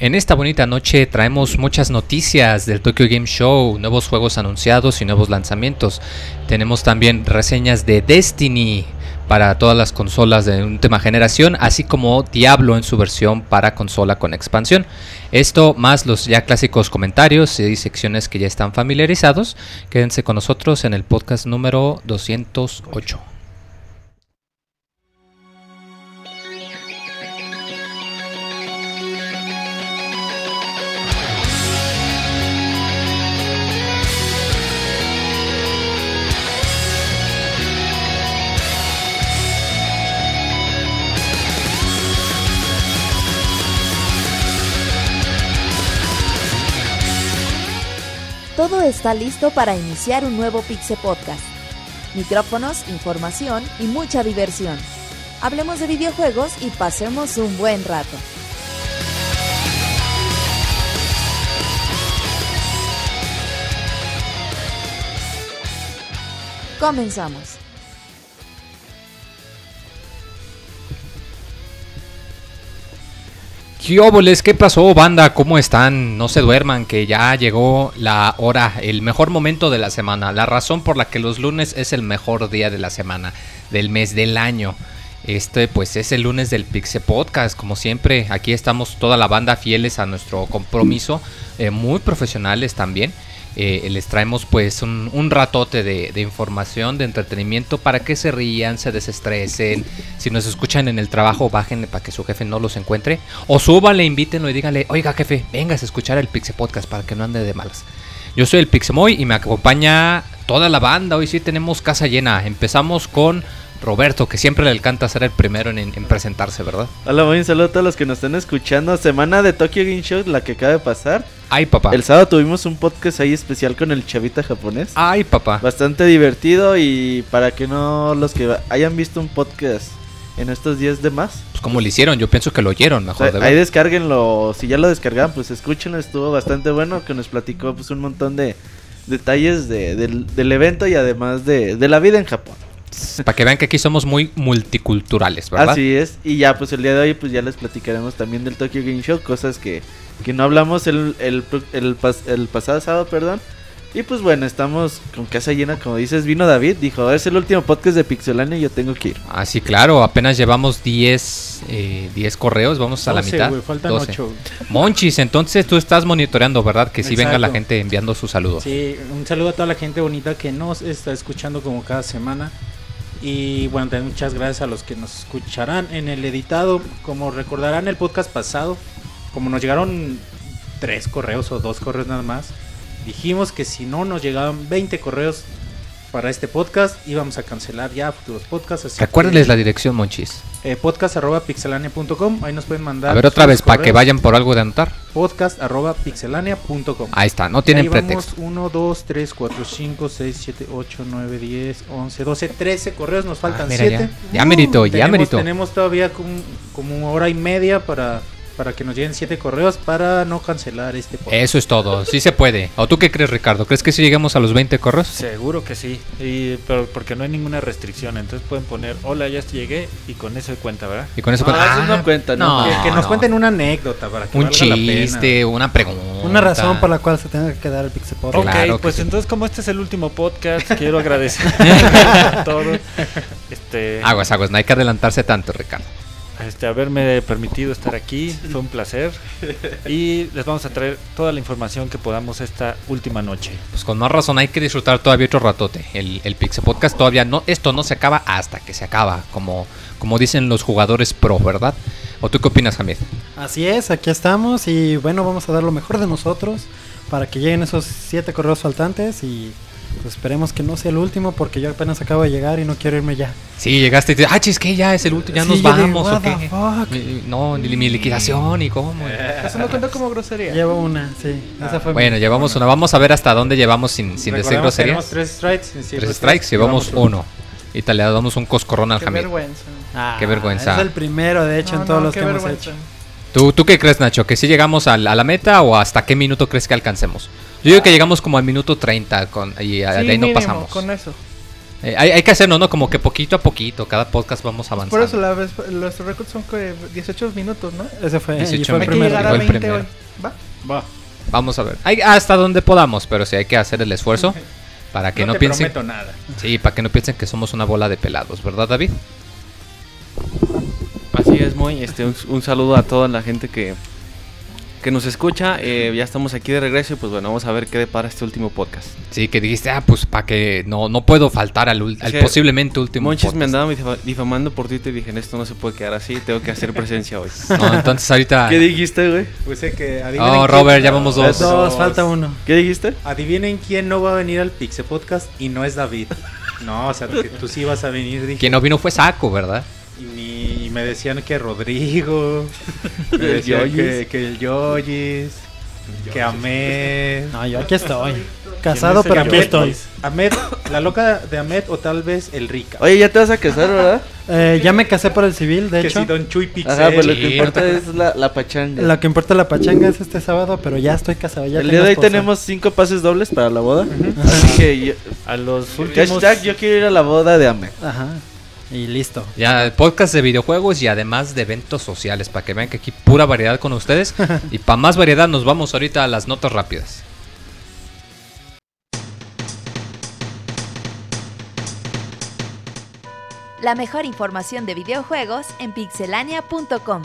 En esta bonita noche traemos muchas noticias del Tokyo Game Show, nuevos juegos anunciados y nuevos lanzamientos. Tenemos también reseñas de Destiny para todas las consolas de última generación, así como Diablo en su versión para consola con expansión. Esto más los ya clásicos comentarios y secciones que ya están familiarizados. Quédense con nosotros en el podcast número 208. Todo está listo para iniciar un nuevo Pixel Podcast. Micrófonos, información y mucha diversión. Hablemos de videojuegos y pasemos un buen rato. Comenzamos. ¿Qué ¿Qué pasó, banda? ¿Cómo están? No se duerman, que ya llegó la hora, el mejor momento de la semana. La razón por la que los lunes es el mejor día de la semana, del mes, del año. Este, pues, es el lunes del Pixel Podcast. Como siempre, aquí estamos toda la banda fieles a nuestro compromiso, eh, muy profesionales también. Eh, les traemos pues un, ratote de, información, de entretenimiento para que se rían, se desestresen. Si nos escuchan en el trabajo, bájenle para que su jefe no los encuentre. O súbanle, invítenlo y díganle, oiga jefe, vengas a escuchar el Pixel Podcast para que no ande de malas. Yo soy el Pixemoy y me acompaña toda la banda. Hoy sí tenemos casa llena. Empezamos con Roberto, que siempre le encanta ser el primero en, presentarse, ¿verdad? Hola, muy un saludo a todos los que nos están escuchando. Semana de Tokyo Game Show, la que acaba de pasar. Ay, papá. El sábado tuvimos un podcast ahí especial con el chavita japonés. Ay, papá. Bastante divertido y para que no los que hayan visto un podcast en estos días de más. Pues como lo hicieron, yo pienso que lo oyeron mejor. ahí descarguenlo, si ya lo descargaban, pues escúchenlo, estuvo bastante bueno, que nos platicó pues un montón de detalles del, del, evento y además de, de la vida en Japón. Para que vean que aquí somos muy multiculturales, ¿verdad? Así es. Y ya, pues el día de hoy, pues ya les platicaremos también del Tokyo Game Show, cosas que, que no hablamos el, el, el, el pasado sábado, perdón. Y pues bueno, estamos con casa llena, como dices, vino David, dijo, es el último podcast de Pixelania y yo tengo que ir. Ah, sí, claro, apenas llevamos 10 eh, correos, vamos a la mitad. faltan 8. Monchis, entonces tú estás monitoreando, ¿verdad? Que sí venga la gente enviando sus saludos. Sí, un saludo a toda la gente bonita que nos está escuchando como cada semana. Y bueno, muchas gracias a los que nos escucharán en el editado. Como recordarán el podcast pasado, como nos llegaron tres correos o dos correos nada más, dijimos que si no nos llegaban 20 correos para este podcast íbamos a cancelar ya futuros podcasts. Recuérdenles la dirección, Monchis. Eh, podcast.pixelania.com, ahí nos pueden mandar. A ver otra vez, para que vayan por algo de anotar. Podcast.pixelania.com. Ahí está, no tienen pretexto. 1, 2, 3, 4, 5, 6, 7, 8, 9, 10, 11, 12, 13 correos, nos faltan 7. Ah, ya, ya merito, ya tenemos, merito. Tenemos todavía como, como hora y media para para que nos lleguen siete correos para no cancelar este podcast. Eso es todo, sí se puede. ¿O tú qué crees, Ricardo? ¿Crees que si llegamos a los 20 correos? Seguro que sí, y, pero porque no hay ninguna restricción, entonces pueden poner, hola, ya llegué, y con eso cuenta, ¿verdad? Y con eso cuenta. Ah, no cuenta, no. que, nos cuenten una anécdota para que Un chiste, una pregunta. Una razón por la cual se tenga que quedar el Pixel Podcast. Ok, pues entonces como este es el último podcast, quiero agradecer a todos. Este... Aguas, aguas, no hay que adelantarse tanto, Ricardo este, haberme permitido estar aquí. Fue un placer. Y les vamos a traer toda la información que podamos esta última noche. Pues con más razón hay que disfrutar todavía otro ratote. El, el Pixel Podcast todavía no, esto no se acaba hasta que se acaba, como, como dicen los jugadores pro, ¿verdad? ¿O tú qué opinas, Hamid? Así es, aquí estamos y bueno, vamos a dar lo mejor de nosotros para que lleguen esos siete correos faltantes y pues esperemos que no sea el último porque yo apenas acabo de llegar y no quiero irme ya. Sí, llegaste y te ah, chis, que ya es el último, ya nos vamos o qué. no, ni mi liquidación y cómo. Eso no cuenta como grosería. Llevo una, sí. esa fue bueno, llevamos una. Vamos a ver hasta dónde llevamos sin, sin decir grosería. Tenemos tres strikes. tres strikes, llevamos, uno. Y te le damos un coscorrón al Jamil. Qué vergüenza. qué vergüenza. Es el primero, de hecho, en todos los que hemos hecho. ¿Tú, ¿Tú qué crees, Nacho? ¿Que si llegamos a la meta o hasta qué minuto crees que alcancemos? Yo digo que llegamos como al minuto 30 con, y de ahí no pasamos. Con eso. Eh, hay, hay que hacerlo, ¿no? Como que poquito a poquito, cada podcast vamos avanzando. Por eso la vez, los récords son que 18 minutos, ¿no? Ese fue, y 18 fue el Hay que primero. llegar a Fue el 20 primero. hoy. ¿Va? Va. Vamos a ver. Hay- hasta donde podamos, pero sí hay que hacer el esfuerzo para que no, te piensen. nada. Sí, para que no piensen que somos una bola de pelados, ¿verdad, David? Así es, muy. Este, un, un saludo a toda la gente que, que nos escucha. Eh, ya estamos aquí de regreso y pues bueno, vamos a ver qué depara este último podcast. Sí, que dijiste, ah, pues para que no, no puedo faltar al, ul- al Sí. posiblemente último. Monchis me podcast. andaba difa- difamando por Twitter y dije, esto no se puede quedar así, tengo que hacer presencia hoy. No, entonces ahorita. ¿Qué dijiste, güey? Puse que Oh, Robert, ya vamos dos. Dos, falta uno. ¿Qué dijiste? Adivinen quién no va a venir al Pixel Podcast y no es David. No, o sea, que tú sí vas a venir, dije. Quien no vino fue Saco, ¿verdad? Y, ni- y me decían que Rodrigo, me El decían que, que el Yoyis, que Ahmed. No, yo aquí estoy. Casado, ¿Quién es pero aquí Ahmed? estoy. Ahmed, la loca de Ahmed o tal vez el Rica. Oye, ya te vas a casar, ¿verdad? Eh, ya me casé por el civil, de que hecho. si Don Chuy Pixel. Ajá, pues lo que importa es la, la pachanga. Lo que importa la pachanga es este sábado, pero ya estoy casado. Ya El día de hoy esposa. tenemos cinco pases dobles para la boda. Así que yo, A los últimos. hashtag yo quiero ir a la boda de Ame. Ajá. Y listo. Ya, podcast de videojuegos y además de eventos sociales, para que vean que aquí pura variedad con ustedes. y para más variedad nos vamos ahorita a las notas rápidas. La mejor información de videojuegos en pixelania.com.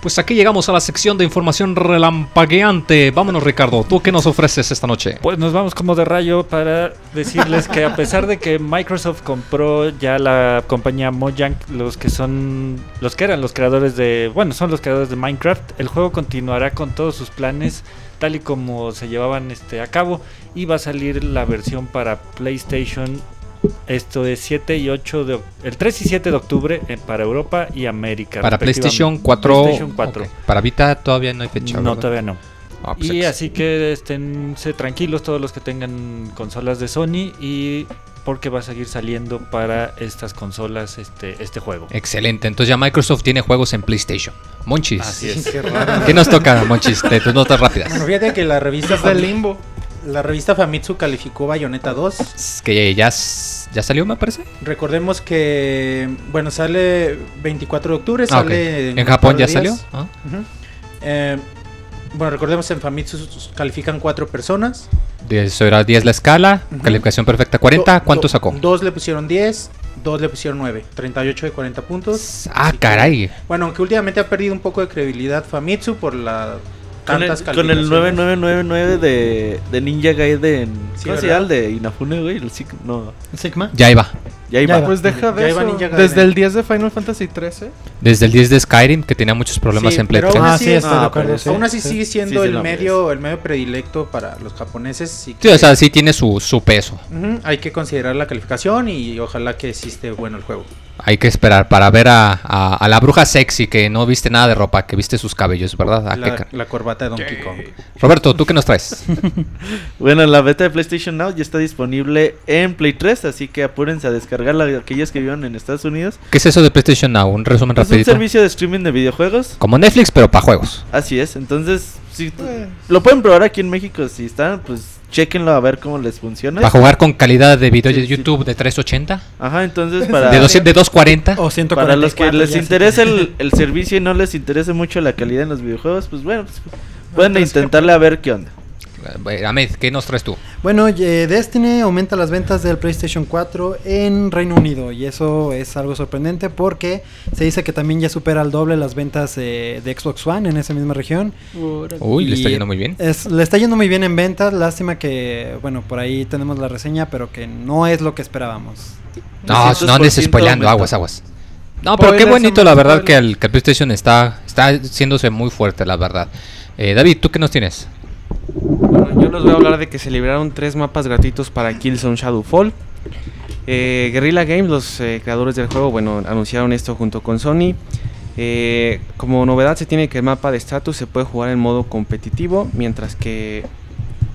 Pues aquí llegamos a la sección de información relampagueante. Vámonos, Ricardo. ¿Tú qué nos ofreces esta noche? Pues nos vamos como de rayo para decirles que a pesar de que Microsoft compró ya la compañía Mojang, los que son los que eran los creadores de, bueno, son los creadores de Minecraft, el juego continuará con todos sus planes tal y como se llevaban este a cabo y va a salir la versión para PlayStation esto es 7 y 8 de el 3 y 7 de octubre eh, para Europa y América. Para PlayStation respectivamente. 4. PlayStation 4. ok. Para Vita todavía no hay fecha. No, ¿verdad? todavía no. Ah, pues Y ex- así que esténse tranquilos todos los que tengan consolas de Sony y porque va a seguir saliendo para estas consolas este, este juego. Excelente. Entonces ya Microsoft tiene juegos en PlayStation. Monchis. Así es. Qué raro. ¿Qué nos toca, Monchis? De tus notas rápidas. Bueno, fíjate que la revista Desde el Fami- limbo. La revista Famitsu calificó Bayonetta 2. Es Que ya, ya salió, me parece. Recordemos que bueno, sale 24 de octubre, Ah, sale En un Japón ya salió. días. Ah. Ujú. Eh, bueno, recordemos en Famitsu califican cuatro personas. De Eso era 10 la escala. Ujú. Calificación perfecta 40. Do- ¿Cuánto sacó? Dos le pusieron 10, dos le pusieron 9, 38 de 40 puntos. Ah, Así que- caray. Bueno, aunque últimamente ha perdido un poco de credibilidad Famitsu por la Con el, tantas con el calificaciones. 9999 de, de Ninja Gaiden. Sí, ¿Cómo se. El de Inafune, güey. El Sig- no, Sigma. Ya iba. ya iba. Pues deja de eso. Desde el 10 de Final Fantasy 13. Desde el 10 de Skyrim, que tenía muchos problemas Sí, en Play pero 3. aún Ah, así sí, Ah, acuerdo. pero sí, Aún así sí. sigue siendo Sí, sí, el medio el medio predilecto para los japoneses. Sí, Sí, que- o sea, sí tiene su, su peso. Hay que considerar la calificación y ojalá que sí esté bueno el juego. Hay que esperar para ver a, a- a la bruja sexy que no viste nada de ropa, que viste sus cabellos, ¿verdad? Qué La, la corbata de Donkey Kong. Roberto, ¿tú qué nos traes? Bueno, la beta de PlayStation Now ya está disponible en Play 3, así que apúrense a descargarla aquellos que vivan en Estados Unidos. ¿Qué es eso de PlayStation Now? Un resumen Es un rapidito. servicio de streaming de videojuegos. Como Netflix, pero para juegos. Así es, entonces, si lo pueden probar aquí en México, si están, pues chequenlo a ver cómo les funciona. Para jugar con calidad de video Sí, de sí. YouTube de 380, Ajá, entonces para... de, 200 de 240. O 144. Para los que les interese el, el servicio y no les interese mucho la calidad en los videojuegos, pues bueno, pues, pueden intentarle a ver qué onda. Ahmed, ¿qué nos traes tú? Bueno, eh, Destiny aumenta las ventas del PlayStation 4 en Reino Unido y eso es algo sorprendente porque se dice que también ya supera al doble las ventas eh, de Xbox One en esa misma región. Uy, le está yendo muy bien. Es, le está yendo muy bien en ventas, lástima que, bueno, por ahí tenemos la reseña, pero que no es lo que esperábamos. No, 300% no andes spoileando, aumento. aguas, aguas. No, pero qué bonito, la verdad, que spoilers. el, que el PlayStation está, está haciéndose muy fuerte, la verdad. Eh, David, ¿tú qué nos tienes? Bueno, yo les voy a hablar de que se liberaron tres mapas gratuitos para Killzone Shadowfall. Eh, Guerrilla Games, los eh, creadores del juego, bueno, anunciaron esto junto con Sony. Eh, como novedad se tiene que el mapa de estatus se puede jugar en modo competitivo, mientras que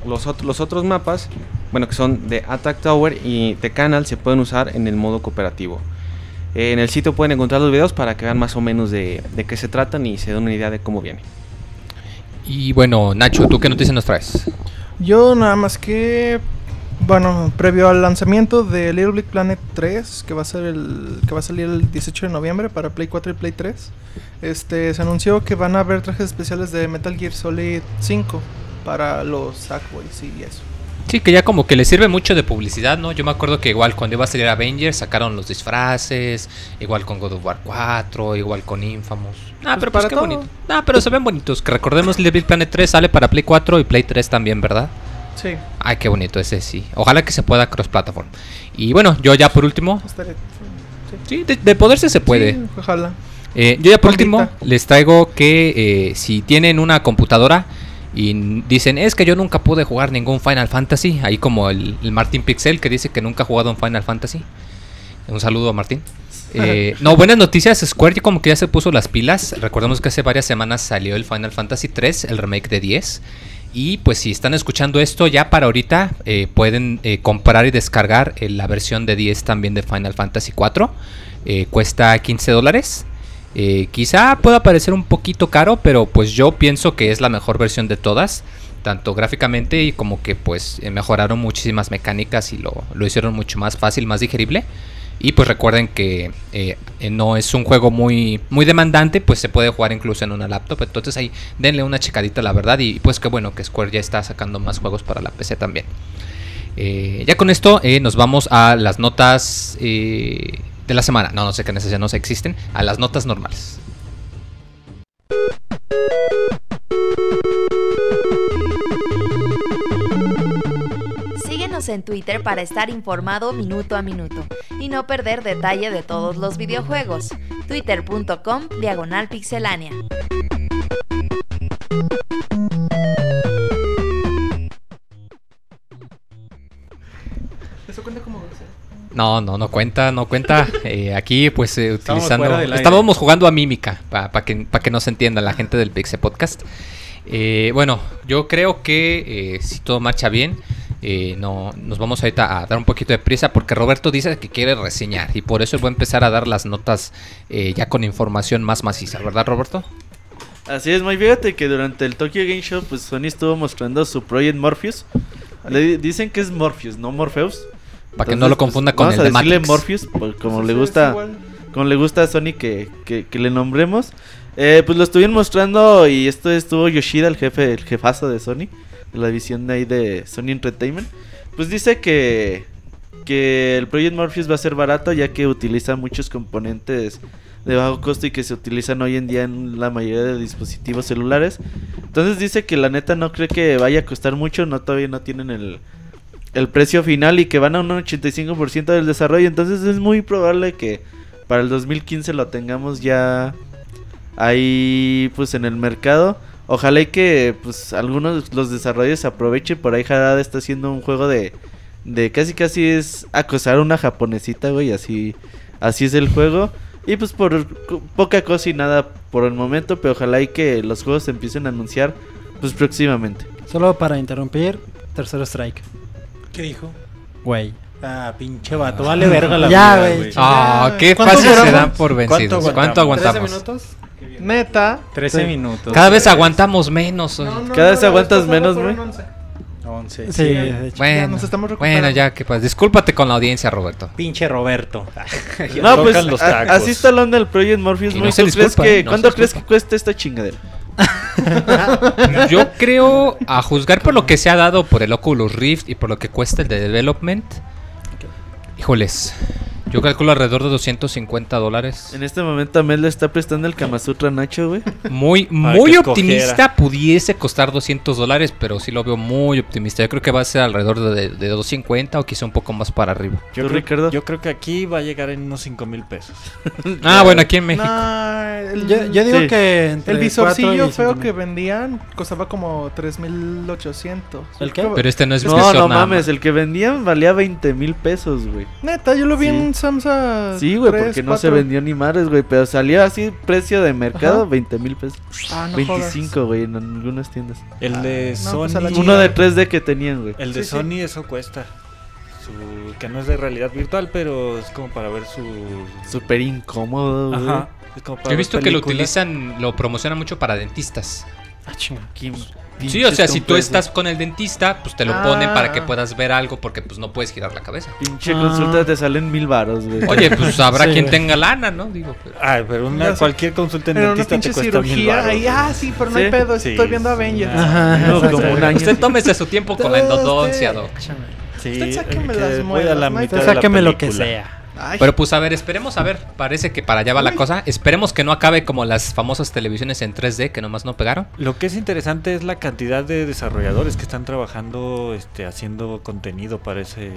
los, ot- los otros mapas, bueno, que son de Attack Tower y The Canal, se pueden usar en el modo cooperativo. Eh, en el sitio pueden encontrar los videos para que vean más o menos de, de qué se tratan y se den una idea de cómo viene. Y bueno, Nacho, ¿tú qué noticias nos traes? Yo nada más que bueno, previo al lanzamiento de Little Big Planet 3, que va a ser el que va a salir el 18 de noviembre para Play 4 y Play 3, este se anunció que van a haber trajes especiales de Metal Gear Solid 5 para los Sackboys y eso. Sí, que ya como que le sirve mucho de publicidad, ¿no? Yo me acuerdo que igual cuando iba a salir Avengers sacaron los disfraces, igual con God of War 4, igual con Infamous. Ah, Pues pero pues para qué bonito. Ah, pero se ven bonitos. Que recordemos Little Big Planet 3 sale para Play 4 y Play 3 también, ¿verdad? Sí, Ay, qué bonito ese sí. Ojalá que se pueda cross platform. Y bueno, yo ya por último, sí, de, de poderse se puede. Sí, ojalá. Eh, yo ya por último les traigo que eh, si tienen una computadora y dicen es que yo nunca pude jugar ningún Final Fantasy, ahí como el, el Martín Pixel que dice que nunca ha jugado un Final Fantasy. Un saludo a Martín. Eh, no, buenas noticias, Square como que ya se puso las pilas. Recordemos que hace varias semanas salió el Final Fantasy 3, el remake de 10. Y pues si están escuchando esto ya para ahorita, eh, pueden eh, comprar y descargar la versión de 10 también de Final Fantasy 4. Eh, cuesta 15 dólares. Eh, quizá pueda parecer un poquito caro, pero pues yo pienso que es la mejor versión de todas. Tanto gráficamente y como que pues eh, mejoraron muchísimas mecánicas y lo, lo hicieron mucho más fácil, más digerible. Y pues recuerden que eh, no es un juego muy, muy demandante, pues se puede jugar incluso en una laptop. Entonces ahí denle una checadita, la verdad. Y pues qué bueno que Square ya está sacando más juegos para la PC también. Ya con esto nos vamos a las notas de la semana. No, no sé qué necesidad no sé, existen. A las notas normales. Síguenos en Twitter para estar informado minuto a minuto y no perder detalle de todos los videojuegos. Twitter.com Diagonal Pixelánea. ¿Eso cuenta como No, no, no cuenta, no cuenta. Eh, aquí, pues, eh, utilizando. Estábamos jugando a mímica, para que, pa' que nos entienda la gente del Pixel Podcast. Eh, bueno, yo creo que eh, si todo marcha bien, eh, no, nos vamos ahorita a dar un poquito de prisa porque Roberto dice que quiere reseñar y por eso voy a empezar a dar las notas eh, ya con información más maciza, ¿verdad, Roberto? Así es, muy fíjate que durante el Tokyo Game Show, pues Sony estuvo mostrando su Project Morpheus. Le dicen que es Morpheus, no Morpheus. Para que no lo confunda con vamos el de a decirle Matrix. Morpheus, por- como Sí, le gusta, como le gusta a Sony que, que, que le nombremos. Eh, pues lo estuvieron mostrando y esto estuvo Yoshida, el jefe, el jefazo de Sony, de la división de ahí de Sony Entertainment. Pues dice que, que el Project Morpheus va a ser barato ya que utiliza muchos componentes de bajo costo y que se utilizan hoy en día en la mayoría de dispositivos celulares. Entonces dice que la neta no cree que vaya a costar mucho, no todavía no tienen el, el precio final y que van a un 85% del desarrollo. Entonces es muy probable que para el 2015 lo tengamos ya ahí pues en el mercado. Ojalá y que pues algunos los desarrollos aprovechen. Por ahí Harada está haciendo un juego de, de casi casi es acosar a una japonesita, güey. Así, así es el juego. Y pues por poca cosa y nada por el momento. Pero ojalá y que los juegos se empiecen a anunciar pues próximamente. Solo para interrumpir, tercer strike. ¿Qué dijo? Güey. Ah, pinche vato, vale verga la Ya, vida, güey. Ah, qué ¿Cuánto fácil se duramos? dan por vencidos. ¿Cuánto aguantamos? minutos? Neta. 13 Sí. minutos. Cada vez aguantamos menos. oye. No, no, Cada no, vez aguantas menos, güey. 11. 11. Sí, de hecho. Bueno, nos estamos bueno, recuperando. ya que pues, discúlpate con la audiencia, Roberto. Pinche Roberto. No, pues Tocan los a- tacos. así está la onda del Project Morpheus. Y güey. no se ¿Tú crees disculpa, que, ¿eh? No ¿Cuánto crees que disculpa. cuesta esta chingadera? Yo creo, a juzgar por lo que se ha dado por el Oculus Rift y por lo que cuesta el de development, híjoles, yo calculo alrededor de 250 dólares. En este momento Amel le está prestando el Kama Sutra a Nacho, güey. Muy, muy escogiera. optimista pudiese costar 200 dólares, pero sí lo veo muy optimista. Yo creo que va a ser alrededor de, de 250 o quizá un poco más para arriba. ¿Tú, Yo creo, Ricardo? yo creo que aquí va a llegar en unos 5 mil pesos. Ah, bueno, aquí en México. Nah, el, Yo, yo digo Sí. que entre el 4 visorcillo feo 5,000. que vendían costaba como 3800. ¿El qué? Pero este no es No, visor no mames, el que vendían valía 20 mil pesos, güey. Neta, yo lo vi Sí. en Sí, güey, 3, porque no se 4. vendió ni madres, güey. Pero salió así, precio de mercado, Ajá. 20 mil pesos. Ah, no 25, güey, en algunas tiendas. El de Sony. pues la Uno de 3D que tenían, güey. el de Sí, sí. Sony eso cuesta. su que no es de realidad virtual, pero es como para ver su Súper incómodo, güey. Ajá. Es como para Yo he visto que lo utilizan, lo promocionan mucho para dentistas. Ah, chinga. Sí, o sea, si tú estás con el dentista, pues te lo Ah. ponen para que puedas ver algo porque pues no puedes girar la cabeza. Pinche Ah. consulta te salen mil varos, güey. Oye, pues habrá Sí, quien güey. tenga lana, ¿no? Digo, pues, Ay, pero una, cualquier consulta en dentista te pinche cuesta mil. Ahí, ah, sí, pero no Sí. hay pedo. Sí, Estoy viendo sí. Avengers. Ajá, No, como un año. usted tómese su tiempo con la endodoncia, doc. Sí, Usted sáqueme que las muelas, sáqueme lo que sea. Ay, Pero pues a ver, esperemos a ver. Parece que para allá va la cosa. Esperemos que no acabe como las famosas televisiones en 3D que nomás no pegaron. Lo que es interesante es la cantidad de desarrolladores que están trabajando este, haciendo contenido para ese,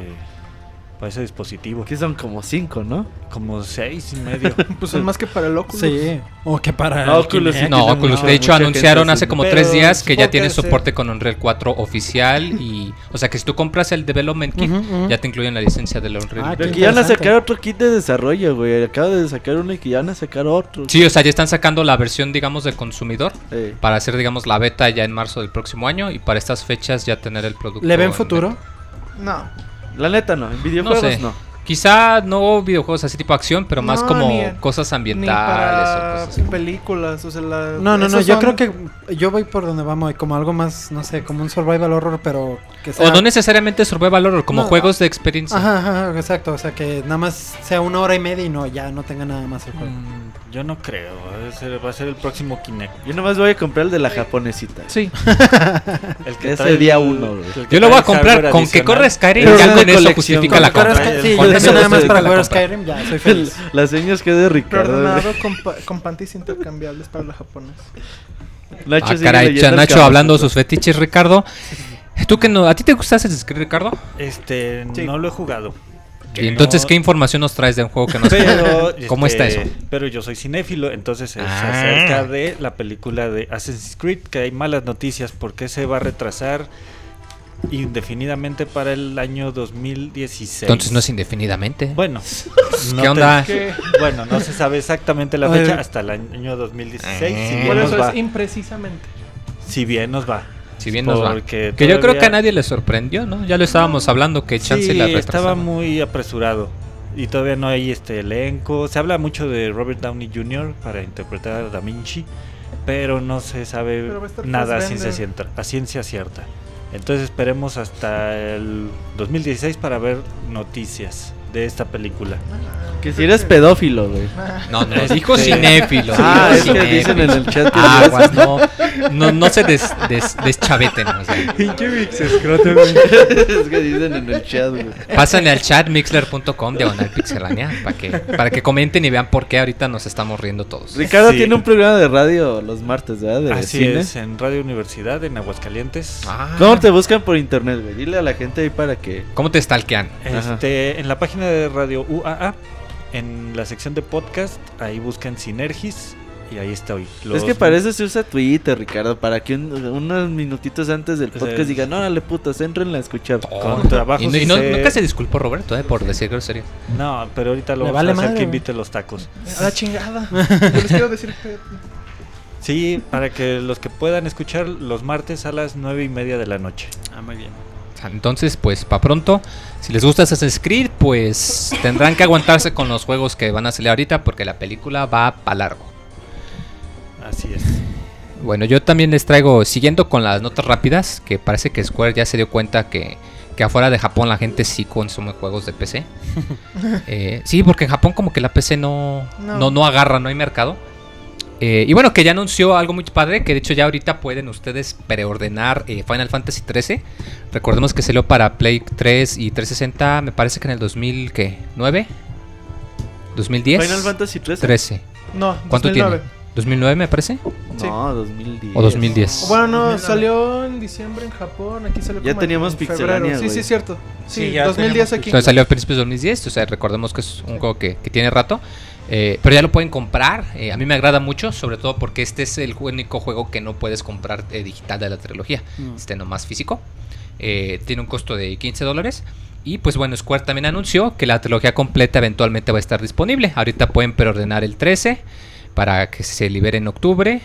para ese dispositivo. Que son como cinco, ¿no? Como seis y medio. pues es más que para el Oculus. Sí. O que para. No, el Oculus Kinect. No, tiene Oculus. De hecho, anunciaron hace como tres días que ya ese- soporte con Unreal 4 oficial. y O sea que si tú compras el Development Kit, ya te incluyen la licencia del Unreal. Ah, Pero que ya van a sacar otro kit de desarrollo, güey. Acaba de sacar uno y que ya van a sacar otro. Sí, o sea, ya están sacando la versión, digamos, del consumidor. Para hacer, digamos, la beta ya en marzo del próximo año. Y para estas fechas ya tener el producto. ¿Le ven en futuro? No. La neta no, en videojuegos sé. no. Quizá no videojuegos así tipo acción, pero más No, como ni- cosas Ni ambientales o para cosas así. películas. O sea, la- No, no, no. Yo son- creo que yo voy por donde vamos. Como algo más, no sé, como un survival horror, pero que sea. O no necesariamente survival horror, como No, juegos de experiencia. Ajá, ajá, exacto. O sea, que nada más sea una hora y media y no, ya no tenga nada más el juego. Mm, yo no creo. Va a ser, va a ser el próximo Kinect. Yo nomás voy a comprar el de la japonesita. Sí. El Ese trae día el- uno, el que Yo lo voy a comprar con que corre Skyrim, Pero ya es de con eso justifica con la que corra compra. Sí, Con yo eso nada más para jugar. Skyrim, ya, soy feliz. Las señas que de Ricardo. güey. Preordenado con, pa- con panties intercambiables para la japonesa. Nacho Ah, caray, Nacho hablando Sutra. sus fetiches, Ricardo. ¿Tú que no? ¿A ti te gusta Assassin's Creed, Ricardo? Este, Sí. no lo he jugado. Y entonces, No- ¿qué información nos traes de un juego que no Pero, ¿Cómo está este, eso? Pero yo soy cinéfilo, entonces es Ah. acerca de la película de Assassin's Creed, que hay malas noticias porque se va a retrasar indefinidamente para el año 2016. Entonces no es indefinidamente. Bueno, no ¿Qué onda? Que bueno, no se sabe exactamente la fecha hasta el año 2016, si Ah. bien por nos eso va. es imprecisamente. Si bien nos va. Si bien nos va. Porque Que yo creo que a nadie le sorprendió, ¿no? Ya lo estábamos hablando que chance Sí, la estaba muy apresurado. Y todavía no hay este elenco. Se habla mucho de Robert Downey Jr. para interpretar a Da Vinci, pero no se sabe nada a ciencia, cierta, a ciencia cierta. Entonces esperemos hasta el 2016 para ver noticias de esta película. Que si eres pedófilo, güey. No, no, dijo Este- cinéfilo. Ah, dijo es que dicen en el chat que Aguas, no, no, no se des, des- deschaveten. o sea. es que dicen en el chat, güey. Pásenle al chat mixler.com diagonal pixelania para que, para que comenten y vean por qué ahorita nos estamos riendo todos. Ricardo Sí. tiene un programa de radio los martes, ¿verdad? De Así cine. es, en Radio Universidad, en Aguascalientes. Ah, ¿Cómo te buscan por internet, güey? Dile a la gente ahí para que. ¿Cómo te stalkean? Este, en la página de Radio UAA, en la sección de podcast, ahí buscan Sinergis y ahí estoy. Es Los- que para eso se usa Twitter, Ricardo. Para que un- unos minutitos antes del O sea, podcast digan, órale putos, entrenle a escuchar. Con trabajo Y, no- y no- sé- nunca se disculpó Roberto eh, por decir grosería. No, pero ahorita lo vale a hacer madre, que invite los tacos. A la chingada. Yo les quiero decir que. Sí, para que los que puedan escuchar los martes a las nueve y media de la noche. Ah, muy bien. Entonces, pues para pronto, si les gusta Assassin's Creed, pues tendrán que aguantarse con los juegos que van a salir ahorita porque la película va para largo. Así es. Bueno, yo también les traigo, siguiendo con las notas rápidas, que parece que Square ya se dio cuenta que, que afuera de Japón la gente sí consume juegos de PC. Eh, sí, porque en Japón como que la PC no, No. no. no, agarra, no hay mercado. Eh, y bueno, que ya anunció algo muy padre, que de hecho ya ahorita pueden ustedes preordenar eh, Final Fantasy XIII. Recordemos que salió para Play 3 y 360, me parece que en el 2000, ¿qué? ¿9? ¿2010? Final Fantasy 13. 13. No, ¿Cuánto 2009. tiene? ¿2009 me parece? Sí. No, 2010. ¿O 2010? Bueno, no, 2009. salió en diciembre en Japón. Aquí salió Ya como teníamos en febrero. Sí, sí, es cierto. Sí, Sí, ya 2010 teníamos aquí. Entonces salió a principios de 2010, o sea, recordemos que es un juego que, que tiene rato. Eh, pero ya lo pueden comprar. eh, a mí me agrada mucho, sobre todo porque este es el único juego que no puedes comprar eh, digital de la trilogía. Mm. Este nomás físico. Eh, tiene un costo de 15 dólares. Y pues bueno, Square también anunció que la trilogía completa eventualmente va a estar disponible. Ahorita pueden preordenar el 13 para que se libere en octubre.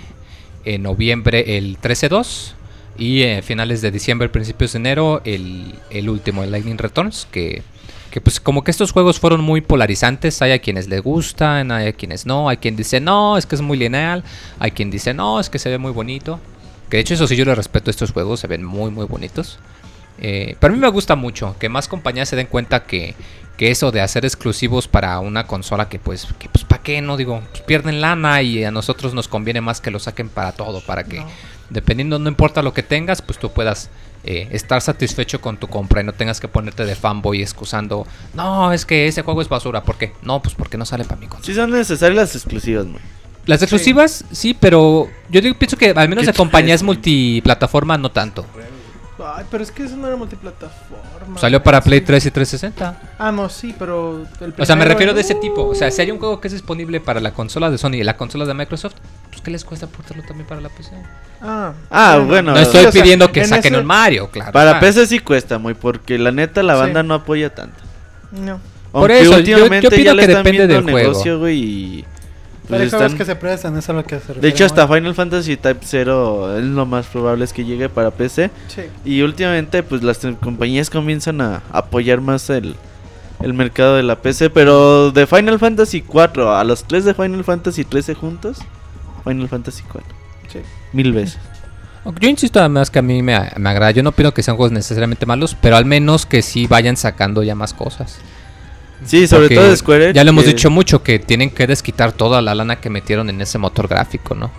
En noviembre el 13-2. Y eh, finales de diciembre, principios de enero, el, el último, el Lightning Returns, que, que pues como que estos juegos fueron muy polarizantes. Hay a quienes les gustan, hay a quienes no. Hay quien dice, no, es que es muy lineal. Hay quien dice, no, es que se ve muy bonito. Que de hecho eso sí yo le respeto a estos juegos, se ven muy muy bonitos. Eh, pero a mí me gusta mucho que más compañías se den cuenta que, que eso de hacer exclusivos para una consola que pues, que pues ¿para qué? No digo, pues, pierden lana y a nosotros nos conviene más que lo saquen para todo, para que dependiendo, no importa lo que tengas, pues tú puedas eh, estar satisfecho con tu compra y no tengas que ponerte de fanboy excusando, no, es que ese juego es basura, ¿por qué? No, pues porque no sale para mi consola. Sí son necesarias las exclusivas, güey. Las exclusivas, sí, pero yo digo, pienso que al menos de compañías multiplataforma no tanto. Ay, pero es que eso no era multiplataforma. Salió para Play 3 y 360. Ah, no, sí, pero. el O sea, me refiero de ese tipo. O sea, si hay un juego que es disponible para la consola de Sony y la consola de Microsoft, pues ¿qué les cuesta portarlo también para la PC? Ah, Ah, bueno. No Sí, estoy o sea, pidiendo que en saquen ese- un Mario, claro. Para. PC sí cuesta muy, porque la neta la Sí. banda no apoya tanto. no. Por Aunque eso, yo- últimamente yo pido ya le que están depende viendo del juego. negocio, güey, y... Pero pues están- que se prestan, eso es lo que se. De hecho, hasta. Final Fantasy Type 0 es lo más probable es que llegue para PC. Sí. Y últimamente, pues las compañías comienzan a apoyar más el, el mercado de la PC. Pero de Final Fantasy 4 a los 3 de Final Fantasy 13 juntos, Final Fantasy 4. Sí. Mil veces. Yo insisto además que a mí me, me agrada. Yo no pido que sean juegos necesariamente malos, pero al menos que sí vayan sacando ya más cosas. Sí, sobre Porque todo de Square Enix, Ya lo hemos que- dicho mucho que tienen que desquitar toda la lana que metieron en ese motor gráfico, ¿no?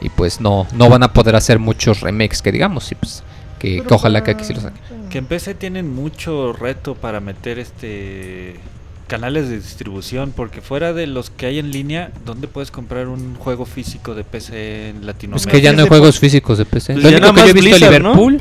Y pues no, no van a poder hacer muchos remakes que digamos, y pues que, que ojalá que aquí sí lo saquen. Que en PC tienen mucho reto para meter este canales de distribución porque fuera de los que hay en línea, ¿dónde puedes comprar un juego físico de PC en Es Latinoamérica? que ya no hay sí, juegos físicos de PC. Pues Lo único que yo he visto. Liverpool,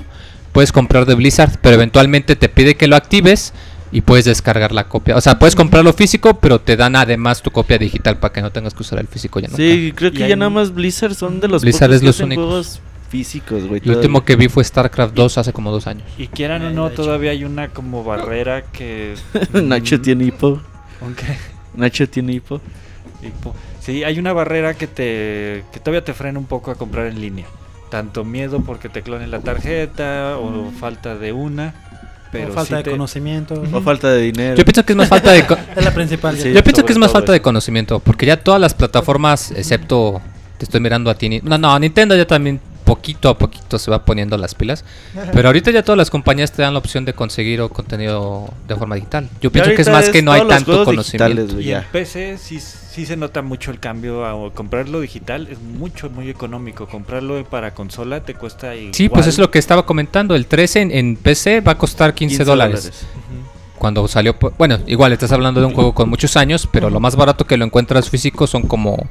puedes comprar de Blizzard, pero eventualmente te pide que lo actives y puedes descargar la copia. O sea, puedes comprarlo físico, pero te dan además tu copia digital para que no tengas que usar el físico ya nunca. Sí, creo que ya nada más Blizzard son de los Blizzard es que los únicos. juegos físicos, güey. El último que vi fue StarCraft 2 hace como dos años. Y quieran o no, todavía hay una como barrera que... Nacho Mm, tiene hipo. ¿con qué? Nacho tiene hipo. Tipo, Sí, hay una barrera que te que todavía te frena un poco a comprar en línea. Tanto miedo porque te clonen la tarjeta o falta de una, pero o falta sí de te- conocimiento. O falta de dinero. Yo pienso que es más falta de... Es la principal. Sí. Yo pienso que es más falta de conocimiento, porque ya todas las plataformas, excepto te estoy mirando a ti, Ni- no, no, Nintendo ya también poquito a poquito se va poniendo las pilas, pero ahorita ya todas las compañías te dan la opción de conseguir o contenido de forma digital. Yo pienso que es más que no hay tanto conocimiento. Y en. PC sí, sí se nota mucho el cambio a comprarlo digital es mucho muy económico. Comprarlo para consola te cuesta igual. Sí, pues es lo que estaba comentando, el 13 en, en PC va a costar 15, dólares. Cuando salió, por- bueno, igual estás hablando de un juego con muchos años, pero lo más barato que lo encuentras físico son como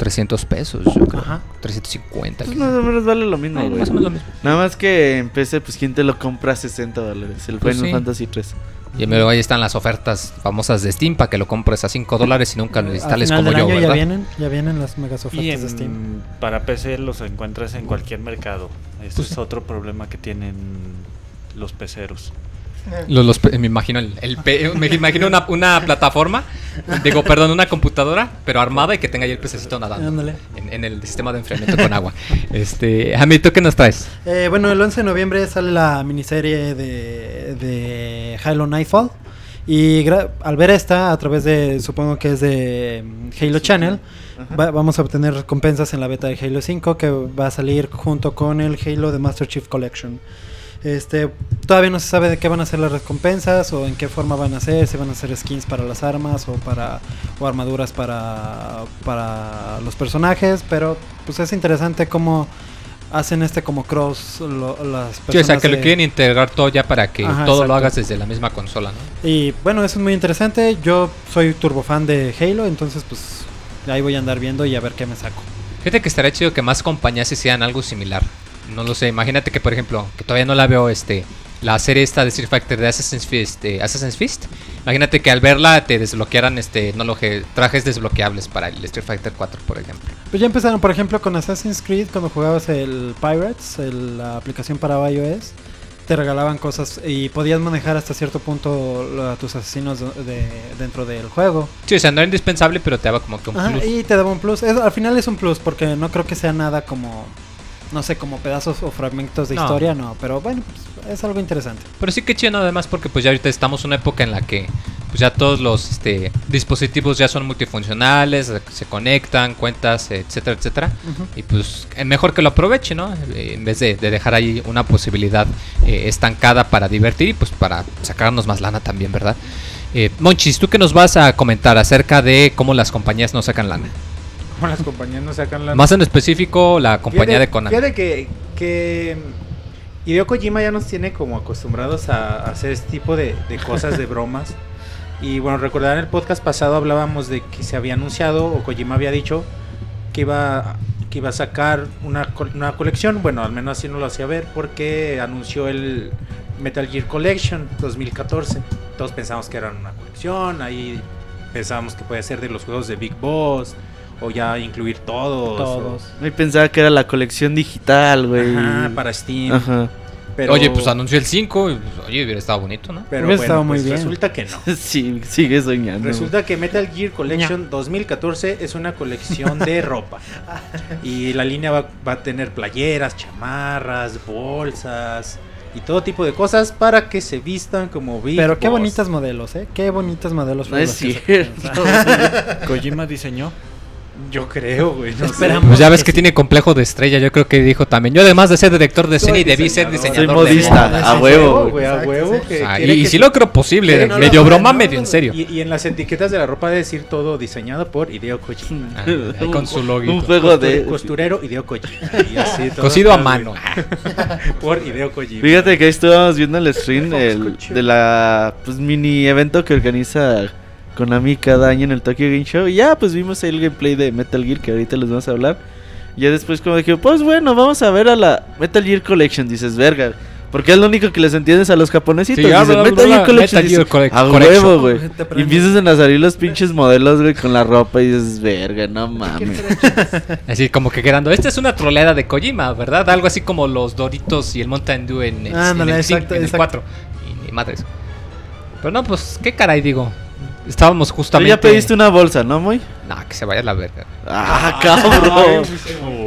300 pesos, yo creo. Ajá. 350. Pues más o menos vale lo mismo, güey. más o menos lo mismo. Nada más que en PC, pues ¿quién te lo compra a 60 dólares? El Pues Final sí. Fantasy 3. Y luego ahí están las ofertas famosas de Steam para que lo compres a 5 dólares y nunca lo Al instales como del yo, año ya ¿verdad? vienen, ya vienen las megas Y ofertas de en- Steam. para PC los encuentras en cualquier mercado. Ese Pues es otro problema que tienen los peceros. Los, los pe- me imagino el, el pe- me imagino una, una plataforma, digo, perdón, una computadora, pero armada y que tenga ahí el pececito nadando en, en el sistema de enfriamiento con agua. Este, Jami, ¿tú qué nos traes? Eh, bueno, el 11 de noviembre sale la miniserie de, de Halo Nightfall. Y al ver esta, a través de, supongo que es de mm, Halo Channel, va- vamos a obtener recompensas en la beta de Halo 5 que va a salir junto con el Halo de Master Chief Collection. Este, todavía no se sabe de qué van a ser las recompensas o en qué forma van a ser, si van a ser skins para las armas o para o armaduras para para los personajes, pero pues es interesante cómo hacen este como cross lo- las personas Sí, o sea, que lo de- quieren integrar todo ya para que Ajá, todo lo hagas desde la misma consola, ¿no? Y bueno, eso es muy interesante. Yo soy turbo fan de Halo, entonces pues ahí voy a andar viendo y a ver qué me saco. Fíjate que estaría chido que más compañías hicieran algo similar. No lo sé, imagínate que por ejemplo, que todavía no la veo este la serie esta de Street Fighter de Assassin's Fist, eh, Assassin's Fist. Imagínate que al verla te desbloquearan este no lo que trajes desbloqueables para el Street Fighter 4, por ejemplo. Pues ya empezaron, por ejemplo, con Assassin's Creed, cuando jugabas el Pirates, el- la aplicación para iOS, te regalaban cosas y podías manejar hasta cierto punto a tus asesinos de- de- dentro del juego. Sí, o sea, no era indispensable, pero te daba como que un Ajá, plus. y te daba un plus. Es- al final es un plus porque no creo que sea nada como no sé, como pedazos o fragmentos de No. historia, no, pero bueno, pues, es algo interesante. Pero sí que chido además porque pues ya ahorita estamos en una época en la que pues ya todos los este, dispositivos ya son multifuncionales, se- conectan, cuentas, etcétera, etcétera. Y pues es mejor que lo aproveche, ¿no? Eh, en vez de, de dejar ahí una posibilidad eh, estancada para divertir y pues para sacarnos más lana también, ¿verdad? Eh, Monchis, ¿tú qué nos vas a comentar acerca de cómo las compañías no sacan lana? Como las compañías no sacan la... Más en específico la compañía Fíjate- de Conan. Fíjate que, que Hideo Kojima ya nos tiene como acostumbrados a, a hacer este tipo de, de cosas, de bromas. Y bueno, recordarán el podcast pasado hablábamos de que se había anunciado o Kojima había dicho que iba, que iba a sacar una, una colección. Bueno, al menos así no lo hacía ver porque anunció el Metal Gear Collection 2014. Todos pensamos que era una colección, ahí pensábamos que puede ser de los juegos de Big Boss o ya incluir todos. o- Todos. Me pensaba que era la colección digital, güey. Ajá, para Steam. Ajá. Pero, Oye, pues anunció el 5 y pues, oye, hubiera estado bonito, ¿no? pero Hubiera bueno, estado muy pues bien. resulta que no. Sí, sigue soñando. Resulta que Metal Gear Collection 2014 es una colección de ropa. Y la línea va, va a tener playeras, chamarras, bolsas y todo tipo de cosas para que se vistan como Big Pero qué Boss. bonitos modelos, ¿eh? Qué bonitos modelos. No fueron es cierto. Kojima diseñó. Yo creo, güey. no. Esperamos. Pues ya ves que que sí. tiene complejo de estrella, yo creo que dijo también. Yo además de ser director de cine debí ser diseñador. Soy de modista, moda. a huevo. güey, a huevo. que Ah, y, y sí lo creo posible, no, medio no, broma, no, medio no, en serio. Y, y en las etiquetas de la ropa debe decir todo diseñado por Hideo Kojima. Ah, ahí con su logo. Un juego de. Costurero Hideo Kojima. Y así, todo Cosido a mano. por Hideo Kojima. Fíjate que ahí estábamos viendo el stream el, de la pues, mini evento que organiza Konami cada año en el Tokyo Game Show. Y ya, pues vimos ahí el gameplay de Metal Gear que ahorita les vamos a hablar. Y ya después como dije, pues bueno, vamos a ver a la Metal Gear Collection. Dices, verga. Porque es lo único que les entiendes a los japonesitos. Sí, habla, Metal Gear Collection. Metal Gear a Collection". huevo, güey. Y prende. empiezan a salir los pinches modelos, güey, con la ropa. Y dices, verga, no mames. Así como que quedando. Esta es una troleada de Kojima, ¿verdad? Algo así como los Doritos y el Mountain Dew en el, Ándale, en el, exacto, en el exacto. 4. Y ni madres. Pero no, pues, ¿qué caray digo? Estábamos Tú justamente. ya pediste una bolsa, ¿no, muy? No, que se vaya a la verga. Ah, cabrón.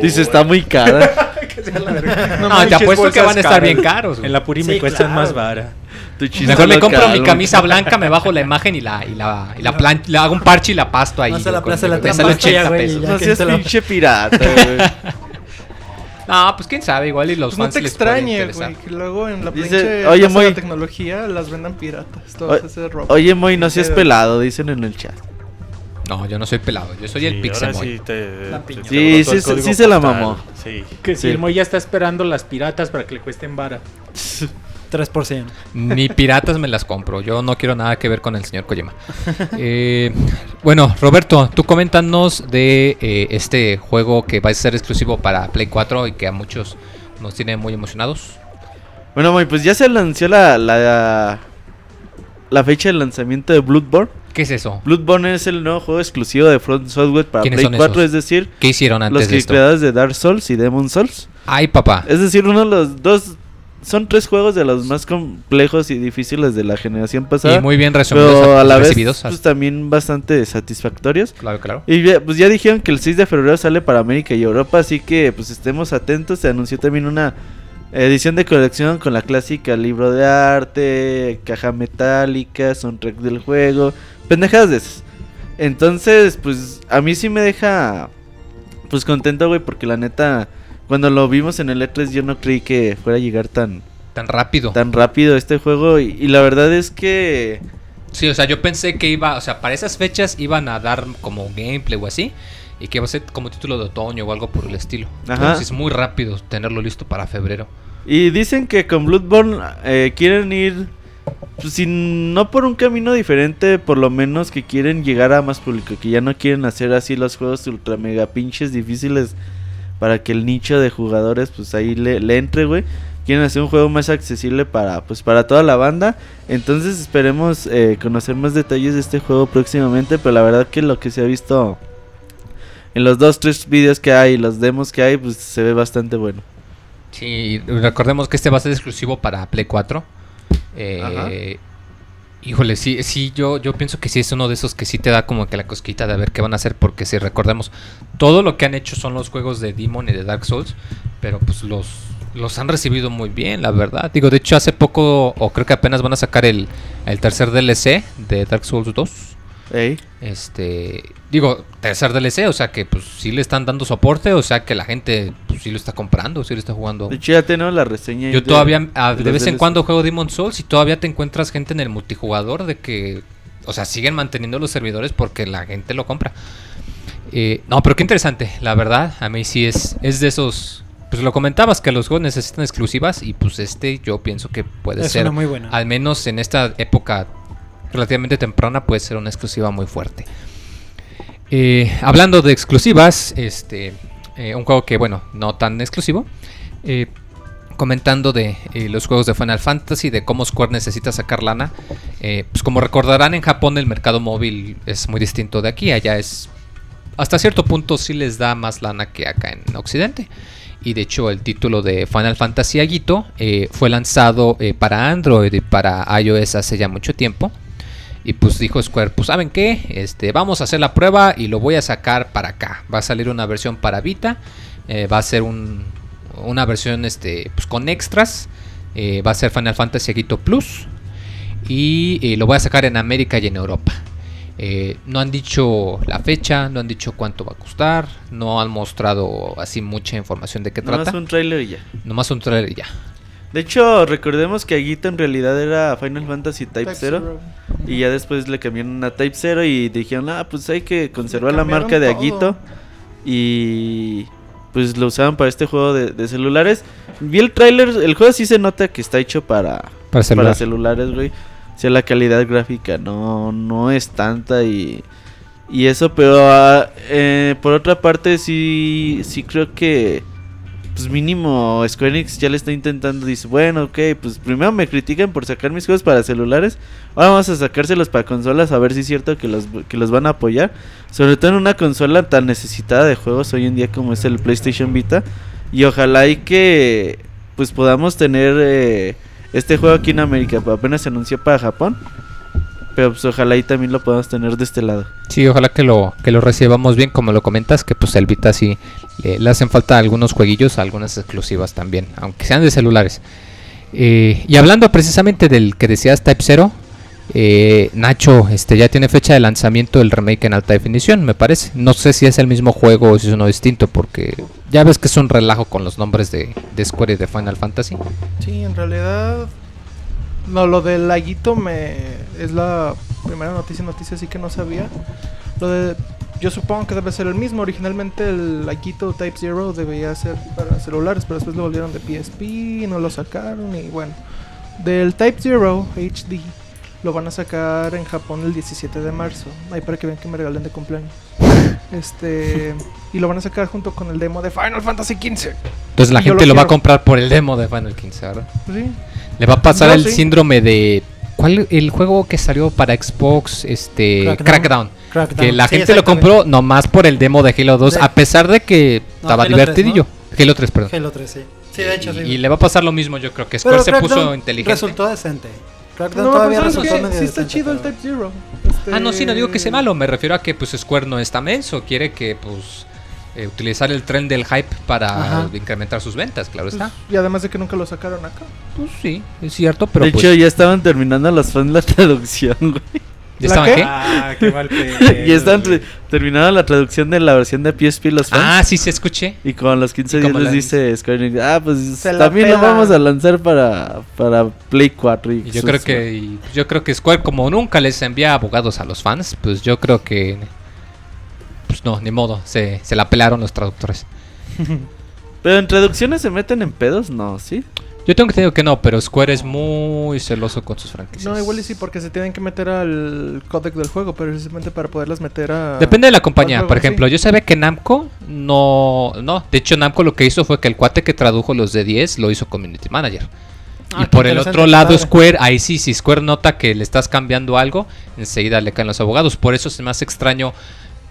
Dice, está muy cara. No, te apuesto que van a estar caras. bien caros. güey. En la Puri me Sí, cuestan claro. más vara. Mejor me compro local, mi camisa blanca, me bajo la imagen y la y la, y la plan- le hago un parche y la pasto ahí. Vas a la plaza de la me sale Trampa, 80 güey, pesos. ya No que seas la- pinche pirata, güey. No, pues quién sabe, igual y los Pues no te extrañe, güey, que luego en la Dice, oye, muy- la tecnología las vendan piratas. Todas O- esas ropa. Oye, Moy, no seas pelado, dicen en el chat. No, yo no soy pelado, yo soy el Sí, Boy. sí te- La te- te Sí, sí código sí se la mamó. Sí. Que Sí. si el Moy ya está esperando las piratas para que le cuesten vara. 3%. Ni piratas me las compro. Yo no quiero nada que ver con el señor Kojima. Eh, bueno, Roberto, tú coméntanos de eh, este juego que va a ser exclusivo para Play 4 y que a muchos nos tiene muy emocionados. Bueno, pues ya se lanzó la, la, la fecha de lanzamiento de Bloodborne. ¿Qué es eso? Bloodborne es el nuevo juego exclusivo de Front Software para ¿Quiénes Play son 4, esos? es decir, ¿Qué hicieron los antes de que esto? creadores de Dark Souls y Demon Souls. Ay, papá. Es decir, uno de los dos... Son tres juegos de los más complejos y difíciles de la generación pasada. Y muy bien resumidos, pero a la vez pues, también bastante satisfactorios. Claro, claro. Y ya, pues ya dijeron que el 6 de febrero sale para América y Europa, así que pues estemos atentos. Se anunció también una edición de colección con la clásica libro de arte, caja metálica, soundtrack del juego, pendejadas de esas. Entonces, pues a mí sí me deja pues contento, güey, porque la neta cuando lo vimos en el E3 yo no creí que fuera a llegar tan Tan rápido. tan rápido este juego y, y la verdad es que Sí, o sea, yo pensé que iba, o sea, para esas fechas iban a dar como gameplay o así. Y que iba a ser como título de otoño o algo por el estilo. Ajá. Entonces es muy rápido tenerlo listo para febrero. Y dicen que con Bloodborne eh, quieren ir, pues, sin- no por un camino diferente, por lo menos que quieren llegar a más público, que ya no quieren hacer así los juegos ultra mega pinches difíciles para que el nicho de jugadores pues ahí le, le entre, güey. Quieren hacer un juego más accesible para pues para toda la banda. Entonces esperemos eh, conocer más detalles de este juego próximamente, pero la verdad que lo que se ha visto en los dos, tres videos que hay, los demos que hay, pues se ve bastante bueno. Sí, recordemos que este va a ser exclusivo para Play 4. Eh, Ajá. Híjole, sí, sí, yo, yo pienso que sí es uno de esos que sí te da como que la cosquita de ver qué van a hacer, porque si recordemos, todo lo que han hecho son los juegos de Demon y de Dark Souls, pero pues los, los han recibido muy bien, la verdad. Digo, de hecho hace poco, o creo que apenas van a sacar el, el tercer DLC de Dark Souls 2. Ey. Este, digo, tercer DLC, o sea que pues sí le están dando soporte, o sea que la gente pues sí lo está comprando, sí lo está jugando. De hecho, ya tenemos la reseña. Yo de- todavía, ah, de vez en cuando juego Demon Souls y todavía te encuentras gente en el multijugador de que, o sea, siguen manteniendo los servidores porque la gente lo compra. Eh, no, pero qué interesante, la verdad, a mí sí es, es de esos, pues lo comentabas que los juegos necesitan exclusivas y pues este yo pienso que puede Es ser, una muy buena. al menos en esta época relativamente temprana, puede ser una exclusiva muy fuerte. Eh, hablando de exclusivas, este, eh, un juego que, bueno, no tan exclusivo, eh, comentando de los juegos de Final Fantasy, de cómo Square necesita sacar lana. Pues como recordarán, en Japón el mercado móvil es muy distinto de aquí, allá es, hasta cierto punto sí les da más lana que acá en Occidente. Y de hecho el título de Final Fantasy Aguito eh, fue lanzado para Android y para iOS hace ya mucho tiempo. Y pues dijo Square, pues ¿saben qué? Este, vamos a hacer la prueba y lo voy a sacar para acá. Va a salir una versión para Vita. eh, va a ser un- una versión este, pues, con extras. eh, va a ser Final Fantasy Aguito Plus. Y eh, lo voy a sacar en América y en Europa. No han dicho la fecha, no han dicho cuánto va a costar, no han mostrado así mucha información de qué Nomás trata. un trailer y ya. Nomás un trailer y ya. De hecho, recordemos que Aguito en realidad era Final Fantasy Type, Type 0. Zero. Y ya después le cambiaron a Type 0 y dijeron, ah, pues hay que conservar la marca de. Aguito. Y pues lo usaban para este juego de, de celulares. Vi el tráiler, el juego sí se nota que está hecho para, Para celular. para celulares, güey. O sea, la calidad gráfica no, no es tanta y, y eso, pero ah, eh, por otra parte sí, sí creo que pues mínimo Square Enix ya le está intentando, dice, bueno, ok, pues primero me critican por sacar mis juegos para celulares, ahora vamos a sacárselos para consolas a ver si es cierto que los, que los van a apoyar, sobre todo en una consola tan necesitada de juegos hoy en día como es el PlayStation Vita, y ojalá y que pues podamos tener eh, este juego aquí en América, apenas se anunció para Japón, pero pues ojalá y también lo podamos tener de este lado. Sí, ojalá que lo, que lo recibamos bien, como lo comentas, que pues el Vita sí le, le hacen falta algunos jueguillos, algunas exclusivas también, aunque sean de celulares. Eh, y hablando precisamente del que decías Type 0, eh, Nacho este ya tiene fecha de lanzamiento del remake en alta definición, me parece. No sé si es el mismo juego o si es uno distinto, porque ya ves que es un relajo con los nombres de, de Square y de Final Fantasy. Sí, en realidad. No, lo del laguito me. Es la primera noticia, noticia así que no sabía. Lo de. Yo supongo que debe ser el mismo. Originalmente el laguito Type Zero debía ser para celulares, pero después lo volvieron de PSP, no lo sacaron y bueno. Del Type Zero HD lo van a sacar en Japón el 17 de marzo. Ahí para que vean que me regalen de cumpleaños. Este. y lo van a sacar junto con el demo de Final Fantasy XV. Entonces la Yo gente lo lo, va a comprar por el demo de Final 15, ¿verdad? Pues sí. Le va a pasar No, el sí. síndrome de. ¿Cuál el juego que salió para Xbox? Este. Crackdown. Crackdown. Crackdown. Que la Sí, gente lo compró nomás por el demo de Halo 2, De- a pesar de que No, estaba Halo 3, divertidillo. Halo 3, perdón. Halo 3, sí. Sí, de hecho, sí. y, le va a pasar lo mismo, yo creo que Square Pero se Crackdown puso inteligente. Resultó decente. Crackdown No, todavía pero ¿sabes resultó medio Sí está decente, chido el Type Zero. Este- Ah, no, sí, no digo que sea malo. Me refiero a que pues Square no está menso. Quiere que pues eh, utilizar el tren del hype para Ajá. incrementar sus ventas, claro Pues, está. y además de que nunca lo sacaron acá. Pues sí, es cierto, pero de pues. hecho, ya estaban terminando los fans la traducción, güey. ¿ya ¿la estaban qué? qué? Ah, qué mal pedo, ya estaban güey. terminando la traducción de la versión de PSP los fans. Ah, sí, se escuché. Y con los 15 ¿Y días les dice Square Enix, ah, pues Se también lo vamos a lanzar para, para Play 4. Y, Y yo creo que y yo creo que Square como nunca les envía abogados a los fans, pues yo creo que pues no, ni modo, se, se la pelaron los traductores. Pero en traducciones se meten en pedos, no, ¿sí? Yo tengo que decir que no, pero Square es muy celoso con sus franquicias. No, igual y sí, porque se tienen que meter al códec del juego, precisamente para poderlas meter a. Depende de la compañía. juego, Por ejemplo, sí. yo sabía que Namco no, no. De hecho, Namco lo que hizo fue que el cuate que tradujo los de 10 lo hizo Community Manager. Ah, y por el otro lado, padre. Square, ahí sí, si Square nota que le estás cambiando algo, enseguida le caen los abogados. Por eso me hace extraño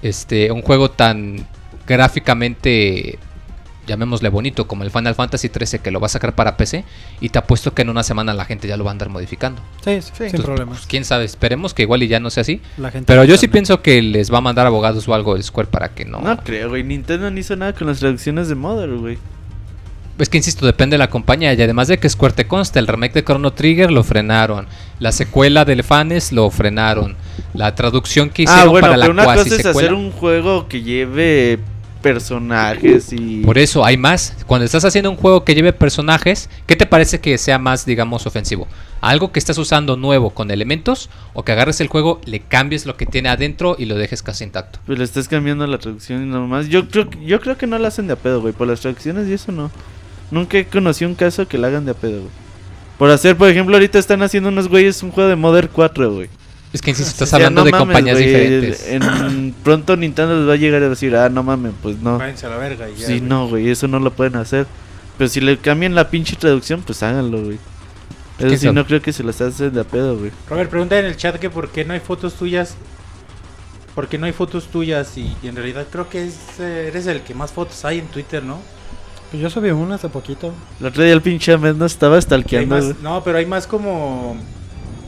este un juego tan gráficamente llamémosle bonito, como el Final Fantasy 13 que lo va a sacar para PC, y te apuesto que en una semana la gente ya lo va a andar modificando. Sí, sí, sin Entonces, problemas. pues, quién sabe, esperemos que igual y ya no sea así. La gente Pero yo sí también. pienso que les va a mandar abogados o algo el Square para que no. No creo, güey. Nintendo no hizo nada con las traducciones de Mother, güey. Es que insisto, depende de la compañía. Y además de que Square te consta, el remake de Chrono Trigger lo frenaron. La secuela del Fanes lo frenaron. La traducción que hicieron Ah, bueno, para la una cosa es hacer un juego que lleve personajes y... Por eso hay más. Cuando estás haciendo un juego que lleve personajes, ¿qué te parece que sea más, digamos, ofensivo? ¿Algo que estás usando nuevo con elementos o que agarres el juego, le cambies lo que tiene adentro y lo dejes casi intacto? Pues le estás cambiando la traducción y nomás. Yo creo, yo creo que no la hacen de a pedo, güey. Por las traducciones y eso no. Nunca he conocido un caso que la hagan de a pedo, güey. Por hacer, por ejemplo, ahorita están haciendo unos güeyes un juego de Modern 4, güey. Es que insisto, estás O sea, hablando no de mames, compañías güey, diferentes. En, pronto Nintendo les va a llegar a decir, ah, no mames, pues no. Váyanse a la verga y ya, Sí, no, güey, eso no lo pueden hacer. Pero si le cambian la pinche traducción, pues háganlo, güey. Eso ¿Quién sí, no creo que se las hacen de a pedo, güey. Robert, pregunta en el chat que por qué no hay fotos tuyas. Porque no hay fotos tuyas y, y en realidad creo que es, eh, eres el que más fotos hay en Twitter, ¿no? Pues yo subí una hace poquito. El otro día el pinche Ahmed no estaba stalkeando, más- no, pero hay más como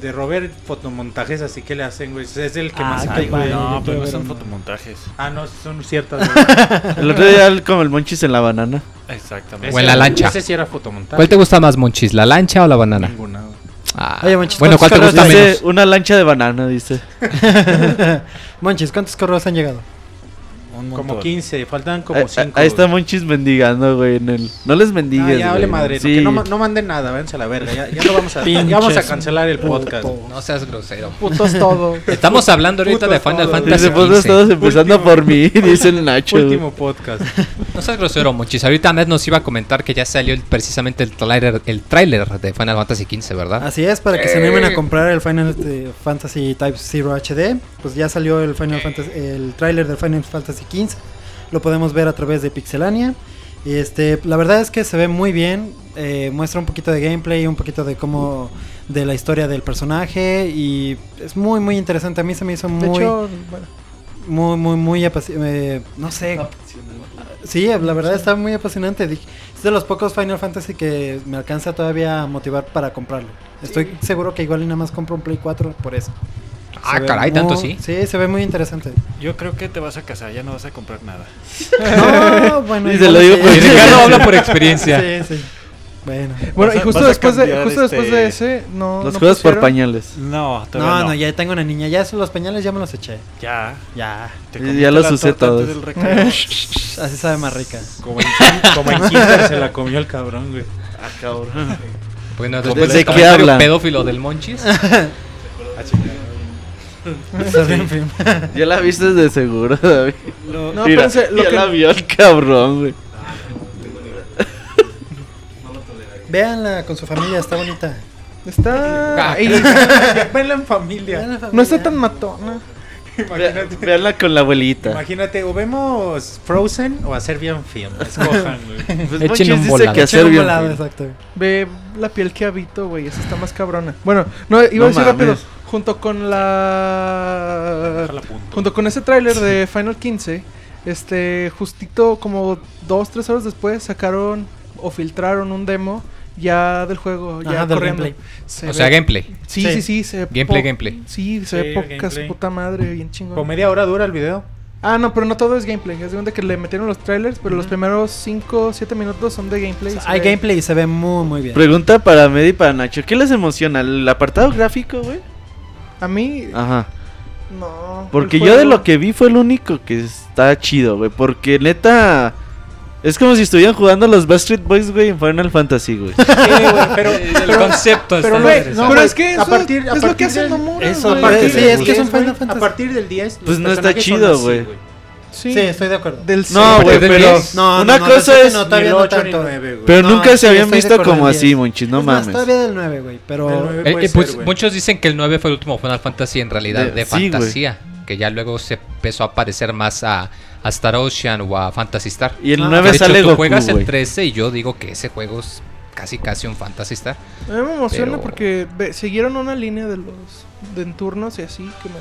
de Robert fotomontajes así que le hacen, güey. Es el que Ah, más hay, güey. No, pero no son fotomontajes. Ah, no, son ciertas. El otro día como el monchis en la banana. Exactamente. O en la lancha. Ese sí era fotomontaje. ¿Cuál te gusta más, Monchis? ¿La lancha o la banana? Ninguna. Ah, Oye, Monchis, bueno, ¿cuál te ¿cuántos gusta Dice, menos? una lancha de banana, dice. Monchis, ¿cuántos correos han llegado? Un Como montón. 15, faltan como 5. ahí está Monchis mendigando, güey, en el... No les mendigues, ya hable madre, no, sí. no, ma- no manden nada, váyanse a la verga. Ya, ya lo vamos a, ya vamos a cancelar el podcast. No seas grosero. Putos todo. Estamos hablando ahorita de Putos Final. Fantasy XV. todos empezando Último. por mí, dice el Nacho. Último podcast. No seas grosero, Monchis. Ahorita Ahmed nos iba a comentar que ya salió el- precisamente el tráiler el tráiler de Final Fantasy XV, ¿verdad? Así es, para que se animen a comprar el Final eh, Fantasy Type 0 HD, pues ya salió el Final Fantasy, el tráiler del Final Fantasy XV. Lo podemos ver a través de Pixelania. Y este, la verdad es que se ve muy bien. eh, muestra un poquito de gameplay, un poquito de cómo de la historia del personaje y es muy muy interesante. A mí se me hizo De muy hecho, bueno, muy muy muy apasi- eh, no sé. Sí, la verdad está muy apasionante. Dije, Es de los pocos Final Fantasy que me alcanza todavía a motivar para comprarlo. Estoy seguro que igual y nada más compro un Play 4 por eso. Ah, Se caray, muy- tanto sí. Sí, se ve muy interesante. Yo creo que te vas a casar, ya no vas a comprar nada. No, bueno. Y se lo digo sí. por Y Ricardo habla por experiencia. Sí, sí. Bueno. bueno y justo después de justo después de este- ese no Los no juegos por pañales. No, todavía No, no. no, ya tengo una niña. Ya esos los pañales ya me los eché. Ya. Ya. Te Ya los usé todos. Así sabe más rica. Como en, como en se la comió el cabrón, güey. Ah, cabrón. Bueno, ¿De después qué del comentario hablan? pedófilo del Monchis. Bien, film. Ya la viste de seguro, David. No, Mira, espérense, lo ya que- la vio el cabrón, güey. Véanla con su familia, está bonita. está Ah, y- Venla en familia. Véanla en familia. no está tan matona. Imagínate. Veanla con la abuelita. Imagínate, o vemos Frozen o hacer bien film. Escojan, güey. Pues Echen un dice que bien. volado, exacto. Ve la piel que habito, güey, esa está más cabrona. Bueno, no iba No a decir mames. rápido, junto con la junto con ese tráiler de Final 15, este justito como dos tres horas después sacaron o filtraron un demo ya del juego, ya Ajá, del corriendo. gameplay. Se O ve- sea, gameplay. Sí, Sí. sí, sí, se ve Gameplay, po- gameplay. Sí, se Sí, ve pocas gameplay. puta madre, bien chingón. Como media hora dura el video. Ah, no, pero no todo es gameplay. Es de donde que le metieron los trailers, pero los primeros 5, 7 minutos son de gameplay. O sea, se hay ve- gameplay y se ve muy, muy bien. Pregunta para Medi y para Nacho. ¿Qué les emociona? ¿El apartado gráfico, güey? A mí, Ajá. no. Porque yo de lo que vi fue el único que está chido, güey. Porque neta. Es como si estuvieran jugando los Backstreet Boys, güey, en Final Fantasy, güey. Sí, güey, pero, El concepto Pero, está interesante. no, pero es que eso a partir, a es lo que partir hacen del- Nomura, eso güey. a partir sí, del es que es un 10, Final Fantasy. A partir del 10, Pues no está chido, güey. Sí, Sí, estoy de acuerdo. del No, güey, del pero. 10. No, una no, no, cosa es. no, todavía el no 8 ni tanto. 9, güey. Pero No, nunca se habían de visto como el así, 10. monchis, no Es más, mames. todavía del 9, güey, pero... Del nueve. Eh, puede eh, pues, ser, muchos dicen que el 9 fue el último Final Fantasy en realidad De- de, sí, fantasía. Que ya luego se empezó a parecer más a, a Star Ocean o a Fantasy Star. Y el Ah, 9 de hecho, sale tú Goku, juegas el güey. 13 y yo digo que ese juego es casi casi un Fantasy Star. A mí me emociona Pero- porque siguieron una línea de los de en turnos y así que me,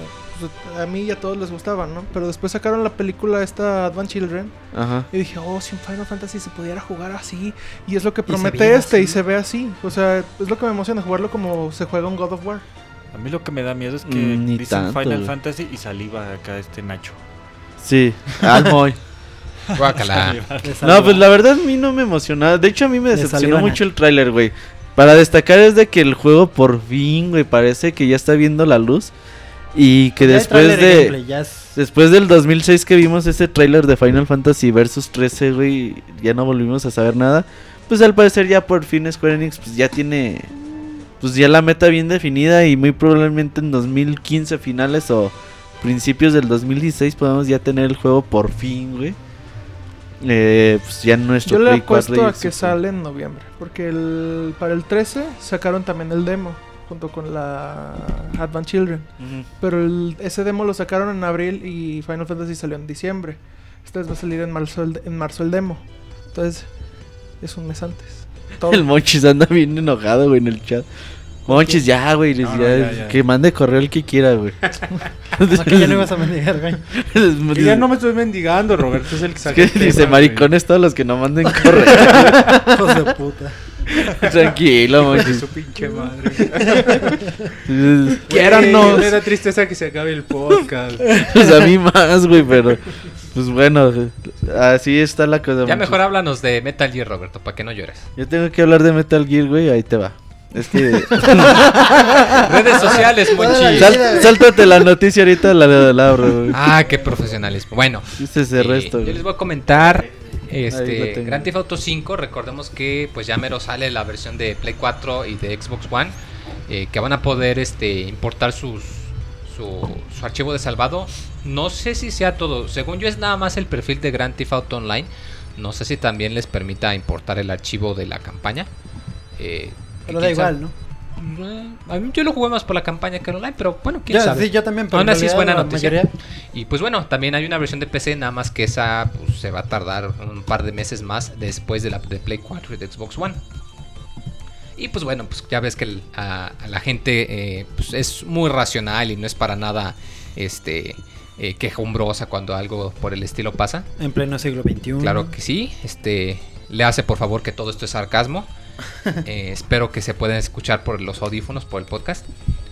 a mí y a todos les gustaban, ¿no? Pero después sacaron la película esta Advent Children Ajá. y dije, oh, si un Final Fantasy se pudiera jugar así. Y es lo que promete este y se ve así. O sea, es lo que me emociona, jugarlo como se juega un God of War. A mí lo que me da miedo es que Mm, ni dicen tanto, Final güey. Fantasy y saliva acá este Nacho. Sí, Almoy. Salió- No, pues la verdad a mí no me emocionaba. De hecho, a mí me decepcionó mucho el tráiler, güey. Para destacar es de que el juego por fin, güey, parece que ya está viendo la luz. Y que Ya después de... gameplay, ya es- Después del 2006 que vimos ese tráiler de Final Fantasy Versus 13, güey, ya no volvimos a saber nada. Pues al parecer ya por fin Square Enix pues ya tiene pues ya la meta bien definida y muy probablemente en 2015 finales o principios del 2016 podemos ya tener el juego por fin, güey. Eh, pues ya en nuestro Yo le Play 4 apuesto a que sale en noviembre. Porque el, para el 13 sacaron también el demo. Junto con la Advent Children. Ujú. Pero el- ese demo lo sacaron en abril y Final Fantasy salió en diciembre. Esta vez va a salir en marzo el, en marzo el demo. Entonces, es un mes antes. Todo. El Monchis anda bien enojado, güey, en el chat. Monchis, ya, güey, No, no, ya, ya, ya. que mande correo el que quiera, güey. ¿Por qué ya no ibas a mendigar, güey? Que ya no me estoy mendigando, Roberto. Es el que Es saca que tema, dice güey. maricones todos los que no manden correo. Hijos de puta. Tranquilo, de Monchis. su pinche madre. Quiéranos. Güey, Me da tristeza que se acabe el podcast. Pues a mí más, güey, pero. Pues bueno, así está la cosa. Ya mejor háblanos de Metal Gear, Roberto, para que no llores. Yo tengo que hablar de Metal Gear, güey, ahí te va. Es que. Redes sociales, Monchi. Sal- sáltate la noticia ahorita, la la, la abro, güey. Ah, qué profesionalismo. Bueno, Este es el eh, resto, yo les voy a comentar este. Grand Theft Auto 5. Recordemos que pues ya mero sale la versión de Play 4 y de Xbox One, eh, que van a poder este importar sus su, su archivo de salvado. No sé si sea todo. Según yo es nada más el perfil de Grand Theft Auto Online. No sé si también les permita importar el archivo de la campaña. Eh, Pero da sabe. igual, ¿no? Eh, A mí yo lo jugué más por la campaña que online, pero bueno, quién Ya, sabe. sí, yo también. pero Aún así es buena noticia. mayoría- Y pues bueno, también hay una versión de PC, nada más que esa pues, se va a tardar un par de meses más después de la de Play 4 y de Xbox One. Y pues bueno, pues ya ves que el- a, a la gente eh, pues, es muy racional y no es para nada este eh, quejumbrosa cuando algo por el estilo pasa. En pleno siglo XXI. Claro que sí. Este le hace por favor que todo esto es sarcasmo. Eh, espero que se puedan escuchar por los audífonos, por el podcast.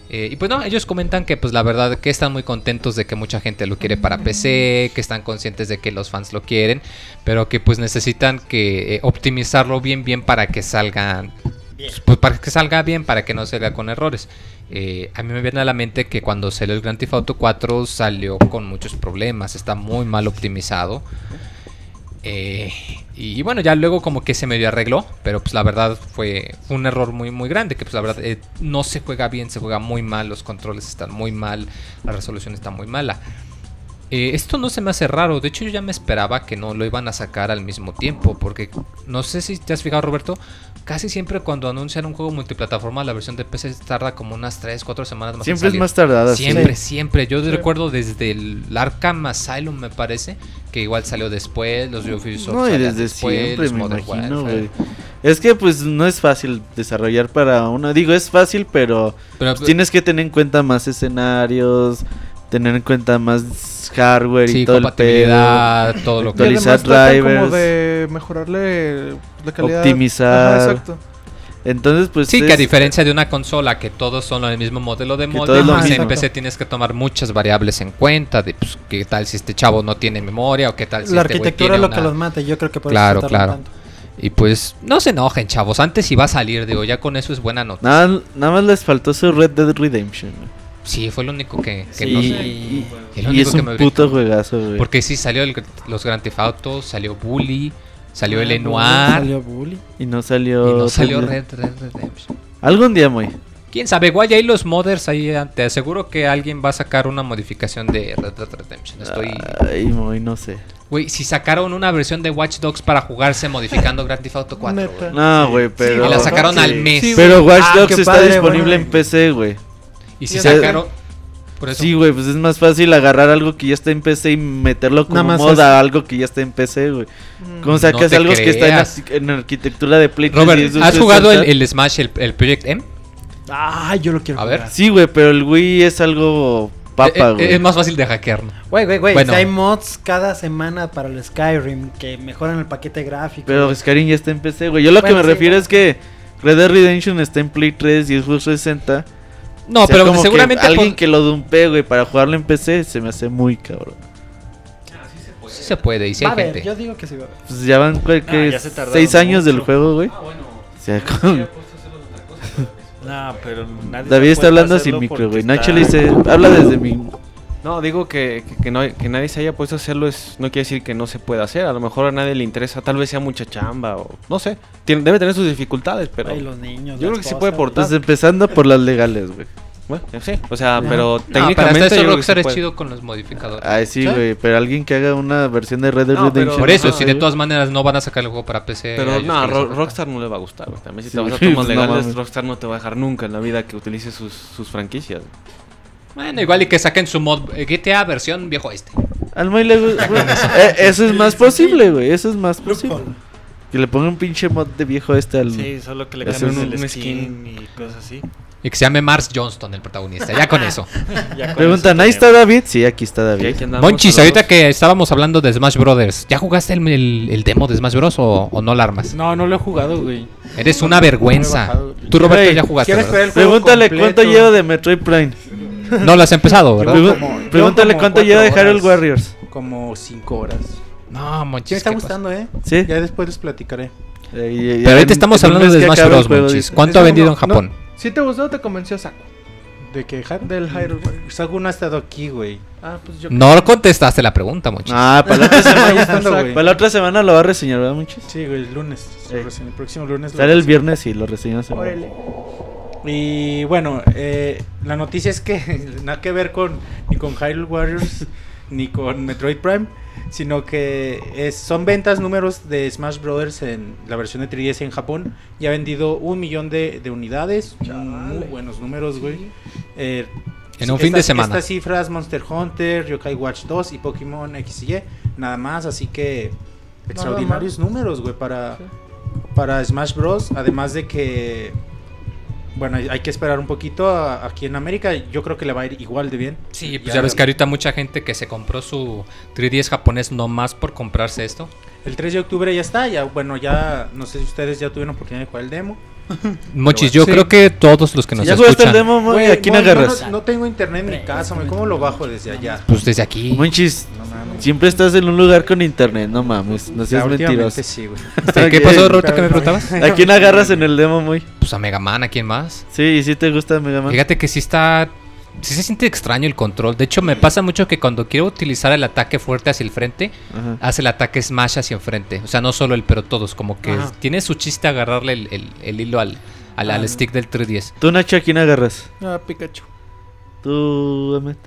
Eh, y pues no, ellos comentan que pues la verdad que están muy contentos de que mucha gente lo quiere para PC, que están conscientes de que los fans lo quieren, pero que pues necesitan que eh, optimizarlo bien bien para que salgan pues para que salga bien, para que no salga con errores. Eh, a mí me viene a la mente que cuando salió el Grand Theft Auto 4 salió con muchos problemas, está muy mal optimizado. Eh, y bueno, ya luego como que se medio arregló, pero pues la verdad fue, un error muy muy grande, que pues la verdad eh, no se juega bien, se juega muy mal, los controles están muy mal, la resolución está muy mala. Eh, esto no se me hace raro, de hecho yo ya me esperaba que no lo iban a sacar al mismo tiempo, porque no sé si te has fijado Roberto, casi siempre cuando anuncian un juego multiplataforma la versión de PC tarda como unas 3, 4 semanas más en Siempre es más tardada. sí. Siempre, siempre. Yo recuerdo desde el Arkham Asylum, me parece, que igual salió después, los Ubisoft No, y desde después, siempre, me imagino, Warfare. Es que pues no es fácil desarrollar para uno. Digo, es fácil, pero Pero, pues, tienes que tener en cuenta más escenarios, tener en cuenta más hardware y sí, todo el pedo. compatibilidad, todo lo Y que... Actualizar drivers. como de mejorarle la calidad. Optimizar. Ajá, exacto. Entonces, pues Sí, es- que a diferencia de una consola que todos son el mismo modelo de Que molde, pues, en. PC tienes que tomar muchas variables en cuenta, de pues, qué tal si este chavo no tiene memoria o qué tal si La este arquitectura tiene es lo que una- los mata. y Yo creo que por Claro, claro. tanto. Y pues no se enojen, chavos, antes iba a salir, digo, ya con eso es buena noticia. Nada, nada más les faltó su Red Dead Redemption. güey. Sí, fue lo único que, que Sí, no sé. y, el es que un me puto juegazo, güey. Porque sí, salió el- los Grand Theft Auto, salió Bully, salió Ah, el Lenoir Salió Bully. Y no salió. y no salió Red Red Red Redemption. Algún día, muy. Quién sabe, igual ya hay los modders ahí, eh, te aseguro que alguien va a sacar una modificación de Red Dead Redemption. Estoy... Ay, muy, no sé. Güey, si sacaron una versión de Watch Dogs para jugarse modificando Grand Theft Auto 4, Neta. güey. No, güey, pero. Y la sacaron Sí. al mes. Sí, Pero Watch Ah, Dogs está padre, disponible bueno. en PC, güey. Y si sea, sacaron... Por eso, Sí, güey, pues es más fácil agarrar algo que ya está en PC y meterlo como más moda es- a algo que ya está en PC, güey. Mm. ¿Cómo sacas te algo que está en, en arquitectura de Play 3 y Robert, ¿has es jugado el, Smash, el, el Project M? Ah, yo lo quiero A ver. jugar. Sí, güey, pero el Wii es algo papa, Eh, eh, güey. es más fácil de hackear, ¿no? Güey, güey, güey. Bueno. si hay mods cada semana para el Skyrim que mejoran el paquete gráfico. Pero Skyrim ya está en PC, güey. Yo lo que me sí, refiero es que Red Dead Redemption está en Play 3 y Xbox 60. No, O sea, pero como que seguramente alguien que lo dumpee, güey, para jugarlo en PC se me hace muy cabrón. sí se puede y sí Va hay a haber, gente. yo digo que sí va a. Pues ya van creo que ya se tardaron seis años del juego, güey. O sea, con- No, pero nadie se David está hablando sin micro, güey. Nacho le dice, habla desde mi... No, digo que, que, que no, que nadie se haya puesto a hacerlo es, no quiere decir que no se pueda hacer. A lo mejor a nadie le interesa, tal vez sea mucha chamba o no sé. Tiene- debe tener sus dificultades, pero Ay, los niños. yo creo que se cosas. puede portar. Pues empezando por las legales, güey. Bueno, sí, o sea, pero No, pero técnicamente hasta eso Rockstar es chido con los modificadores. Ay, sí, ¿Sí? güey. Pero alguien que haga una versión de Red Dead No, pero- Redemption. Por eso, si de todas maneras no van a sacar el juego para PC. Pero no, Ro-. Rockstar no le va a gustar, güey. También si Sí, te vas a tomar no legales. Rockstar no te va a dejar nunca en la vida que utilice sus, sus franquicias. Bueno, igual y que saquen su mod eh, GTA versión viejo este. Al Moy le gusta. eh, eso es más posible, güey. Eso es más posible. Que le ponga un pinche mod de viejo este al. Sí, solo que le cambien un- el un skin, y cosas así. Y que se llame Mars Johnston, el protagonista. Ya con eso. Ya con Preguntan, eso ¿ahí está. David? Sí, aquí está David. aquí andamos Monchis, ahorita que estábamos hablando de Smash Brothers, ¿ya jugaste el, el- el demo de Smash Bros. o, o no la armas? No, no lo he jugado, güey. Eres una vergüenza. Tú, Roberto, ya jugaste. Pregúntale completo. cuánto lleva de Metroid Prime. No lo has empezado, ¿verdad? Como- Pregúntale como cuánto lleva de horas. Warriors. Como 5 horas. No, Monchis. Me está ¿qué pasa? gustando, ¿eh? Sí. Ya después les platicaré. Eh, y- y- Pero ahorita estamos hablando de Smash Bros, Monchis. ¿Cuánto ha vendido en Japón? Si te gustó, te convenció Saco. ¿De qué, Har? Del Hyrule Warriors. Sagu no ha estado aquí, güey. Ah, pues yo. No contestaste la pregunta, Monchis. Ah, para la otra semana. gustando, güey. para la otra semana lo va a reseñar, ¿verdad, Monchis? Sí, güey, el lunes. Sí. Reseño, El próximo lunes. lo Sale el viernes y lo reseñamos. en- Órale. Y bueno, eh, la noticia es que nada que ver con ni con Hyrule Warriors ni con Metroid Prime, sino que es, son ventas números de Smash Brothers en la versión de 3DS en Japón. Ya ha vendido un millón de, de unidades, muy buenos números, güey. Eh, En un fin de semana. Estas cifras, Monster Hunter, Yokai Watch 2 y Pokémon X y Y, nada más, así que extraordinarios números, güey, para, para Smash Bros. Además de que, bueno, hay, que esperar un poquito a- aquí en América. Yo creo que le va a ir igual de bien. Sí, pues ya ves que ahorita mucha gente que se compró su 3DS japonés nomás por comprarse esto. El 3 de octubre ya está, ya, bueno, ya, no sé si ustedes ya tuvieron oportunidad de jugar el demo. Monchis, bueno, yo sí. creo que todos los que nos ¿Ya jugaste el escuchan, demo, Moy? ¿A quién agarras? No, no tengo internet en mi casa, güey, ¿cómo lo bajo desde allá? pues desde aquí. Monchis, No mames. siempre estás en un lugar con internet, no mames, no seas mentiroso. sí, ¿Qué pasó, Roberto, que me preguntabas? ¿A quién agarras en el demo, muy? Pues a Mega Man, ¿a quién más? Sí, ¿y sí te gusta Mega Man? Fíjate que sí está. Sí se siente extraño el control. De hecho, me pasa mucho que cuando quiero utilizar el ataque fuerte hacia el frente, Ajá. hace el ataque smash hacia enfrente. O sea, no solo él, pero todos. Como que Ajá. tiene su chiste agarrarle el, el- el hilo al, al, al Ah. stick del 310. ¿Tú, Nacho, a quién agarras? Ah, Pikachu. ¿Tú, Ahmed?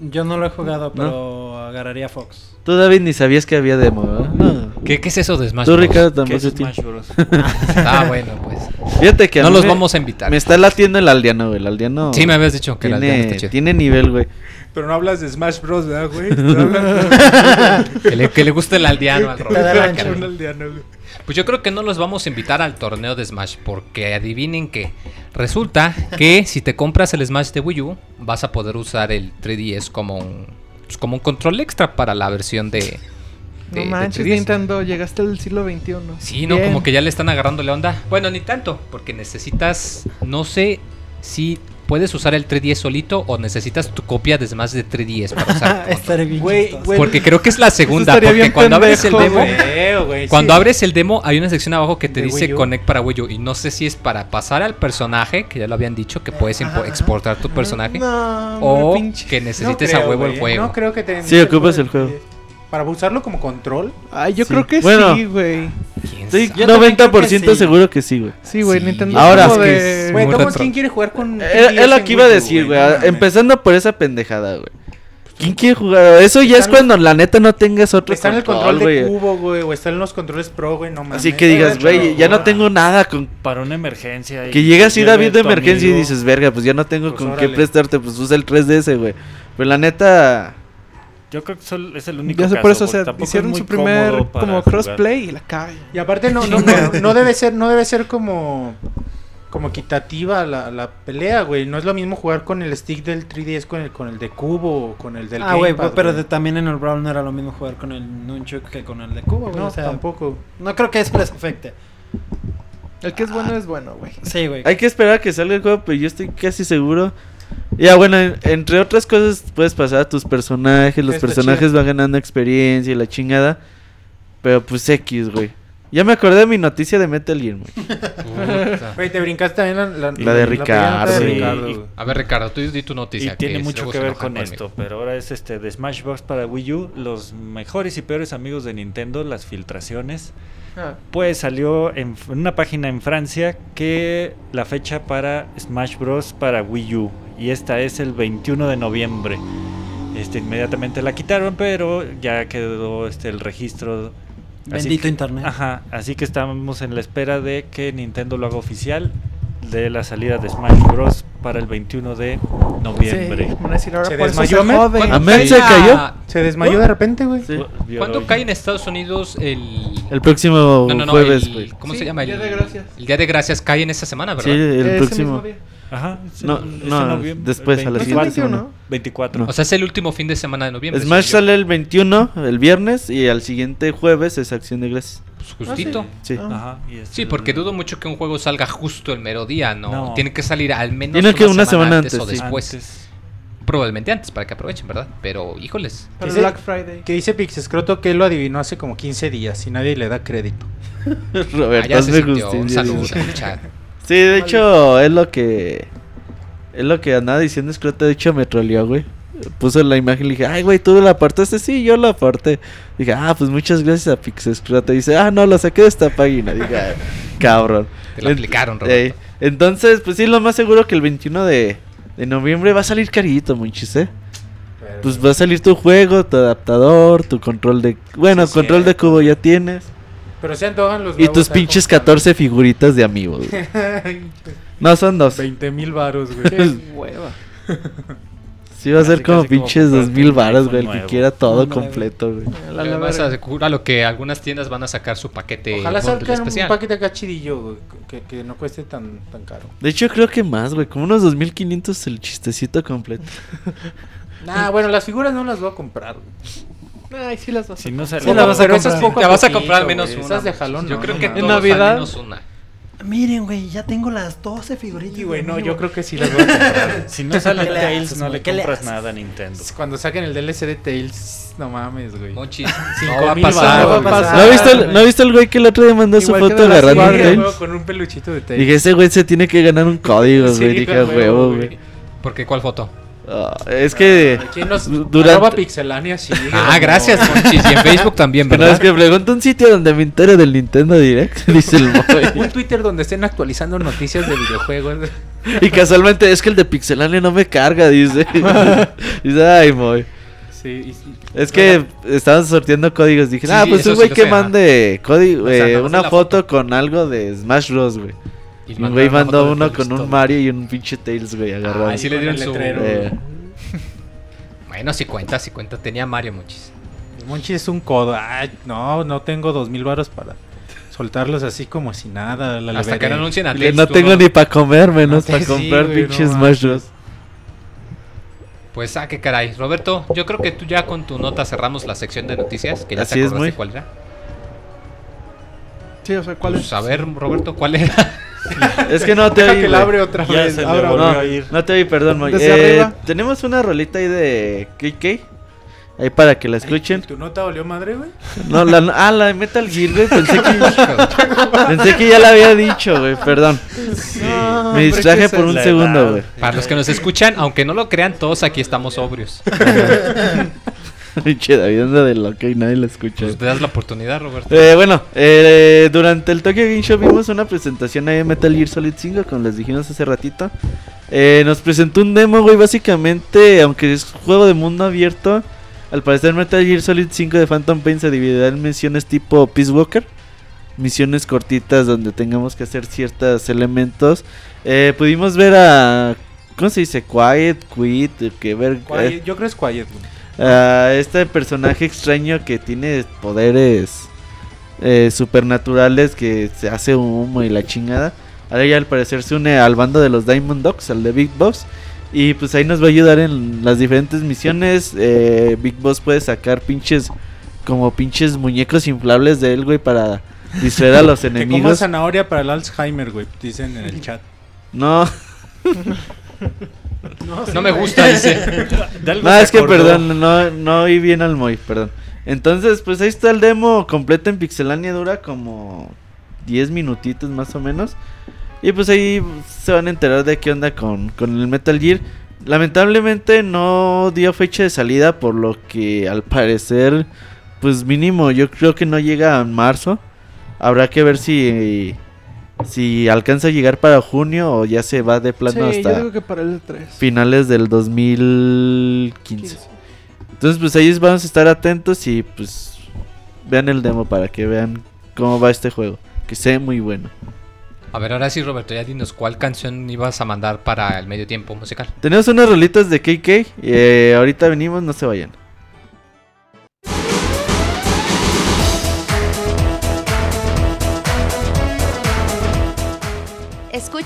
Yo no lo he jugado, pero agarraría a Fox. Tú, David, ni sabías que había demo, ¿verdad? No. ¿Qué, qué es eso de Smash Tú, Bros? Ricardo, ¿Qué tampoco es te- Smash Bros? Ah, bueno, pues. Fíjate que a No mí los me- vamos a invitar. Me está latiendo el aldeano, güey. El aldeano. Sí, me habías dicho que el aldeano tiene, está chido. tiene nivel, güey. Pero no hablas de Smash Bros, ¿verdad, güey? Que le, que le guste el aldeano al da ancha. caray. Un aldeano, güey. Pues yo creo que no los vamos a invitar al torneo de Smash porque adivinen que resulta que si te compras el Smash de Wii U vas a poder usar el 3DS como un pues, como un control extra para la versión de, de- No de manches, 3DS. Nintendo, llegaste al siglo XXI. Sí, no, Bien. como que ya le están agarrando la onda. Bueno, ni tanto, porque necesitas no sé si puedes usar el 3DS solito o necesitas tu copia de Smash de 3DS para usar. el güey. Porque creo que es la segunda, porque bien cuando abres el demo güey, Cuando sí. abres el demo hay una sección abajo que te De dice. Connect para Wii U y no sé si es para pasar al personaje, que ya lo habían dicho, que puedes exportar tu personaje, No, o que No necesites creo, a huevo el juego. No creo que te Sí, ocupas el juego. Para usarlo como control. Ay, yo Sí. creo que Bueno. sí, güey. ¿Quién Estoy sabe? Yo también creo 90% que sí. seguro que sí, güey. Sí, güey, Sí. Nintendo. Ahora, es que Güey, ¿cómo retro. quién quiere jugar con Es 3DS es lo que iba a decir, güey. Mames. Empezando por esa pendejada, güey. ¿Quién quiere jugar? Eso ya es cuando la neta no tengas otro Está en el control de güey. cubo, güey, o está en los controles pro, güey, no mames. Así que digas, güey, ya no Ah. tengo nada con... Para una emergencia. y Que llega así llegue David de emergencia y dices, verga, pues ya no tengo Pues con órale. qué prestarte, pues usa el 3DS, güey. Pero la neta... Yo creo que es el único Ya sé caso, por eso, o sea, hicieron su primer como crossplay y la cae. Y aparte no, no, no, no debe ser, no debe ser como como equitativa la, la pelea, güey. No es lo mismo jugar con el stick del 3DS con el, con el de cubo o con el del ah, güey, pero de- también en el Brawl no era lo mismo jugar con el Nunchuk que con el de Cubo, güey. No, o sea, tampoco. no creo que eso les afecte. El que es bueno es bueno, güey. Sí, güey. Hay que esperar a que salga el juego, pero yo estoy casi seguro. Ya, bueno, en- entre otras cosas, puedes pasar a tus personajes. Los Está personajes van ganando experiencia y la chingada. Pero pues X, güey. Ya me acordé de mi noticia de Metal Gear, güey. Puta. Güey, te brincaste también la, la, La de Ricardo. de. A ver, Ricardo, tú di tu Y noticia. tiene mucho que ver con conmigo. esto, pero ahora es este de Smash Bros para Wii U, los mejores y peores amigos de Nintendo, las filtraciones. Ah, Pues salió en una página en Francia que la fecha para Smash Bros para Wii U y esta es el 21 de noviembre. Este inmediatamente la quitaron, pero ya quedó este el registro Bendito que- internet. Ajá, así que estamos en la espera de que Nintendo lo haga oficial de la salida de Smash Bros para el 21 de noviembre. Sí, ahora ¿Se desmayó, se se cayó. Se desmayó de repente, güey. Sí. ¿Cuándo cae en Estados Unidos el... El próximo No, no, no, jueves, el- güey. ¿Cómo Sí, se llama? Día el, de Gracias. El Día de Gracias cae en esta semana, ¿verdad? Sí, el próximo. Ajá, es No, el- es no, en después, a la ¿No siguiente 24. 21? 24. O sea, es el último fin de semana de noviembre. Smash sale el 21, el viernes, y al siguiente jueves es Acción de Gracias. Pues justito. Sí. Ah. Ajá, y es Sí, el- porque dudo mucho que un juego salga justo el mero día, ¿no? No. Tiene que salir al menos Tiene que una semana antes, o sí. después. Antes. Probablemente antes, para que aprovechen, ¿verdad? Pero, híjoles. Dice- Black Friday. Que dice Pixescroto que él lo adivinó hace como 15 días y nadie le da crédito. Roberto, Allá se hazme sintió. Un saludo Sí, de hecho, es lo que. Es lo que andaba diciendo Scrota. De hecho, me troleó, güey. Puso la imagen y dije, ay, güey, ¿tú la apartaste? Sí, yo la aparté. Dije, ah, pues muchas gracias a Pixescrota. Dice, ah, no, lo saqué de esta página. Dije, "Ah, cabrón. Te lo aplicaron, Ey, Roberto. Entonces, pues sí, lo más seguro que el 21 de, de noviembre va a salir carito, monchis, ¿eh? Pues va a salir tu juego, tu adaptador, tu control de... Bueno, Sí, control de cubo ya tienes. Pero se antojan los Y tus pinches iPhones 14 figuritas de amigos. No, son dos. 20 mil varos, güey. Hueva. Sí, va a ser como pinches dos mil iPhone güey. El que quiera todo completo, güey. La- la verga. asegura lo que algunas tiendas van a sacar su paquete Ojalá salgan un paquete acá chidillo, güey, que, que no cueste tan, tan caro. De hecho, creo que más, güey. Como unos 2500 el chistecito completo. Nah, bueno, las figuras no las voy a comprar, güey. Ay, sí las vas a Si no sale. Sí, la vas a pero comprar. esas poco Ya vas a poquito, comprar al menos güey. una. Esas de jalón, Yo no, creo no que mames. todos al Navidad- menos una. Miren, güey, ya tengo las 12 figuritas. Y de bueno, amigo. yo creo que sí las voy a comprar. Si no sale ¿Qué le Tails, haces, no güey? le ¿Qué le compras haces? nada a Nintendo. Cuando saquen el DLC de Tails, no mames, güey. No va a pasar. no va a güey. pasar. ¿No Ah, viste, el, güey. ¿No viste el güey que el otro día mandó su Igual que foto de las agarrando Barbie, Tails? con un peluchito de Tails. Dije, ese güey se tiene que ganar un código, Sí, güey. Dije, a a huevo, güey. ¿Por qué? ¿Cuál foto? Ah, es que. ¿Quién nos durante- pixelania? Sí, Ah, gracias, Monchis. Y en Facebook también, No, ¿verdad? es que pregunta un sitio donde me entere del Nintendo Direct, dice el Un boy. Twitter donde estén actualizando noticias de videojuegos. y casualmente es que el de Pixelania no me carga, dice. dice, ay, boy. Sí, y sí. Es que estaban sorteando códigos. Dije, Sí, ah, pues un güey que mande código, O sea, eh, una foto, foto. con algo de Smash Bros, güey. Y un güey mandó uno con un Mario y un pinche Tails, güey, agarrado. Ah, sí le dieron el su... letrero. Eh, Bueno, si cuenta, si cuenta. Tenía Mario, Monchis. Monchi es un codo. Ay, no, no tengo dos mil varos para soltarlos así como si nada. La Hasta que no anuncien a Tails, no tengo ni para comer, menos No, para sí, comprar güey, no pinches. Smash Bros. Pues, ah, qué caray. Roberto, yo creo que tú ya con tu nota cerramos la sección de noticias, que ya Así te es, acordaste muy. cuál era. Sí, o sea, ¿cuál Pues, es? a ver, Roberto, ¿cuál era? Es que no te Deja oí, que la abre otra Ya vez. se le abra volvió otra. a ir. No te oí, perdón, Moy. Eh. Tenemos una rolita ahí de KK. Ahí para que la escuchen. ¿Tu nota valió madre, güey? No, la, ah, la de Metal Gear, güey. Pensé que, pensé que ya la había dicho, güey. Perdón. No, Me distraje por un segundo, güey. Para los que nos escuchan, aunque no lo crean, todos aquí estamos sobrios. Pinche David anda de loca y nadie la escucha. Pues te das la oportunidad, Roberto. Eh, bueno, eh, durante el Tokyo Game Show vimos una presentación ahí de Metal Gear Solid 5, como les dijimos hace ratito. Eh, nos presentó un demo, güey, básicamente, aunque es juego de mundo abierto. Al parecer Metal Gear Solid 5 de Phantom Pain se dividirá en misiones tipo Peace Walker. Misiones cortitas donde tengamos que hacer ciertos elementos. Eh, pudimos ver a... ¿Cómo se dice? Quiet, Quit, que ver... Quiet, Yo creo que es Quiet, güey. A este personaje extraño que tiene poderes eh, supernaturales que se hace humo y la chingada. Ahora ya al parecer se une al bando de los Diamond Dogs, al de Big Boss. Y pues ahí nos va a ayudar en las diferentes misiones. Eh, Big Boss puede sacar pinches, como pinches muñecos inflables de él, güey, para distraer a los Que como enemigos. zanahoria para el Alzheimer, güey, dicen en el chat. No, No me gusta, dice. No, es que perdón, no, no oí bien al Moy, perdón. Entonces, pues ahí está el demo completo en Pixelania, dura como 10 minutitos más o menos. Y pues ahí se van a enterar de qué onda con, con el Metal Gear. Lamentablemente no dio fecha de salida, por lo que al parecer, pues mínimo, yo creo que no llega a marzo. Habrá que ver si, si alcanza a llegar para junio o ya se va de Sí, plano yo hasta digo que para el 3. finales del 2015. Entonces, pues ahí vamos a estar atentos y pues vean el demo para que vean cómo va este juego. Que sea muy bueno. A ver, ahora sí, Roberto, ya dinos cuál canción ibas a mandar para el medio tiempo musical. Tenemos unas rolitas de KK. eh, ahorita venimos, no se vayan.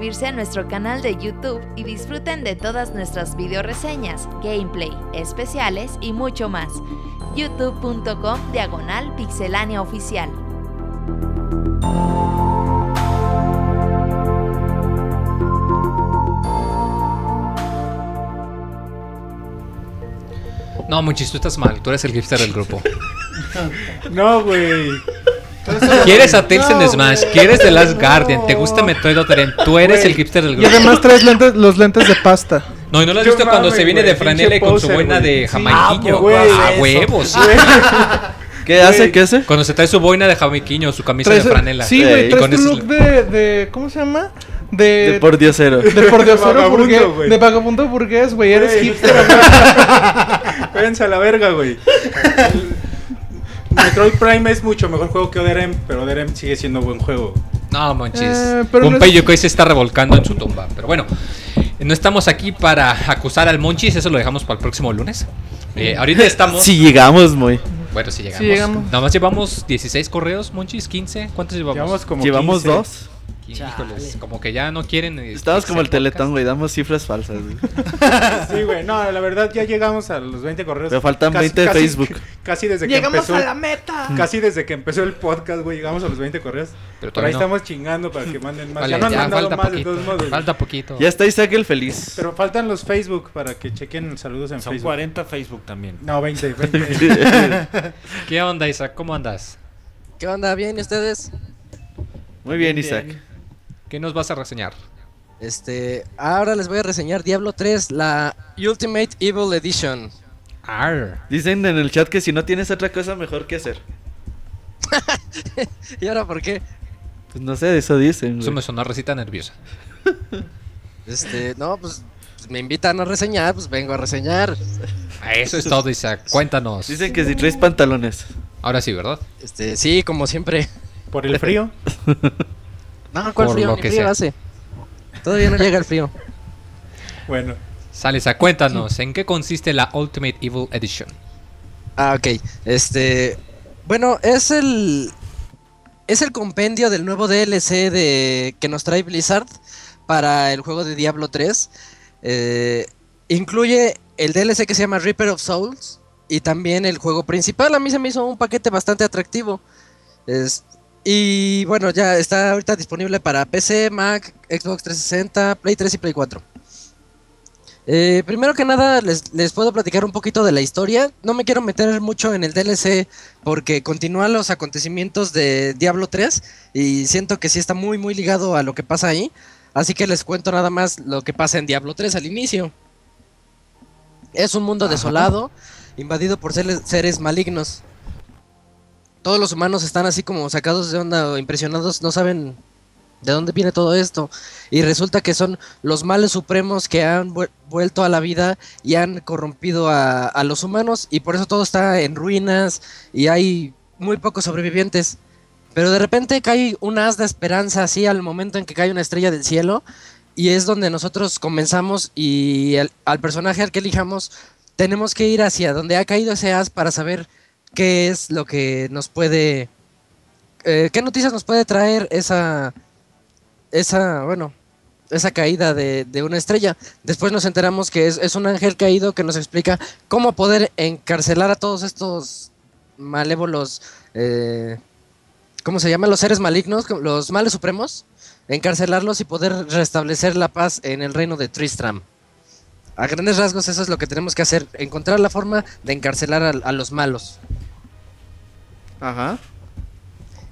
suscribirse a nuestro canal de YouTube y disfruten de todas nuestras video reseñas, gameplay, especiales y mucho más. youtube.com diagonal pixelánea oficial. No, Monchis, tú estás mal. Tú eres el hipster del grupo. No, güey. Quieres a Tales en Smash, quieres The Last Guardian, te gusta Metroid Other Tú eres el hipster del Y grupo. además traes lentes, los lentes de pasta. No, ¿y no lo has Yo visto cuando se viene de franela y con su boina de Sí. jamaiquiño? Ah, a huevos. ¿Qué hace? ¿Qué hace? Cuando se trae su boina de jamaiquiño, su camisa Traes- de franela. Sí, Sí, güey, y traes con tu ese- look de, de... ¿Cómo se llama? De... De por Dios cero. de pordiosero Vagabundo, burgués. güey. De vagabundo burgués, güey. Eres hipster. Váyanse a la verga, güey. Metroid Prime es mucho mejor juego que Other pero Other sigue siendo buen juego. No, Monchis. Eh, no Gunpei es- Yokoi se está revolcando en su tumba. Pero bueno, no estamos aquí para acusar al Monchis. Eso lo dejamos para el próximo lunes. Eh, ahorita estamos. Si llegamos, muy. Bueno, si llegamos. Sí llegamos. Nada más llevamos 16 correos, Monchis, 15. ¿Cuántos llevamos? Llevamos como Llevamos 15. dos. Híjoles, como que ya no quieren. eh, Estamos como el podcast. teletón, güey. Damos cifras falsas, güey. Sí, güey. No, la verdad ya llegamos a los 20 correos. Pero faltan 20 de Facebook. Casi desde que Llegamos empezó. a la meta. Casi desde que empezó el podcast, güey, llegamos a los 20 correos. Pero Por ahí no. estamos chingando para que manden más. Vale, ya no han ya mandado falta más de todos modos. Falta poquito. Ya está Isaac el feliz. Pero faltan los Facebook para que chequen saludos en Son Facebook. 40 Facebook también. No, 20, 20. ¿Qué onda, Isaac? ¿Cómo andas? ¿Qué onda? ¿Bien? ¿Y ustedes? Muy bien, Isaac. ¿Qué nos vas a reseñar? Este, ahora les voy a reseñar Diablo 3, la Ultimate Evil Edition. Arr. Dicen en el chat que si no tienes otra cosa mejor que hacer. ¿Y ahora por qué? Pues no sé, eso dicen. Eso güey. me sonó recita nerviosa. Este, no, pues, pues me invitan a reseñar, pues vengo a reseñar. Eso es todo, Isaac. Cuéntanos. Dicen que si traes pantalones. Ahora sí, ¿verdad? Este, sí, como siempre. Por el frío. No, ¿cuál Por frío? lo que frío sea. hace. Todavía no llega el frío. Bueno. Sale, Isaac, cuéntanos. ¿En qué consiste la Ultimate Evil Edition? Ah, ok. Este, bueno, es el es el compendio del nuevo DLC de que nos trae Blizzard para el juego de Diablo 3. Eh, incluye el DLC que se llama Reaper of Souls y también el juego principal. A mí se me hizo un paquete bastante atractivo. Es- y bueno, ya está ahorita disponible para PC, Mac, Xbox 360, Play 3 y Play 4. Eh, primero que nada, les, les puedo platicar un poquito de la historia. No me quiero meter mucho en el DLC porque continúan los acontecimientos de Diablo 3 y siento que sí está muy, muy ligado a lo que pasa ahí. Así que les cuento nada más lo que pasa en Diablo 3 al inicio. Es un mundo desolado, invadido por seres, seres malignos. Todos los humanos están así como sacados de onda impresionados, no saben de dónde viene todo esto. Y resulta que son los males supremos que han vuel- vuelto a la vida y han corrompido a, a los humanos y por eso todo está en ruinas y hay muy pocos sobrevivientes. Pero de repente cae un haz de esperanza así al momento en que cae una estrella del cielo y es donde nosotros comenzamos y el- al personaje al que elijamos tenemos que ir hacia donde ha caído ese haz para saber qué es lo que nos puede... eh, ¿Qué noticias nos puede traer esa... esa, bueno, esa caída de, de una estrella? Después nos enteramos que es, es un ángel caído que nos explica cómo poder encarcelar a todos estos malévolos... eh, ¿Cómo se llaman? Los seres malignos, los males supremos. Encarcelarlos y poder restablecer la paz en el reino de Tristram. A grandes rasgos eso es lo que tenemos que hacer, encontrar la forma de encarcelar a, a los malos. Ajá.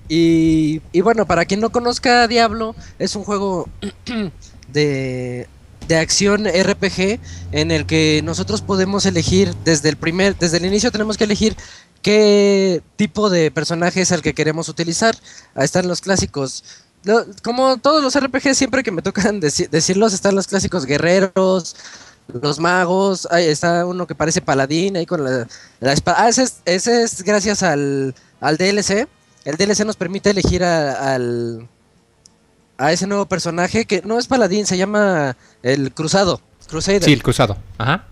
Y, y bueno, para quien no conozca Diablo, es un juego de, de acción RPG en el que nosotros podemos elegir desde el primer, desde el inicio tenemos que elegir qué tipo de personaje es el que queremos utilizar. Ahí están los clásicos. Como todos los RPG, siempre que me tocan deci- decirlos, están los clásicos guerreros, los magos, ahí está uno que parece paladín, ahí con la, la espada. Ah, ese es, ese es gracias al, al DLC. El DLC nos permite elegir a, al, a ese nuevo personaje que no es paladín, se llama el cruzado. Crusader. Sí, el cruzado. Ajá.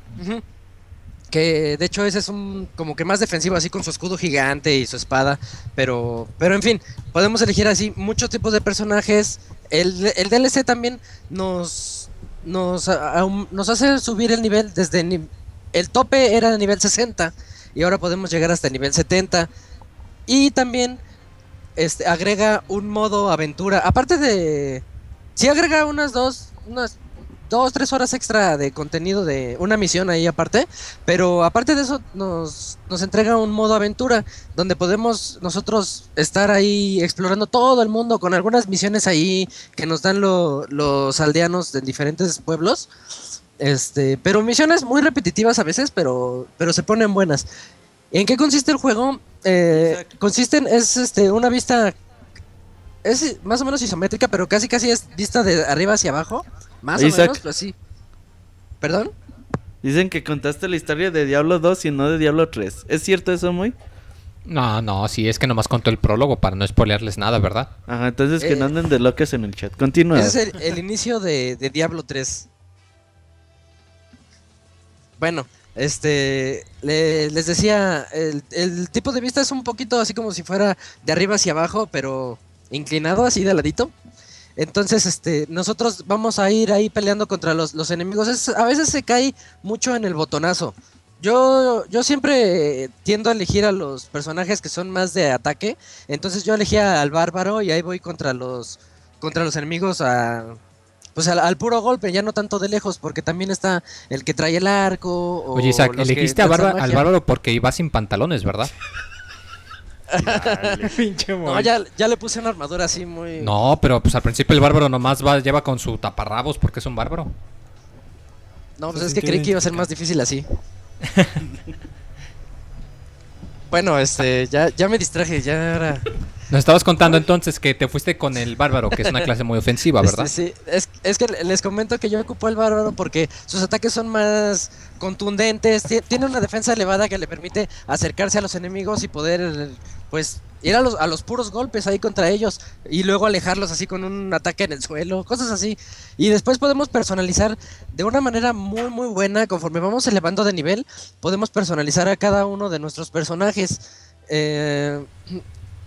Que de hecho ese es un como que más defensivo, así con su escudo gigante y su espada. Pero, pero en fin, podemos elegir así muchos tipos de personajes el, el DLC también nos, nos, nos hace subir el nivel desde... el tope era nivel 60 y ahora podemos llegar hasta el nivel 70. Y también este, agrega un modo aventura. Aparte de... Sí agrega unas dos, unas dos, tres horas extra de contenido de una misión ahí aparte. Pero aparte de eso nos, nos entrega un modo aventura donde podemos nosotros estar ahí explorando todo el mundo con algunas misiones ahí que nos dan lo- los aldeanos de diferentes pueblos. Este, pero misiones muy repetitivas a veces, pero, pero se ponen buenas. ¿En qué consiste el juego? Eh, consiste en, es este, una vista, es más o menos isométrica, pero casi casi es vista de arriba hacia abajo. Más o Isaac. menos, así. ¿Perdón? Dicen que contaste la historia de Diablo 2 y no de Diablo 3. ¿Es cierto eso, muy? No, no, sí, es que nomás contó el prólogo para no spoilearles nada, ¿verdad? Ajá, entonces que Eh. no anden de locas en el chat. Continúa. Ese es el, el inicio de, de Diablo 3. Bueno, este, le- les decía, el, el tipo de vista es un poquito así como si fuera de arriba hacia abajo, pero inclinado así de ladito. Entonces, este, nosotros vamos a ir ahí peleando contra los, los enemigos. Es- a veces se cae mucho en el botonazo. Yo, yo siempre tiendo a elegir a los personajes que son más de ataque. Entonces yo elegía al bárbaro y ahí voy contra los, contra los enemigos a, pues al, al puro golpe, ya no tanto de lejos, porque también está el que trae el arco. o Oye, Isaac, que elegiste a al bárbaro porque iba sin pantalones, ¿verdad? Pinche No, ya, ya le puse una armadura así muy. No, pero pues al principio el bárbaro nomás va, lleva con su taparrabos porque es un bárbaro. No, pues es que creí que iba a ser más difícil así. bueno, este, ya, ya me distraje, ya era. Nos estabas contando entonces que te fuiste con el bárbaro, que es una clase muy ofensiva, ¿verdad? Este, sí, es, es que les comento que yo ocupo el bárbaro porque sus ataques son más contundentes, ti- tiene una defensa elevada que le permite acercarse a los enemigos y poder, pues, ir a los, a los puros golpes ahí contra ellos y luego alejarlos así con un ataque en el suelo, cosas así. Y después podemos personalizar de una manera muy, muy buena, conforme vamos elevando de nivel, podemos personalizar a cada uno de nuestros personajes. Eh,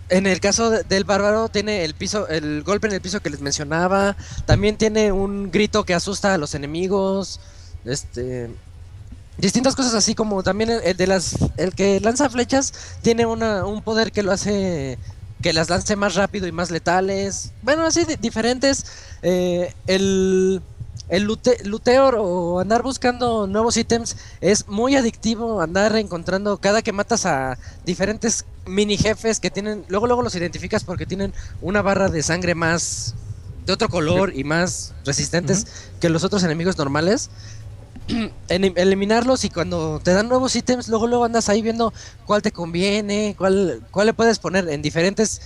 en el caso de- del bárbaro tiene el piso, el golpe en el piso que les mencionaba. También tiene un grito que asusta a los enemigos. Este, distintas cosas así como también el, el de las, el que lanza flechas tiene una, un poder que lo hace que las lance más rápido y más letales. Bueno, así di- diferentes. Eh, el el lute- luteo o andar buscando nuevos ítems es muy adictivo andar encontrando cada que matas a diferentes mini jefes que tienen luego luego los identificas porque tienen una barra de sangre más de otro color y más resistentes que los otros enemigos normales eliminarlos y cuando te dan nuevos ítems luego luego andas ahí viendo cuál te conviene cuál cuál le puedes poner en diferentes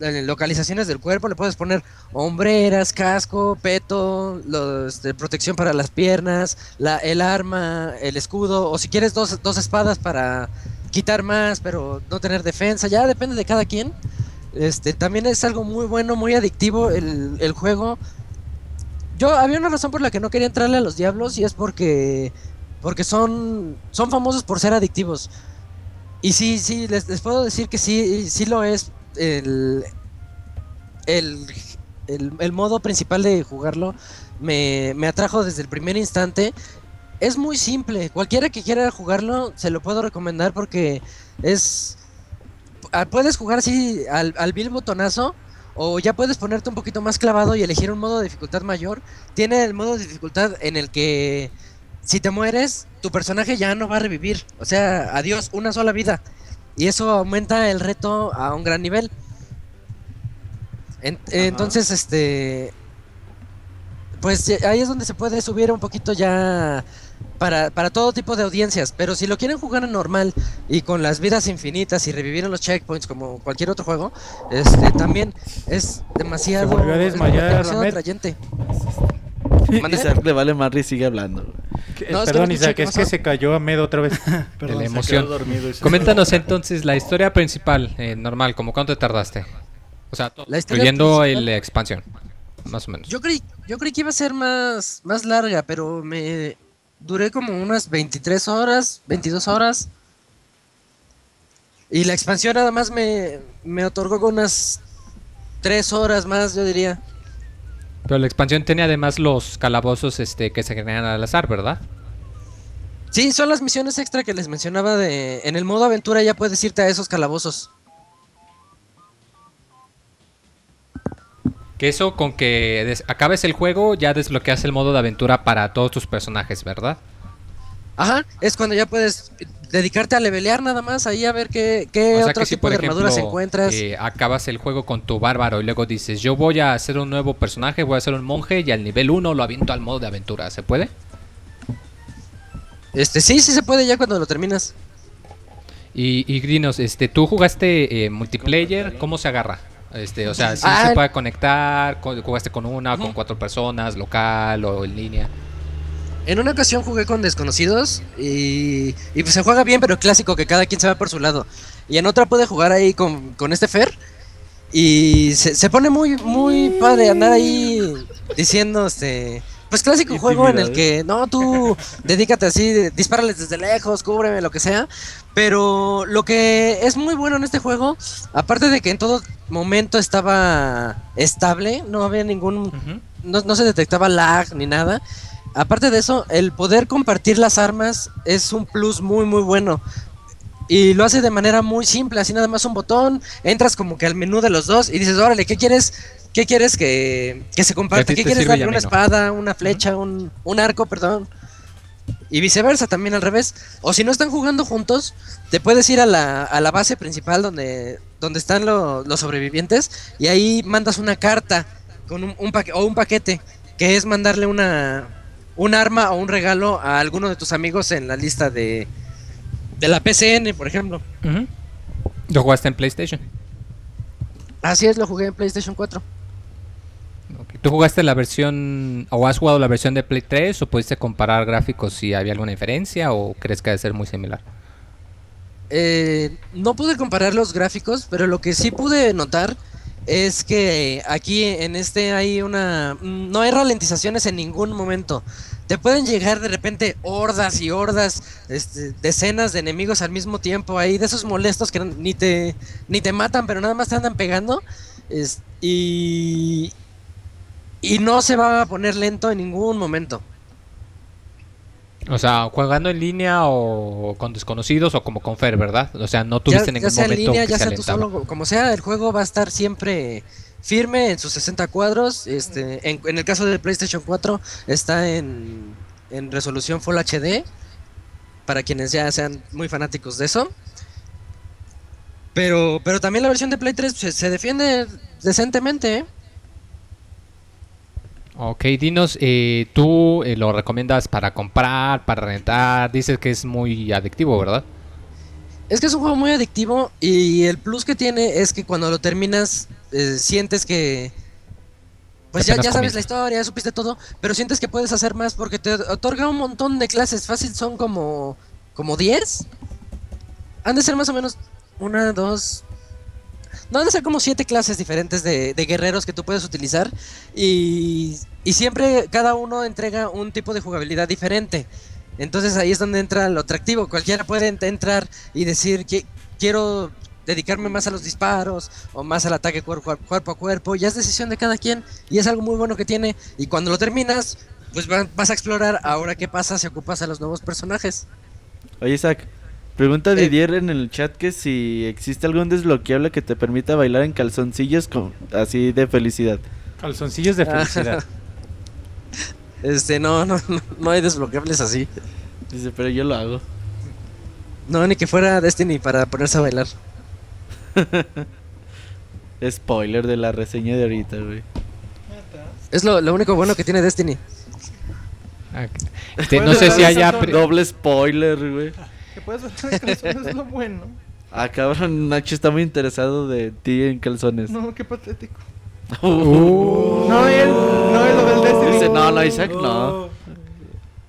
eh, localizaciones del cuerpo le puedes poner hombreras, casco, peto, los de protección para las piernas, la, el arma, el escudo, o si quieres dos, dos espadas para quitar más, pero no tener defensa, ya depende de cada quien. Este, también es algo muy bueno, muy adictivo el, el juego. Yo había una razón por la que no quería entrarle a los diablos y es porque porque son son famosos por ser adictivos. Y sí, sí, les, puedo decir que sí, sí lo es el, el, el, el modo principal de jugarlo me, me atrajo desde el primer instante. Es muy simple, cualquiera que quiera jugarlo se lo puedo recomendar porque es... ah, Puedes jugar así al, al vil botonazo o ya puedes ponerte un poquito más clavado y elegir un modo de dificultad mayor. Tiene el modo de dificultad en el que si te mueres, tu personaje ya no va a revivir. O sea, adiós, una sola vida. Y eso aumenta el reto a un gran nivel. En- entonces, este. Pues ahí es donde se puede subir un poquito ya para, para todo tipo de audiencias. Pero si lo quieren jugar en normal y con las vidas infinitas y revivir en los checkpoints como cualquier otro juego, este también es demasiado, Se volvió a es desmayar, demasiado Ahmed. atrayente. Isaac le vale más y sigue hablando. Que- No, es que Perdón, escuché, Isaac, ¿qué es que se cayó a Med otra vez. de Perdón, la emoción. dormido Coméntanos entonces la historia principal, eh, normal, como cuánto te tardaste. O sea, todo, La incluyendo el- la expansión, más o menos. Yo creí, yo creí que iba a ser más, más larga, pero me duré como unas 23 horas, 22 horas. Y la expansión nada más me, me otorgó con unas 3 horas más, yo diría. Pero la expansión tiene además los calabozos este, que se generan al azar, ¿verdad? Sí, son las misiones extra que les mencionaba de... En el modo aventura ya puedes irte a esos calabozos. Que eso con que acabes el juego ya desbloqueas el modo de aventura para todos tus personajes, ¿verdad? Ajá, es cuando ya puedes dedicarte a levelear nada más, ahí a ver qué, qué O sea otro que si tipo por de ejemplo armaduras encuentras. eh, acabas el juego con tu bárbaro y luego dices yo voy a hacer un nuevo personaje, voy a hacer un monje y al nivel 1 lo aviento al modo de aventura, ¿se puede? Este, sí, sí se puede ya cuando lo terminas. Y, y dinos, este, ¿tú jugaste eh, multiplayer? ¿Cómo se agarra? Este, o sea, si Ah, se puede conectar, co- jugaste con una, con cuatro personas, local o en línea. En una ocasión jugué con desconocidos y, y pues se juega bien, pero clásico, que cada quien se va por su lado. Y en otra pude jugar ahí con, con este Fer y se, se pone muy, muy padre andar ahí diciendo, este, pues clásico juego en el que, no, tú dedícate así, dispárales desde lejos, cúbreme, lo que sea. Pero lo que es muy bueno en este juego, aparte de que en todo momento estaba estable, no había ningún no, no se detectaba lag ni nada. Aparte de eso, el poder compartir las armas es un plus muy muy bueno. Y lo hace de manera muy simple, así nada más un botón, entras como que al menú de los dos y dices, órale, ¿qué quieres? ¿Qué quieres que, que se comparta? ti ¿Qué quieres darle? Una espada, una flecha, un, un arco, perdón. Y viceversa, también al revés. O si no están jugando juntos, te puedes ir a la, a la base principal donde, donde están lo- los sobrevivientes y ahí mandas una carta con un, un paque- o un paquete que es mandarle una un arma o un regalo a alguno de tus amigos en la lista de de la PCN, por ejemplo. ¿Lo jugaste en PlayStation? Así es, lo jugué en PlayStation 4. ¿Tú jugaste la versión o has jugado la versión de Play 3 o pudiste comparar gráficos si había alguna diferencia o crees que debe ser muy similar? Eh, no pude comparar los gráficos, pero lo que sí pude notar es que aquí en este hay una... No hay ralentizaciones en ningún momento. Te pueden llegar de repente hordas y hordas, este, decenas de enemigos al mismo tiempo ahí, de esos molestos que ni te, ni te matan, pero nada más te andan pegando. es- y, y no se va a poner lento en ningún momento. O sea, jugando en línea o con desconocidos o como con Fer, ¿verdad? O sea, no tuviste ya, ningún ya sea en momento línea, que ya se sea tú solo, como sea, el juego va a estar siempre firme en sus 60 cuadros. Este, en, en el caso del PlayStation 4 está en, en resolución Full HD para quienes ya sean muy fanáticos de eso. Pero, pero también la versión de Play 3 se, se defiende decentemente. ¿eh? Ok, dinos, eh, tú eh, lo recomiendas para comprar, para rentar, dices que es muy adictivo, ¿verdad? Es que es un juego muy adictivo y el plus que tiene es que cuando lo terminas eh, sientes que... Pues ya, ya sabes la historia, ya supiste todo, pero sientes que puedes hacer más porque te otorga un montón de clases. Fácil son como... como 10. Han de ser más o menos una, dos... No, han de ser como siete clases diferentes de, guerreros que tú puedes utilizar y, y siempre cada uno entrega un tipo de jugabilidad diferente. Entonces ahí es donde entra lo atractivo. Cualquiera puede ent- entrar y decir que quiero dedicarme más a los disparos o más al ataque cuerpo a cuerpo, a cuerpo. Ya es decisión de cada quien y es algo muy bueno que tiene. Y cuando lo terminas, pues va- vas a explorar ahora qué pasa si ocupas a los nuevos personajes. Oye, Isaac, pregunta Didier en el chat que si existe algún desbloqueable que te permita bailar en calzoncillos con, así de felicidad. Calzoncillos de felicidad. Este, no, no, no, hay desbloqueables así. Dice, pero yo lo hago. No, ni que fuera Destiny para ponerse a bailar. Spoiler de la reseña de ahorita, güey. Es lo, lo único bueno que tiene Destiny. Este, no sé si haya... Doble spoiler, güey. Que puedes ver en calzones es lo bueno. Ah, cabrón, Nacho está muy interesado de ti en calzones. No, qué patético. Uh. No, él, no, él lo del Destiny. Dice, no, no, Isaac, no.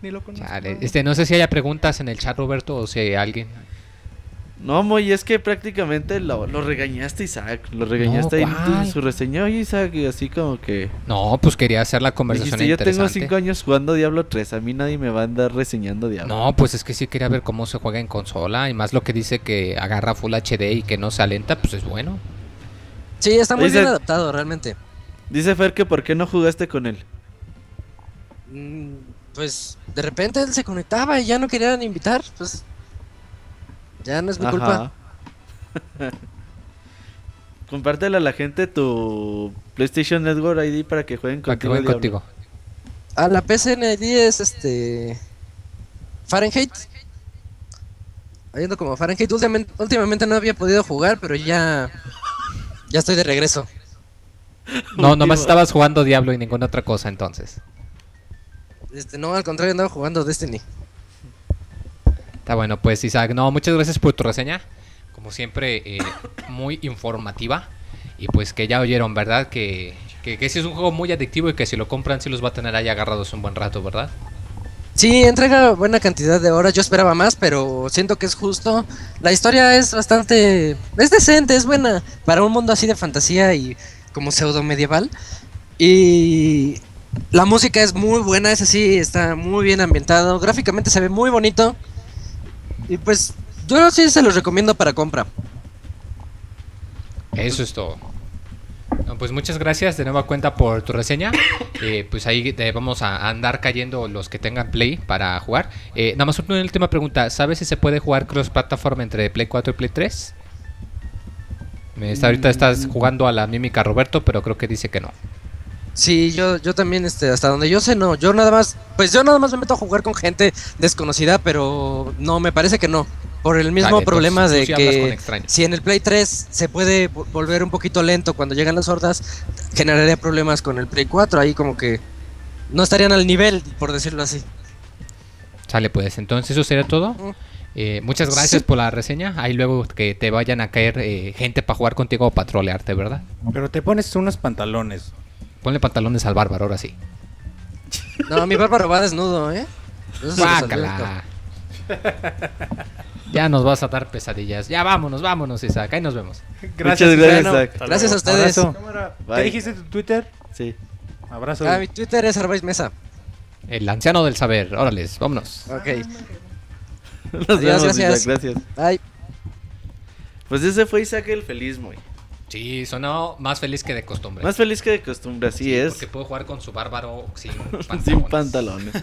Ni lo conozco. Chale, Este, no sé si haya preguntas en el chat, Roberto, o si hay alguien. No, Moy, es que prácticamente lo, lo regañaste, Isaac. Lo regañaste ahí en su reseña. Oye, Isaac, y así como que. No, pues quería hacer la conversación Dijiste, yo tengo interesante. 5 años jugando Diablo 3. A mí nadie me va a andar reseñando Diablo. No, pues es que sí quería ver cómo se juega en consola y más lo que dice que agarra Full HD y que no se alenta, pues es bueno. Sí, está muy bien adaptado realmente. Dice Fer que por qué no jugaste con él. Mm, Pues de repente él se conectaba y ya no querían invitar, pues ya no es mi culpa. Compártele a la gente tu PlayStation Network ID para que jueguen Para que contigo. jueguen Diablo. contigo. A la PCNID es este Fahrenheit. Ahí ando como Fahrenheit. Últimamente, últimamente no había podido jugar, pero ya ya estoy de regreso. No, nomás estabas jugando Diablo y ninguna otra cosa entonces. Este, no, al contrario, andaba jugando Destiny. Está bueno, pues Isaac, no, muchas gracias por tu reseña. Como siempre, eh, muy informativa. Y pues que ya oyeron, ¿verdad? Que, que, que sí es un juego muy adictivo y que si lo compran sí los va a tener ahí agarrados un buen rato, ¿verdad? Sí, entrega buena cantidad de horas. Yo esperaba más, pero siento que es justo. La historia es bastante. Es decente, es buena. Para un mundo así de fantasía y como pseudo medieval. Y. La música es muy buena, es así, está muy bien ambientado. Gráficamente se ve muy bonito. Y pues. Yo sí se los recomiendo para compra. Eso es todo. No, pues muchas gracias de nueva cuenta por tu reseña. Eh, pues ahí te vamos a andar cayendo los que tengan Play para jugar. Eh, nada más una última pregunta. ¿Sabes si se puede jugar cross plataforma entre Play 4 y Play 3? Me está, ahorita estás jugando a la mímica Roberto, pero creo que dice que no. Sí, yo, yo también, este, hasta donde yo sé, no. Yo nada más, pues yo nada más me meto a jugar con gente desconocida, pero no, me parece que no. Por el mismo Dale, problema entonces, de que si en el Play 3 se puede vo- volver un poquito lento cuando llegan las hordas, generaría problemas con el Play 4. Ahí como que no estarían al nivel, por decirlo así. Sale pues, entonces eso sería todo. Eh, muchas gracias Sí. por la reseña. Ahí luego que te vayan a caer eh, gente para jugar contigo o patrolearte, ¿verdad? Pero te pones unos pantalones. Ponle pantalones al bárbaro, ahora sí. No, mi bárbaro va desnudo, ¿eh? Eso. Guácala. Ya nos vas a dar pesadillas. Ya vámonos, vámonos, Isaac. Ahí nos vemos. Muchas gracias, Bueno, Isaac. gracias a ustedes. Bye. ¿Qué dijiste en tu Twitter? Sí. Abrazo. Ah, mi Twitter es Arbais Mesa. El anciano del saber. Órales, vámonos. Ok, Nos Adiós, vemos, gracias. Isaac, gracias. bye. Pues ese fue Isaac el feliz, muy. Sí, sonó más feliz que de costumbre. Más feliz que de costumbre, así es. Porque puedo jugar con su bárbaro sin pantalones. Sin pantalones.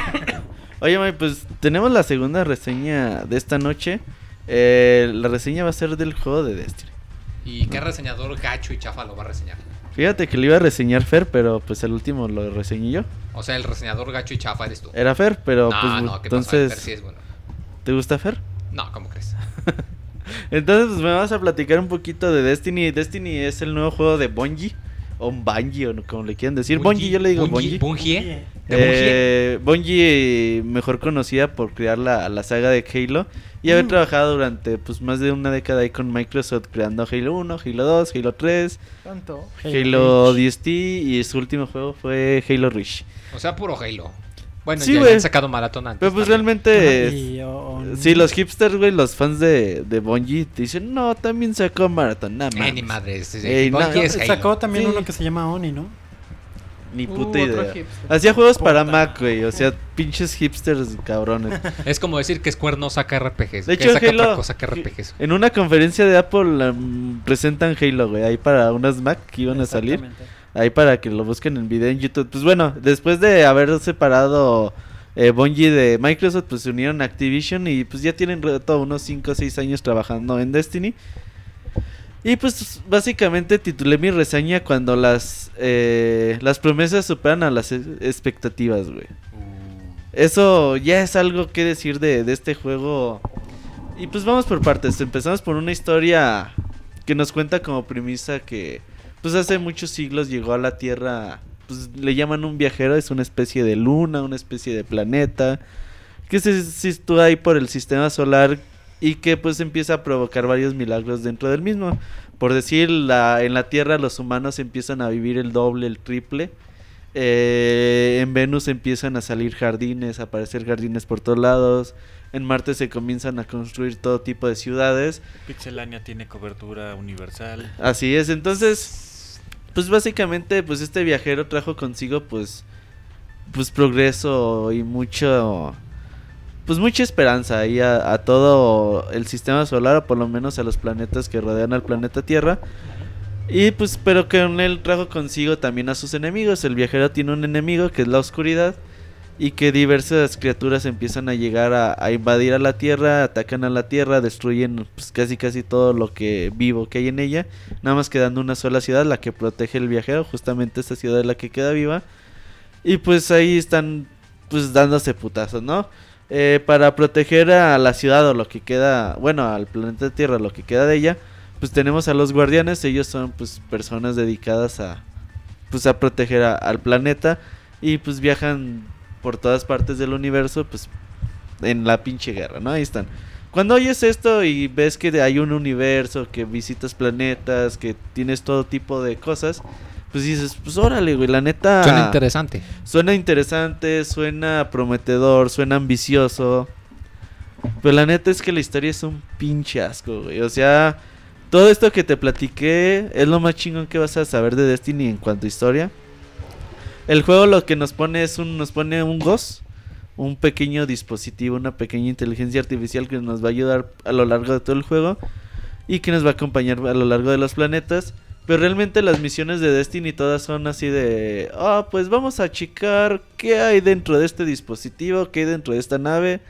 Oye, May, pues tenemos la segunda reseña de esta noche. Eh, la reseña va a ser del juego de Destiny. ¿Y qué reseñador gacho y chafa lo va a reseñar? Fíjate que lo iba a reseñar Fer, pero pues el último lo reseñé yo. O sea, el reseñador gacho y chafa eres tú. Era Fer, pero no, pues no, ¿qué entonces... Fer sí es bueno. ¿Te gusta Fer? No, ¿cómo crees? Entonces pues me vas a platicar un poquito de Destiny. Destiny es el nuevo juego de Bungie. O Bungie, o como le quieran decir. Bungie, yo le digo Bungie. Bungie. ¿De Bungie? Eh, Bungie, mejor conocida por crear la, la saga de Halo y haber trabajado durante pues más de una década ahí con Microsoft creando Halo 1, Halo 2, Halo 3, Tanto. Halo, DST y su último juego fue Halo Reach. O sea, puro Halo. Bueno, Sí, ya han sacado maratón antes. Pero pues también. realmente Y, o- o- sí, los hipsters, güey, los fans de, de Bungie te dicen, "No, también sacó Marathon." Nada Eh, más. ni. Ey, no, es Halo. Sacó también Sí. uno que se llama Oni, ¿no? Ni Uh, puta idea. Hacía juegos para Mac, güey, o sea, pinches hipsters cabrones. Es como decir que Square no saca RPGs. De que hecho, saca Halo, otra cosa que RPGs. En una conferencia de Apple um, presentan Halo, güey, ahí para unas Mac que iban a salir. Exactamente. Ahí para que lo busquen en video en YouTube. Pues bueno, después de haber separado eh, Bungie de Microsoft, pues se unieron a Activision y pues ya tienen reto unos 5 o 6 años trabajando en Destiny. Y pues básicamente titulé mi reseña cuando las, eh, las promesas superan a las expectativas, güey. Eso ya es algo que decir de, de este juego. Y pues vamos por partes. Empezamos por una historia que nos cuenta como premisa que pues hace muchos siglos llegó a la Tierra. Pues le llaman un viajero, es una especie de luna, una especie de planeta. Que se sitúa ahí por el sistema solar y que pues empieza a provocar varios milagros dentro del mismo. Por decir, la, en la Tierra los humanos empiezan a vivir el doble, el triple. Eh, en Venus empiezan a salir jardines, a aparecer jardines por todos lados. En Marte se comienzan a construir todo tipo de ciudades. Pixelania tiene cobertura universal. Así es, entonces, pues básicamente, pues este viajero trajo consigo, pues, pues progreso y mucho, pues mucha esperanza ahí a, a todo el sistema solar, o por lo menos a los planetas que rodean al planeta Tierra. Y pues, pero que con él trajo consigo también a sus enemigos. El viajero tiene un enemigo que es la oscuridad. Y que diversas criaturas empiezan a llegar a, invadir a la tierra, atacan a la tierra, destruyen pues, casi casi todo lo que vivo que hay en ella. Nada más quedando una sola ciudad, la que protege el viajero. Justamente esta ciudad es la que queda viva. Y pues ahí están pues dándose putazos, ¿no? Eh, para proteger a la ciudad o lo que queda, bueno, al planeta Tierra, lo que queda de ella, pues tenemos a los guardianes, ellos son pues personas dedicadas a pues a proteger al planeta y pues viajan por todas partes del universo, pues en la pinche guerra, ¿no? Ahí están. Cuando oyes esto y ves que hay un universo, que visitas planetas, que tienes todo tipo de cosas, pues dices, pues órale, güey, la neta... Suena interesante. Suena interesante, suena prometedor, suena ambicioso. Pero la neta es que la historia es un pinche asco, güey. O sea, todo esto que te platiqué es lo más chingón que vas a saber de Destiny en cuanto a historia. El juego lo que nos pone es un nos pone un Ghost, un pequeño dispositivo, una pequeña inteligencia artificial que nos va a ayudar a lo largo de todo el juego y que nos va a acompañar a lo largo de los planetas. Pero realmente las misiones de Destiny todas son así de, ah, pues vamos a checar qué hay dentro de este dispositivo, qué hay dentro de esta nave.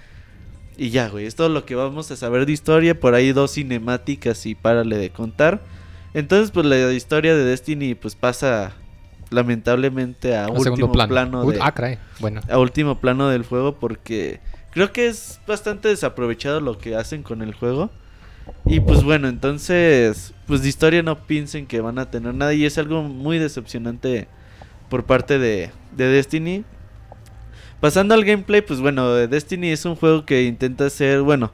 Y ya, güey, es todo lo que vamos a saber de historia. Por ahí dos cinemáticas y párale de contar. Entonces, pues la historia de Destiny pues pasa lamentablemente a, A último plano, plano. De, Ah, caray. Bueno. a último plano del juego porque creo que es bastante desaprovechado lo que hacen con el juego. Y pues bueno, entonces, pues de historia no piensen que van a tener nada y es algo muy decepcionante por parte de, de Destiny. Pasando al gameplay, pues bueno, Destiny es un juego que intenta hacer, bueno,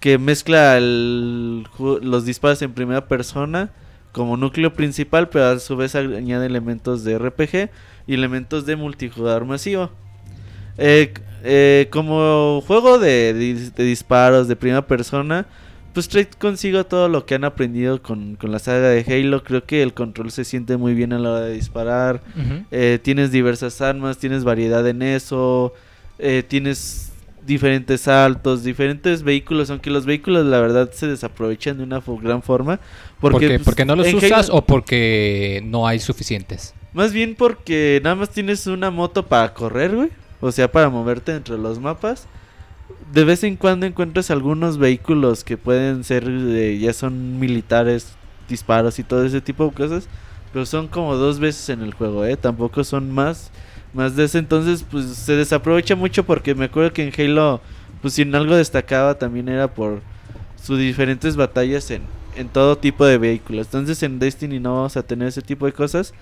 que mezcla el los disparos en primera persona como núcleo principal, pero a su vez añade elementos de RPG y elementos de multijugador masivo. Eh, eh, como juego de, dis- de disparos de primera persona, pues trae consigo todo lo que han aprendido con, con la saga de Halo. Creo que el control se siente muy bien a la hora de disparar. Eh, tienes diversas armas, tienes variedad en eso, eh, tienes diferentes saltos, diferentes vehículos, aunque los vehículos la verdad se desaprovechan de una gran forma. ¿Por Porque, qué? pues, ¿Porque no los usas o porque no hay suficientes? Más bien porque nada más tienes una moto para correr, güey. O sea, para moverte entre los mapas. De vez en cuando encuentras algunos vehículos que pueden ser, eh, ya son militares, disparos y todo ese tipo de cosas. Pero son como dos veces en el juego, ¿eh? Tampoco son más, más de ese. Entonces, pues se desaprovecha mucho porque me acuerdo que en Halo, pues si en algo destacaba también era por sus diferentes batallas en, en todo tipo de vehículos. Entonces en Destiny no vamos a tener ese tipo de cosas.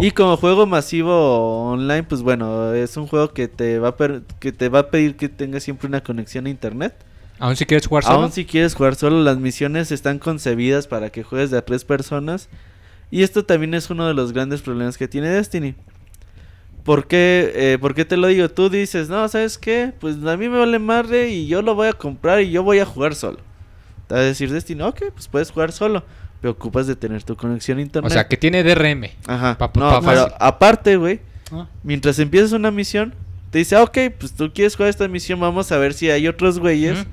Y como juego masivo online, pues bueno, es un juego que te va a per- que te va a pedir que tengas siempre una conexión a internet. ¿Aún si quieres jugar solo? Aún si quieres jugar solo, las misiones están concebidas para que juegues de a tres personas. Y esto también es uno de los grandes problemas que tiene Destiny. ¿Por qué, eh, ¿Por qué te lo digo? Tú dices, no, ¿sabes qué? Pues a mí me vale madre y yo lo voy a comprar y yo voy a jugar solo. Te va a decir Destiny, ok, pues puedes jugar solo. Pero ocupas de tener tu conexión a O internet. sea, que tiene DRM. Ajá. Pa- no, pa- pero aparte, güey, Ah. mientras empiezas una misión, te dice, "Ah, ok, pues tú quieres jugar esta misión, vamos a ver si hay otros güeyes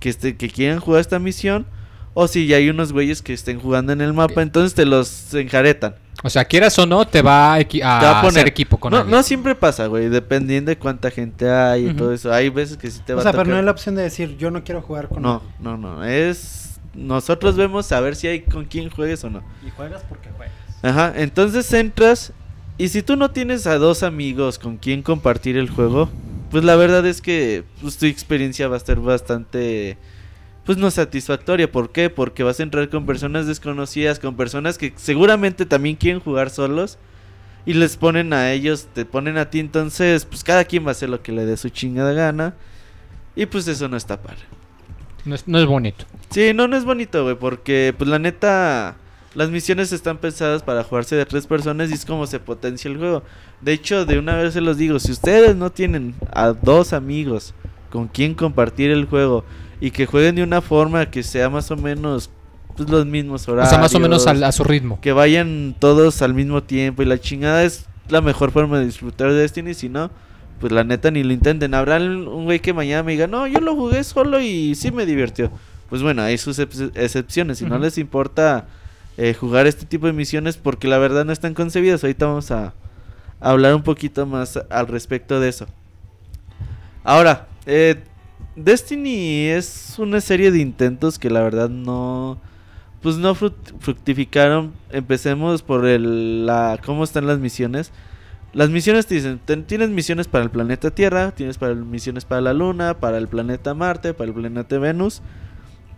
que, este, que quieren jugar esta misión. O si ya hay unos güeyes que estén jugando en el mapa, entonces te los enjaretan. O sea, quieras o no, te va a, equi- a Te va a poner- hacer equipo con no, alguien. no siempre pasa, güey, dependiendo de cuánta gente hay y todo eso. Hay veces que sí te va O sea, a pero no hay la opción de decir, yo no quiero jugar con no, no, no, es... Nosotros vemos a ver si hay con quién juegues o no. Y juegas porque juegas. Ajá, entonces entras y si tú no tienes a dos amigos con quien compartir el juego, pues la verdad es que pues, tu experiencia va a estar bastante, pues no satisfactoria. ¿Por qué? Porque vas a entrar con personas desconocidas, con personas que seguramente también quieren jugar solos y les ponen a ellos, te ponen a ti, entonces pues cada quien va a hacer lo que le dé su chingada gana y pues eso no está padre. No es, no es bonito. Sí, no, no es bonito, güey, porque pues la neta, las misiones están pensadas para jugarse de tres personas y es como se potencia el juego. De hecho, de una vez se los digo, si ustedes no tienen a dos amigos con quien compartir el juego y que jueguen de una forma que sea más o menos pues, los mismos O horarios, sea, más o menos al- a su ritmo. que vayan todos al mismo tiempo y la chingada es la mejor forma de disfrutar de Destiny, si no, pues la neta ni lo intenten. Habrá un güey que mañana me diga, no, yo lo jugué solo y sí me divirtió. Pues bueno, hay sus ex- excepciones, si no les importa eh, jugar este tipo de misiones porque la verdad no están concebidas. Ahorita vamos a, a hablar un poquito más al respecto de eso. Ahora, eh, Destiny es una serie de intentos que la verdad no pues no fructificaron. Empecemos por el la cómo están las misiones. Las misiones te dicen, tienes misiones para el planeta Tierra, tienes para misiones para la Luna, para el planeta Marte, para el planeta Venus.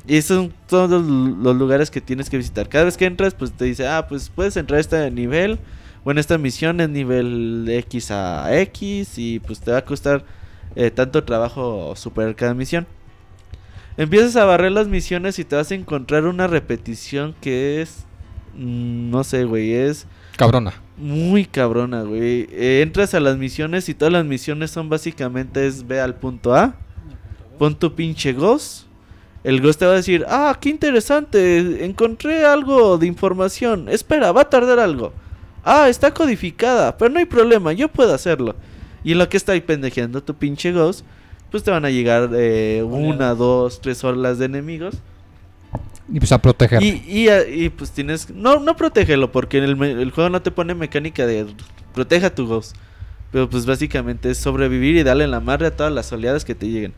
Y esos son todos los, los lugares que tienes que visitar. Cada vez que entras, pues te dice, ah, pues puedes entrar a este nivel. Bueno, esta misión es nivel X a X y pues te va a costar eh, tanto trabajo superar cada misión. Empiezas a barrer las misiones y te vas a encontrar una repetición que es... mm, no sé, güey, es Cabrona. muy cabrona, güey. Eh, entras a las misiones y todas las misiones son básicamente es ve al punto A, pon tu pinche Ghost. El Ghost te va a decir, ah, qué interesante, encontré algo de información. Espera, va a tardar algo. Ah, está codificada, pero no hay problema, yo puedo hacerlo. Y en lo que está ahí pendejeando tu pinche Ghost, pues te van a llegar eh, una, dos, tres olas de enemigos. Y pues a proteger. Y, y, pues tienes. No, no protégelo, porque el, el juego no te pone mecánica de proteja tu ghost. Pero pues básicamente es sobrevivir y darle la madre a todas las oleadas que te lleguen.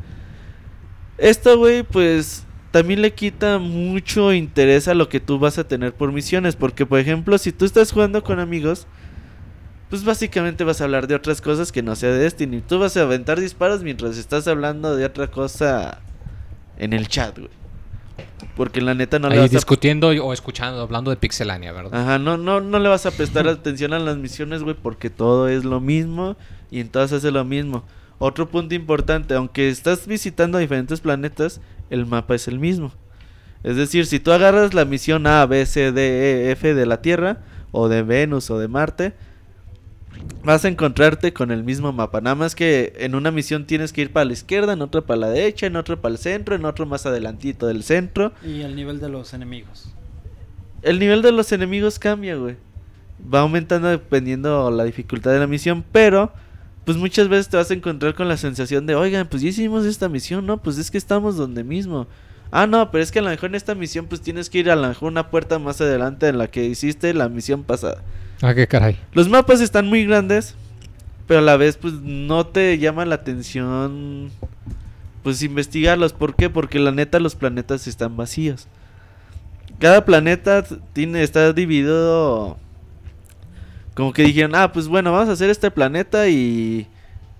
Esto, güey, pues también le quita mucho interés a lo que tú vas a tener por misiones. Porque, por ejemplo, si tú estás jugando con amigos, pues básicamente vas a hablar de otras cosas que no sea de Destiny. Tú vas a aventar disparos mientras estás hablando de otra cosa en el chat, güey. Porque la neta no le Ahí vas a discutiendo o escuchando, hablando de Pixelania, ¿verdad? Ajá, no, no, no le vas a prestar atención a las misiones, güey, porque todo es lo mismo y en todas hace lo mismo. Otro punto importante, aunque estás visitando diferentes planetas, el mapa es el mismo. Es decir, si tú agarras la misión A, B, C, D, E, F de la Tierra, o de Venus, o de Marte, vas a encontrarte con el mismo mapa. Nada más que en una misión tienes que ir para la izquierda, en otra para la derecha, en otra para el centro, en otro más adelantito del centro. Y el nivel de los enemigos. El nivel de los enemigos cambia, güey. Va aumentando dependiendo la dificultad de la misión, pero pues muchas veces te vas a encontrar con la sensación de, oigan, pues ya hicimos esta misión, ¿no? Pues es que estamos donde mismo. Ah, no, pero es que a lo mejor en esta misión pues tienes que ir a lo mejor una puerta más adelante en la que hiciste la misión pasada. Ah, qué caray. Los mapas están muy grandes, pero a la vez pues no te llama la atención pues investigarlos. ¿Por qué? Porque la neta los planetas están vacíos. Cada planeta tiene está dividido como que dijeron, "Ah, pues bueno, vamos a hacer este planeta y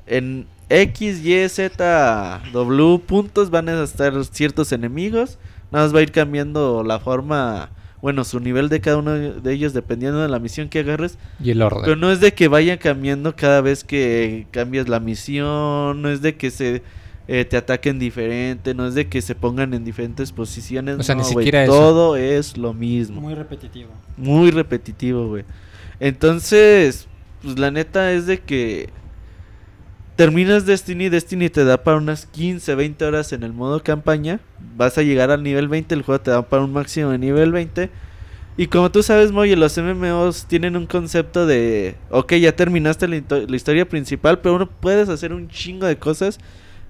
en X, Y, Z, W puntos van a estar ciertos enemigos. Nada más va a ir cambiando la forma, bueno, su nivel de cada uno de ellos dependiendo de la misión que agarres. Y el orden. Pero no es de que vayan cambiando cada vez que cambias la misión, no es de que se eh, te ataquen diferente, no es de que se pongan en diferentes posiciones. O sea, ni no, güey, siquiera eso. Todo es lo mismo. Muy repetitivo. Muy repetitivo, güey. Entonces, pues la neta es de que terminas Destiny, Destiny te da para unas 15, 20 horas en el modo campaña. Vas a llegar al nivel 20, el juego te da para un máximo de nivel 20. Y como tú sabes, Moy, los MMOs tienen un concepto de, ok, ya terminaste la, historia principal, pero uno puedes hacer un chingo de cosas.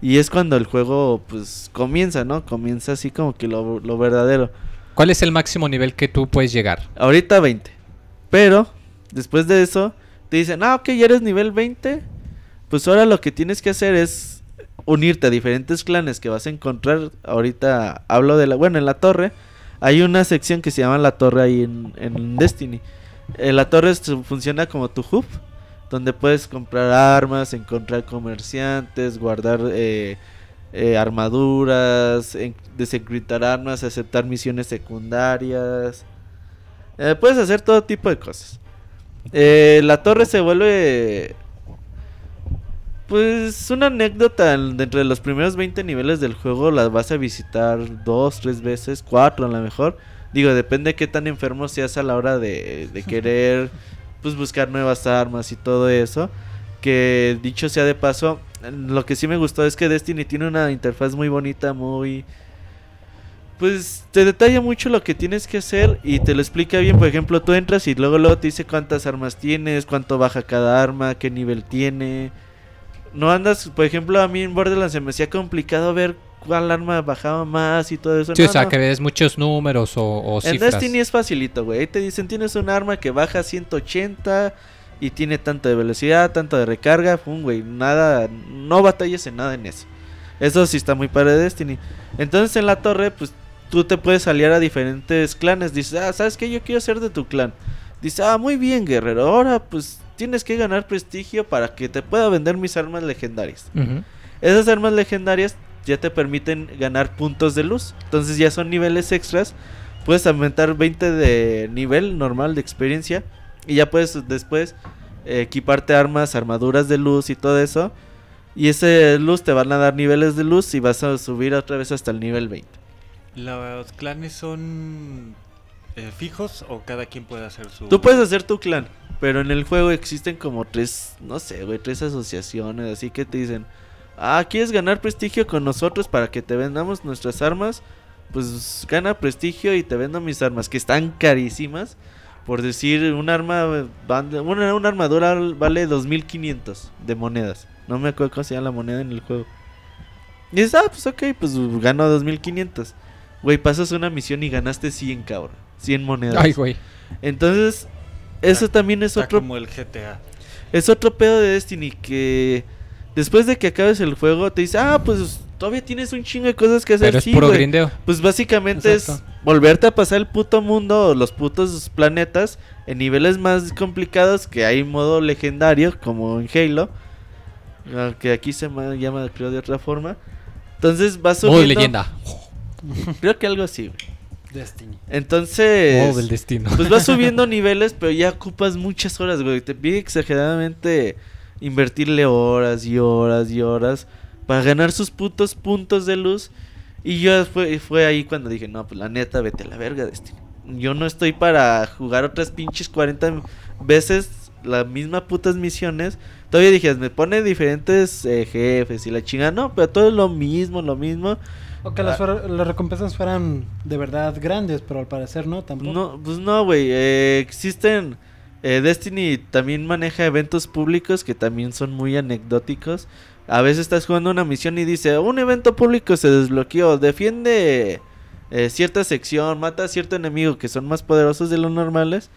Y es cuando el juego, pues, comienza, ¿no? Comienza así como que lo, lo verdadero. ¿Cuál es el máximo nivel que tú puedes llegar? Ahorita 20. Pero, después de eso, te dicen, ah, ok, ya eres nivel 20. Pues ahora lo que tienes que hacer es unirte a diferentes clanes que vas a encontrar. Ahorita hablo de la, bueno, en la torre. Hay una sección que se llama la torre ahí en, en Destiny. La torre funciona como tu hub. Donde puedes comprar armas, encontrar comerciantes, guardar eh, eh, armaduras, en- desencriptar armas, aceptar misiones secundarias. Eh, puedes hacer todo tipo de cosas. Eh, la torre se vuelve. Pues una anécdota. en- Dentro de los primeros 20 niveles del juego, las vas a visitar dos, tres veces, cuatro a lo mejor. Digo, depende de qué tan enfermo seas a la hora de, de querer pues buscar nuevas armas y todo eso. Que dicho sea de paso, lo que sí me gustó es que Destiny tiene una interfaz muy bonita, muy pues te detalla mucho lo que tienes que hacer y te lo explica bien. Por ejemplo, tú entras y luego luego te dice cuántas armas tienes, cuánto baja cada arma, qué nivel tiene. No andas, por ejemplo, a mí en Borderlands se me hacía complicado ver cuál arma bajaba más y todo eso. Sí, No, o sea, no. que ves muchos números o, o En cifras. Destiny es facilito, güey. Ahí te dicen, tienes un arma que baja a 180 y tiene tanto de velocidad, tanto de recarga. Pum, güey. Nada, no batalles en nada en eso. Eso sí está muy padre de Destiny. Entonces en la torre, pues tú te puedes aliar a diferentes clanes. Dices, ah, ¿sabes qué? Yo quiero ser de tu clan. Dice, ah, muy bien, guerrero. Ahora, pues tienes que ganar prestigio para que te pueda vender mis armas legendarias. Esas armas legendarias ya te permiten ganar puntos de luz. Entonces ya son niveles extras. Puedes aumentar 20 de nivel normal de experiencia. Y ya puedes después eh, equiparte armas, armaduras de luz y todo eso. Y ese luz te van a dar niveles de luz y vas a subir otra vez hasta el nivel 20. ¿Los clanes son eh, fijos o cada quien puede hacer su... Tú puedes hacer tu clan, pero en el juego existen como tres, no sé, güey, tres asociaciones, así que te dicen, ah, ¿quieres ganar prestigio con nosotros para que te vendamos nuestras armas? Pues gana prestigio y te vendo mis armas, que están carísimas. Por decir, un arma, una, una armadura vale 2500 de monedas. No me acuerdo cómo se llama la moneda en el juego. Y dices, ah, pues ok, pues gano 2500. Güey, pasas una misión y ganaste 100, cabrón. 100 monedas. Ay, güey. Entonces, eso también es Está otro como el GTA. es otro pedo de Destiny que después de que acabes el juego te dice, "Ah, pues todavía tienes un chingo de cosas que hacer." Pero es Sí, puro grindeo. Pues básicamente Exacto. es volverte a pasar el puto mundo o los putos planetas en niveles más complicados que hay modo legendario como en Halo, que aquí se ma- llama creo de otra forma. Entonces vas subiendo- leyenda. Creo que algo así. güey. Destiny. Entonces Modo del destino. pues vas subiendo niveles, pero ya ocupas muchas horas, güey. Te pide exageradamente invertirle horas y horas y horas para ganar sus putos puntos de luz. Y yo fue, fue ahí cuando dije, no, pues la neta, vete a la verga, Destiny. Yo no estoy para jugar otras pinches 40 veces las mismas putas misiones. Todavía dije, me pone diferentes eh, jefes y la chinga. No, pero todo es lo mismo, lo mismo. O que las, fuera- las recompensas fueran de verdad grandes, pero al parecer no, tampoco. No, pues no, güey. eh, existen. eh, Destiny también maneja eventos públicos que también son muy anecdóticos. A veces estás jugando una misión y dice: Un evento público se desbloqueó. Defiende eh, cierta sección, mata a cierto enemigo que son más poderosos de los normales.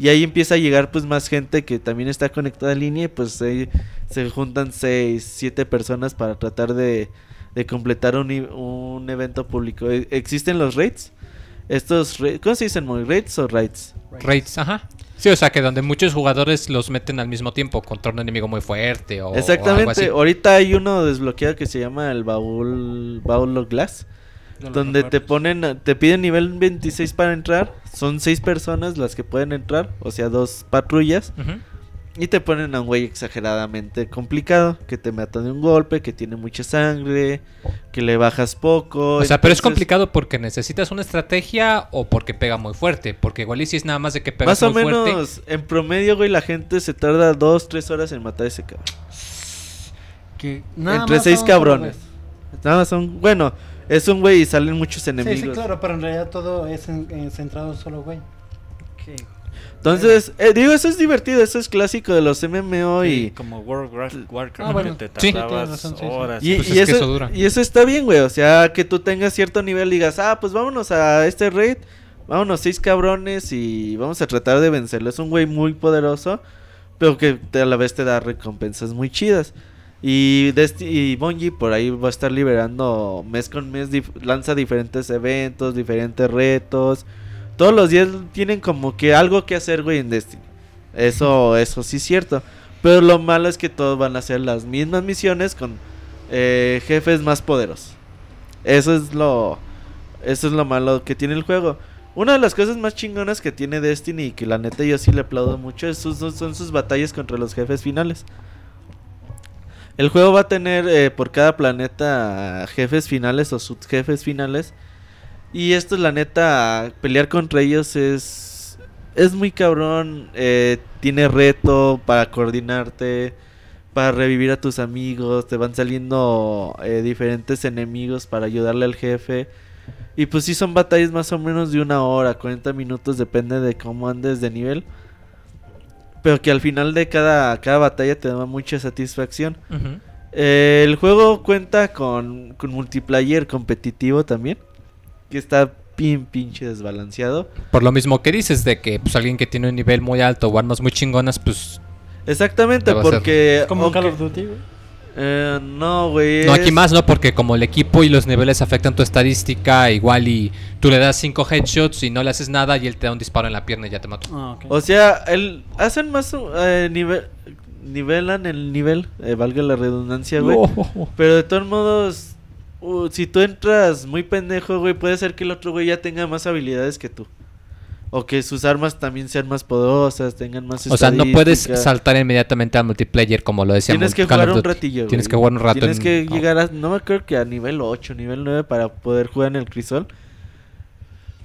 Y ahí empieza a llegar pues más gente que también está conectada en línea y pues ahí se juntan 6, 7 personas para tratar de, de completar un, un evento público. E- Existen los raids. Estos, ¿cómo se dicen? ¿Raids o raids? Raids, ajá. Sí, o sea que donde muchos jugadores los meten al mismo tiempo contra un enemigo muy fuerte o, o algo así. Exactamente. Ahorita hay uno desbloqueado que se llama el baúl, baúl of glass. No Donde te ponen, te piden nivel 26 para entrar. Son 6 personas las que pueden entrar, o sea, dos patrullas. Ujú. Y te ponen a un güey exageradamente complicado, que te mata de un golpe, que tiene mucha sangre, que le bajas poco. O sea, pero es complicado porque necesitas una estrategia o porque pega muy fuerte. Porque igual y si es nada más de que pegas Más o muy fuerte. menos, en promedio, güey, la gente se tarda 2, 3 horas en matar a ese cabrón. Que nada Entre más 6 son solo, cabrones. Nada más son, bueno, es un güey y salen muchos enemigos. Sí, sí, claro, pero en realidad todo es en- en centrado solo, güey. Entonces, eh, digo, eso es divertido, eso es clásico de los MMO Sí, y... como World of Warcraft, Warcraft Ah, bueno. que te Sí. razón, sí, horas. Y, Pues y es que eso, eso dura. y eso está bien, güey. O sea, que tú tengas cierto nivel y digas, ah, pues vámonos a este raid. Vámonos seis cabrones y vamos a tratar de vencerlo. Es un güey muy poderoso, pero que a la vez te da recompensas muy chidas. Y, Desti- y Bungie por ahí va a estar liberando mes con mes, dif- lanza diferentes eventos, diferentes retos. Todos los días tienen como que algo que hacer, güey, en Destiny. Eso, eso sí es cierto. Pero lo malo es que todos van a hacer las mismas misiones con eh, jefes más poderosos. Eso es lo eso es lo malo que tiene el juego. Una de las cosas más chingonas que tiene Destiny y que la neta yo sí le aplaudo mucho es sus- son sus batallas contra los jefes finales. El juego va a tener eh, por cada planeta jefes finales o subjefes finales. Y esto, la neta, pelear contra ellos es. Es muy cabrón. eh, tiene reto para coordinarte. Para revivir a tus amigos. Te van saliendo eh, diferentes enemigos para ayudarle al jefe. Y pues sí son batallas más o menos de una hora, 40 minutos, depende de cómo andes de nivel. Pero que al final de cada, cada batalla te da mucha satisfacción. Eh, el juego cuenta con, con multiplayer competitivo también. Que está bien pinche desbalanceado. Por lo mismo que dices, de que pues alguien que tiene un nivel muy alto o armas muy chingonas, pues... Exactamente, porque... Como aunque- Call of Duty, güey. Eh, no, güey. No, aquí es- más no, porque como el equipo y los niveles afectan tu estadística, igual y tú le das cinco headshots y no le haces nada y él te da un disparo en la pierna y ya te mató. Ah. O sea, el, hacen más eh, nivel, nivelan el nivel, eh, valga la redundancia, güey. Pero de todos modos, uh, si tú entras muy pendejo, güey, puede ser que el otro güey ya tenga más habilidades que tú. O que sus armas también sean más poderosas, tengan más O sea, no puedes saltar inmediatamente al multiplayer como lo decíamos. Tienes que jugar un ratillo, Tienes güey. que jugar un rato. Tienes en- que llegar a, no me acuerdo que a nivel 8, nivel 9 para poder jugar en el crisol.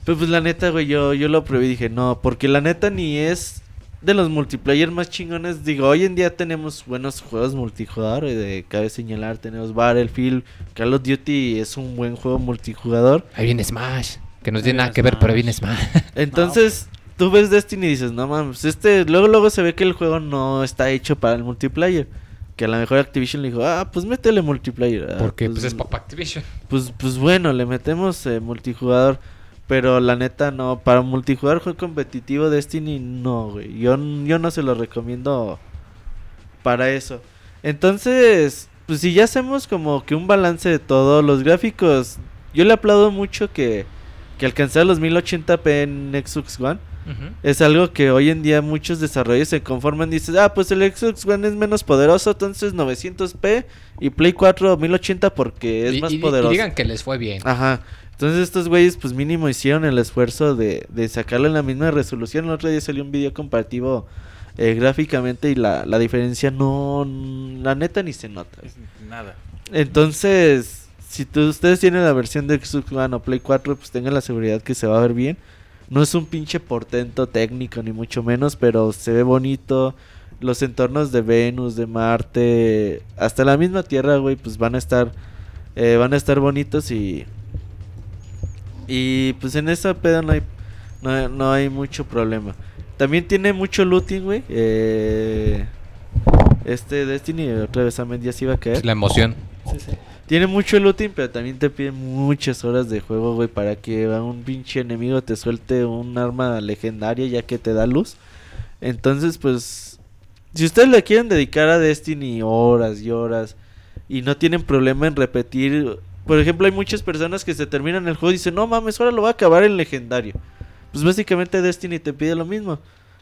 Pero pues la neta, güey, yo, yo lo probé y dije, no, porque la neta ni es de los multiplayer más chingones. Digo, hoy en día tenemos buenos juegos multijugador, güey, de cabe señalar, tenemos Battlefield, Call of Duty es un buen juego multijugador. Ahí viene Smash. Que no Ahí tiene nada que ver, pero Smash. viene Smash. Entonces, tú ves Destiny y dices, no mames, este, luego luego se ve que el juego no está hecho para el multiplayer. Que a lo mejor Activision le dijo, ah, pues métele multiplayer. Ah, Porque pues es Pop Activision. Pues, pues bueno, le metemos eh, multijugador. Pero la neta no, para multijugador juego competitivo Destiny no, güey. Yo, yo no se lo recomiendo para eso. Entonces, pues si ya hacemos como que un balance de todo, los gráficos, yo le aplaudo mucho que, que alcanzar los 1080p en Xbox One. Es algo que hoy en día muchos desarrollos se conforman. Dices, ah, pues el Xbox One es menos poderoso, entonces 900p y Play 4 1080 porque es Y- más y, y poderoso. digan que les fue bien. Ajá. Entonces estos güeyes pues mínimo hicieron el esfuerzo de, de sacarlo en la misma resolución. El otro día salió un video comparativo eh, gráficamente y la, la diferencia no... La neta ni se nota. Nada. Entonces, si tú- ustedes tienen la versión de Xbox One o Play 4, pues tengan la seguridad que se va a ver bien. No es un pinche portento técnico ni mucho menos, pero se ve bonito. Los entornos de Venus, de Marte, hasta la misma Tierra, güey, pues van a estar eh, van a estar bonitos y y pues en esa peda no hay no, no hay mucho problema. También tiene mucho looting, güey. Eh, este Destiny otra vez a medias iba a caer. Es la emoción. Sí, sí. Tiene mucho looting, pero también te pide muchas horas de juego, güey, para que a un pinche enemigo te suelte un arma legendaria ya que te da luz. Entonces, pues, si ustedes le quieren dedicar a Destiny horas y horas y no tienen problema en repetir, por ejemplo, hay muchas personas que se terminan el juego y dicen, no mames, ahora lo voy a acabar en legendario. Pues básicamente Destiny te pide lo mismo.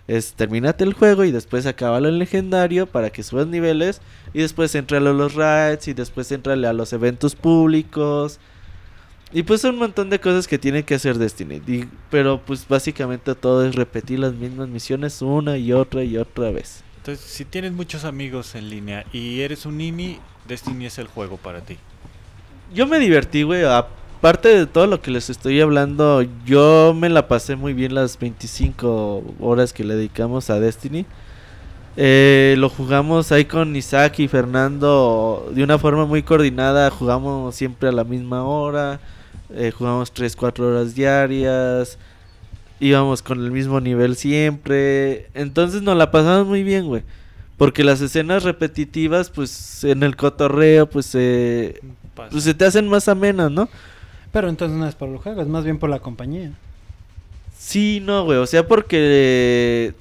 Es terminate el juego y después acábalo en legendario para que subas niveles y después entrale a los raids y después entrale a los eventos públicos. Y pues un montón de cosas que tiene que hacer Destiny. Pero pues básicamente todo es repetir las mismas misiones una y otra y otra vez. Entonces, si tienes muchos amigos en línea y eres un nini, Destiny es el juego para ti. Yo me divertí, güey. Aparte de todo lo que les estoy hablando, yo me la pasé muy bien las 25 horas que le dedicamos a Destiny. Eh, lo jugamos ahí con Isaac y Fernando de una forma muy coordinada. Jugamos siempre a la misma hora. eh, jugamos 3, 4 horas diarias. Íbamos con el mismo nivel siempre. Entonces nos la pasamos muy bien, güey. Porque las escenas repetitivas, pues en el cotorreo, pues eh, Pasa. pues se te hacen más amenas, ¿no? Pero entonces no es por el juego, es más bien por la compañía. Sí, no, güey. O sea, porque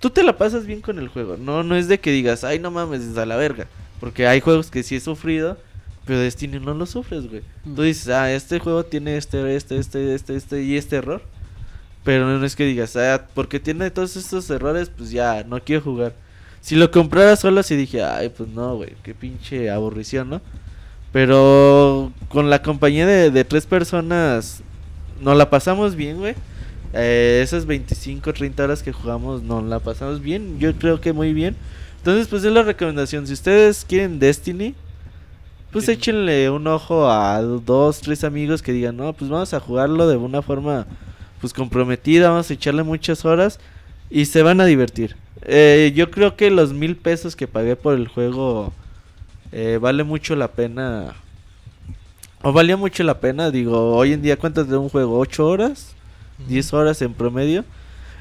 tú te la pasas bien con el juego. No, no es de que digas, ay, no mames, es a la verga. Porque hay juegos que sí he sufrido, pero Destiny no lo sufres, güey. Tú Mm. dices, ah, este juego tiene este, este, este, este, este y este error. Pero no es que digas, ah, porque tiene todos estos errores, pues ya, no quiero jugar. Si lo comprara solo, sí dije, ay, pues no, güey, qué pinche aburrición, ¿no? Pero con la compañía de, de tres personas, nos la pasamos bien, güey. Eh, esas 25, 30 horas que jugamos, nos la pasamos bien. Yo creo que muy bien. Entonces, pues es la recomendación. Si ustedes quieren Destiny, pues Sí. échenle un ojo a dos, tres amigos que digan, no, pues vamos a jugarlo de una forma, pues comprometida, vamos a echarle muchas horas y se van a divertir. Eh, yo creo que los mil pesos que pagué por el juego eh, vale mucho la pena. O valía mucho la pena, digo, hoy en día cuántas de un juego, 8 horas, 10 horas en promedio.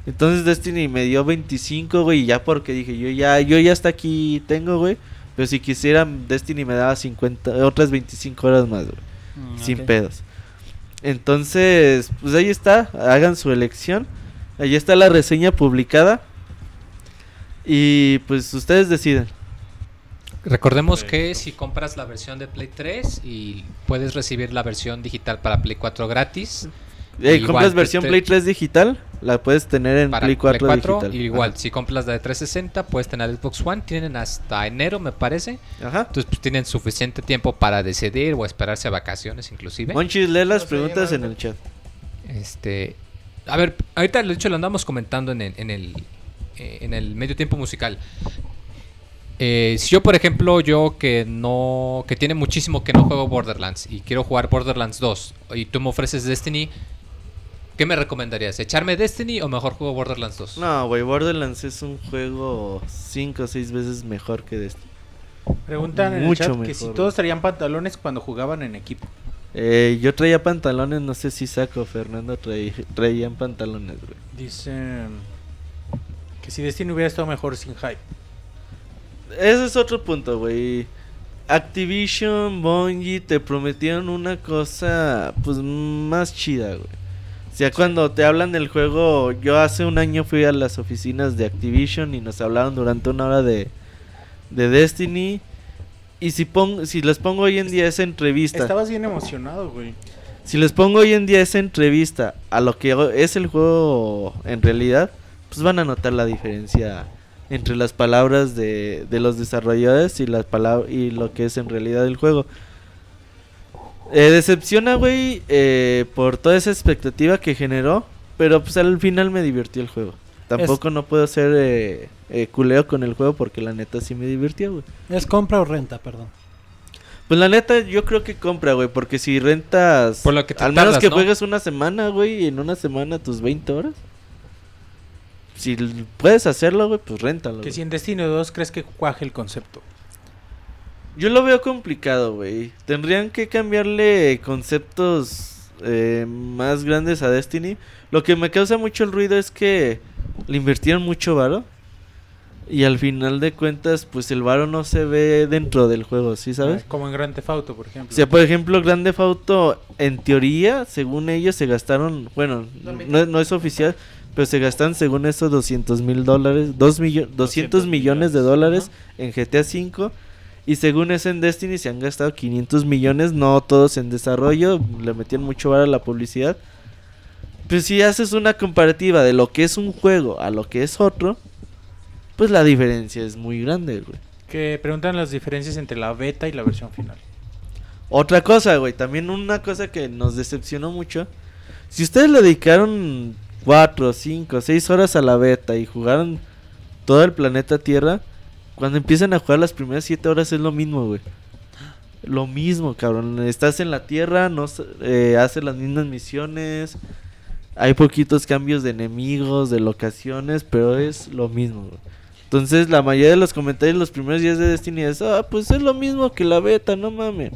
Entonces Destiny me dio 25, güey, y ya porque dije, yo ya yo ya hasta aquí tengo, güey. Pero si quisiera Destiny me daba 50, otras 25 horas más, güey. Mm, Sin pedos. Entonces, pues ahí está, hagan su elección. Ahí está la reseña publicada. Y pues ustedes deciden. Recordemos que si compras la versión de Play 3 y puedes recibir la versión digital para Play 4 gratis. Eh, compras versión te- Play 3 digital, la puedes tener en para Play 4, digital. y igual, Ajá. si compras la de 360, puedes tener Xbox One. Tienen hasta enero, me parece. Ajá. Entonces, pues tienen suficiente tiempo para decidir o esperarse a vacaciones, inclusive. Monchis, lee las No preguntas en el chat. Este, a ver, ahorita de hecho lo andamos comentando en el, en el, eh, en el medio tiempo musical. Eh, si yo, por ejemplo, yo que no, que tiene muchísimo que no juego Borderlands y quiero jugar Borderlands 2 y tú me ofreces Destiny, ¿qué me recomendarías? ¿Echarme Destiny o mejor juego Borderlands 2? No, güey, Borderlands es un juego 5 o 6 veces mejor que Destiny. Preguntan en el Mucho chat que mejor, si todos traían pantalones cuando jugaban en equipo. Eh, yo traía pantalones, no sé si Saco o Fernando traí- traían pantalones, güey. Dicen que si Destiny hubiera estado mejor sin hype. Ese es otro punto, güey. Activision, Bungie te prometieron una cosa pues más chida, güey. O sea, cuando te hablan del juego, yo hace un año fui a las oficinas de Activision y nos hablaron durante una hora de, de Destiny. Y si, pon- si les pongo hoy en día esa entrevista, Estabas bien emocionado, güey. si les pongo hoy en día esa entrevista a lo que es el juego en realidad, pues van a notar la diferencia entre las palabras de, de los desarrolladores y las palabras y lo que es en realidad el juego. Eh, decepciona, güey, eh, por toda esa expectativa que generó, pero pues al final me divirtió el juego. Tampoco no puedo ser eh, eh, culeo con el juego porque la neta sí me divirtió, güey. ¿Es compra o renta, perdón? Pues la neta yo creo que compra, güey, porque si rentas... Por lo que te al menos tardas, que ¿no? juegues una semana, güey, y en una semana tus 20 horas. Si puedes hacerlo, güey, pues réntalo. Que si en Destiny 2 crees que cuaje el concepto. Yo lo veo complicado, güey. Tendrían que cambiarle conceptos eh, más grandes a Destiny. Lo que me causa mucho el ruido es que le invirtieron mucho varo. Y al final de cuentas, pues el varo no se ve dentro del juego, ¿sí sabes? Como en Grand Theft Auto, por ejemplo. O sea, por ejemplo, Grande Auto, en teoría, según ellos, se gastaron, bueno, no, no es oficial, pero se gastan según eso 200 mil dólares, 2 millo- 200 millones de dólares en GTA V. Y según eso en Destiny se han gastado 500 millones, no todos en desarrollo, le metían mucho varo a la publicidad. Pues si haces una comparativa de lo que es un juego a lo que es otro, pues la diferencia es muy grande, güey. Que preguntan las diferencias entre la beta y la versión final. Otra cosa, güey, también una cosa que nos decepcionó mucho. Si ustedes le dedicaron 4, 5, 6 horas a la beta y jugaron todo el planeta Tierra, cuando empiezan a jugar las primeras 7 horas es lo mismo, güey. Lo mismo, cabrón. Estás en la Tierra, no eh, haces las mismas misiones. Hay poquitos cambios de enemigos, de locaciones, pero es lo mismo. Entonces, la mayoría de los comentarios los primeros días de Destiny es, ah, pues es lo mismo que la beta, no mames.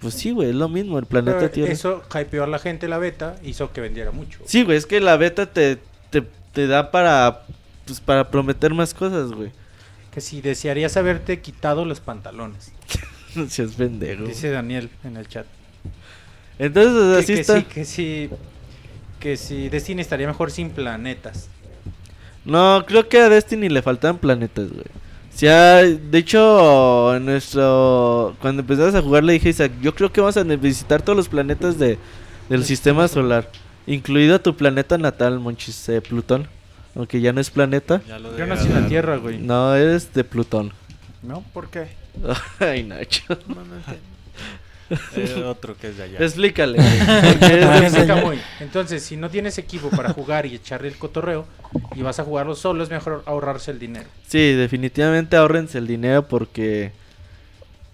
Pues sí, güey, es lo mismo, el planeta Pero Tierra. Eso hypeó a la gente la beta, hizo que vendiera mucho. Sí, güey, es que la beta te, te, te da para, pues, para prometer más cosas, güey. Que si desearías haberte quitado los pantalones. No seas pendejo. Dice Daniel en el chat. Entonces, Que, así que está. sí, que sí. Que si Destiny estaría mejor sin planetas. No, creo que a Destiny le faltan planetas, güey. O sea, de hecho, en nuestro... Cuando empezabas a jugar le dije a Isaac, yo creo que vamos a visitar todos los planetas de, del sistema solar. Incluido tu planeta natal, Monchis, eh, Plutón. Aunque ya no es planeta. Ya lo Yo nací en la Tierra, güey. No, eres de Plutón. ¿No? ¿Por qué? Ay, Nacho. Eh, otro que es de allá. Explícale. güey, porque eres de- Explica muy. Entonces, si no tienes equipo para jugar y echarle el cotorreo y vas a jugarlo solo, es mejor ahorrarse el dinero. Sí, definitivamente ahorrense el dinero porque...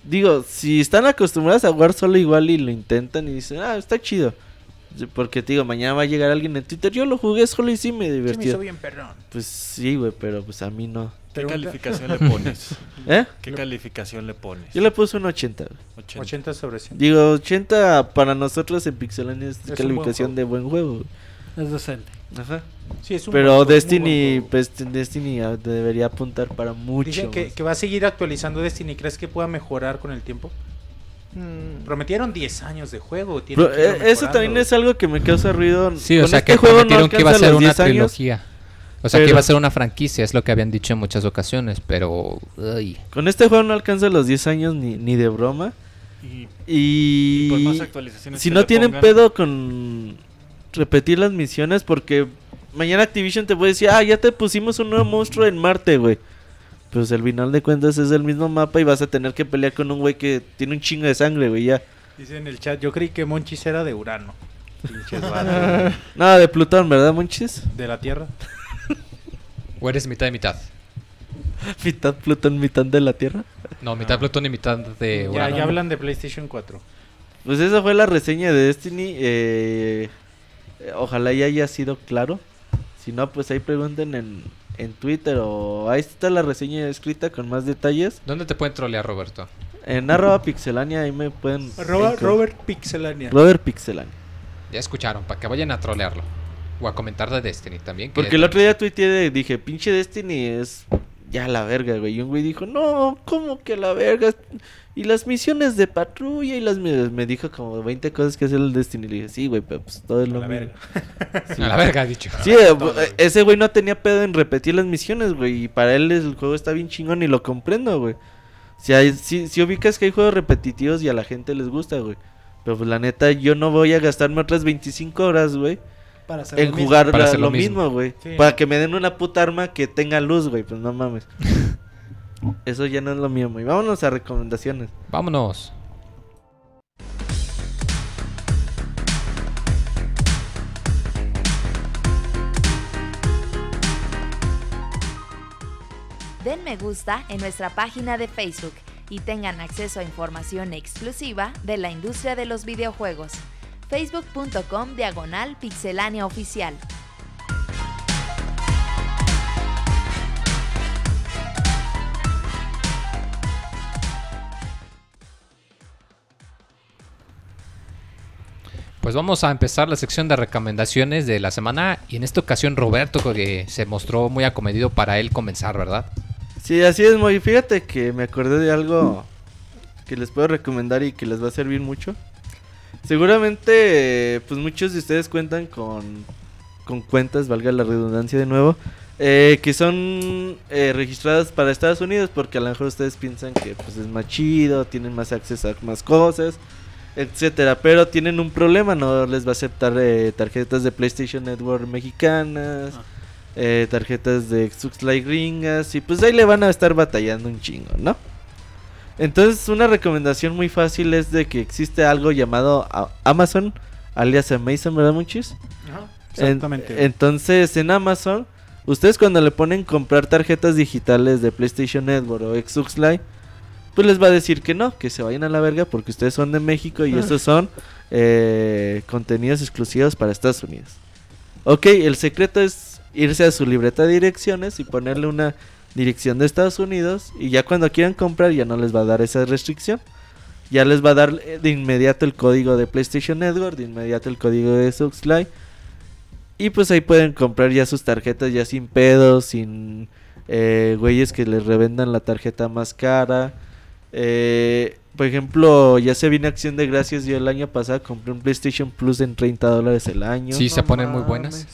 Digo, si están acostumbrados a jugar solo igual y lo intentan y dicen, ah, está chido. Porque te digo, mañana va a llegar alguien en Twitter, yo lo jugué solo y sí me Sí me divertí. hizo bien, perdón. Pues sí, güey, pero pues a mí no. ¿Qué calificación le pones? ¿Eh? ¿Qué calificación le pones? Yo le puse un 80. güey. 80. 80 sobre 100. Digo, 80 para nosotros en Pixelania es un calificación buen de buen juego. Es decente. Ajá. Sí, es un Pero buen Destiny, buen pues Destiny ah, debería apuntar para mucho. Dicen que, que va a seguir actualizando Destiny. ¿Crees que pueda mejorar con el tiempo? Mm, Prometieron 10 años de juego. Pero, eh, eso también es algo que me causa ruido. Sí, o Con sea este que juego no prometieron que iba a ser una 10 años, trilogía. O sea que iba a ser una franquicia, es lo que habían dicho en muchas ocasiones, pero... uy. Con este juego no alcanza los 10 años ni, ni de broma. Y, Y, y por más actualizaciones si no tienen pongan- pedo con repetir las misiones, porque mañana Activision te puede decir, ah, ya te pusimos un nuevo monstruo en Marte, güey. Pues al final de cuentas es el mismo mapa y vas a tener que pelear con un güey que tiene un chingo de sangre, güey, ya. Dice en el chat, yo creí que Monchis era de Urano. Pinches Nada de Plutón, ¿verdad, Monchis? de la Tierra. ¿O eres mitad y mitad? Mitad Plutón, mitad de la Tierra. No, mitad Plutón y mitad de Ya, Urano. ya hablan de PlayStation 4. Pues esa fue la reseña de Destiny. eh, eh, ojalá ya haya sido claro. Si no, pues ahí pregunten en, en Twitter o ahí está la reseña escrita con más detalles. ¿Dónde te pueden trolear, Roberto? En arroba pixelania ahí me pueden... Enco- Robert Pixelania. Robert Pixelania. Ya escucharon, para que vayan a trolearlo. O a comentar de Destiny también. que- Porque el otro día tuiteé de- dije, pinche Destiny es ya la verga, güey. Y un güey dijo, no, ¿cómo que la verga? Y las misiones de patrulla y las... mi-". Me dijo como 20 cosas que hacer el Destiny. Le dije, sí, güey, pero pues todo es lo mismo". verga. Sí. A la verga, ha dicho. Sí, eh, eh, ese güey no tenía pedo en repetir las misiones, güey. Y para él el juego está bien chingón y lo comprendo, güey. Si, hay, si, si ubicas que hay juegos repetitivos y a la gente les gusta, güey. Pero pues la neta, yo no voy a gastarme otras 25 horas, güey. Para hacer En lo mismo. jugar Para hacer lo lo mismo. mismo, güey. Sí. Para que me den una puta arma que tenga luz, güey. Pues no mames. Eso ya no es lo mío, güey. Vámonos a recomendaciones. Vámonos. Den me gusta en nuestra página de Facebook y tengan acceso a información exclusiva de la industria de los videojuegos. facebook.com diagonal pixelánea oficial. Pues vamos a empezar la sección de recomendaciones de la semana. Y en esta ocasión Roberto, que se mostró muy acomedido para él comenzar, ¿verdad? Sí, así es, muy. Fíjate que me acordé de algo que les puedo recomendar y que les va a servir mucho. Seguramente, pues muchos de ustedes cuentan con, con cuentas, valga la redundancia de nuevo, eh, que son eh, registradas para Estados Unidos porque a lo mejor ustedes piensan que pues, es más chido, tienen más acceso a más cosas, etcétera. Pero tienen un problema, no les va a aceptar eh, tarjetas de PlayStation Network mexicanas, eh, tarjetas de Xbox Live gringas y pues ahí le van a estar batallando un chingo, ¿no? Entonces una recomendación muy fácil es de que existe algo llamado Amazon, alias Amazon, ¿verdad muchis? En- Exactamente. entonces en Amazon, ustedes cuando le ponen comprar tarjetas digitales de PlayStation Network o Xbox Live, pues les va a decir que no, que se vayan a la verga porque ustedes son de México y estos son eh, contenidos exclusivos para Estados Unidos. Ok, el secreto es irse a su libreta de direcciones y ponerle una dirección de Estados Unidos y ya cuando quieran comprar ya no les va a dar esa restricción. Ya les va a dar eh, de inmediato el código de PlayStation Network, de inmediato el código de Xbox Live. Y pues ahí pueden comprar ya sus tarjetas ya sin pedos, sin eh, güeyes que les revendan la tarjeta más cara. Eh, por ejemplo, ya se viene Acción de Gracias. Yo el año pasado compré un PlayStation Plus en 30 dólares el año. Sí, se ponen muy buenas.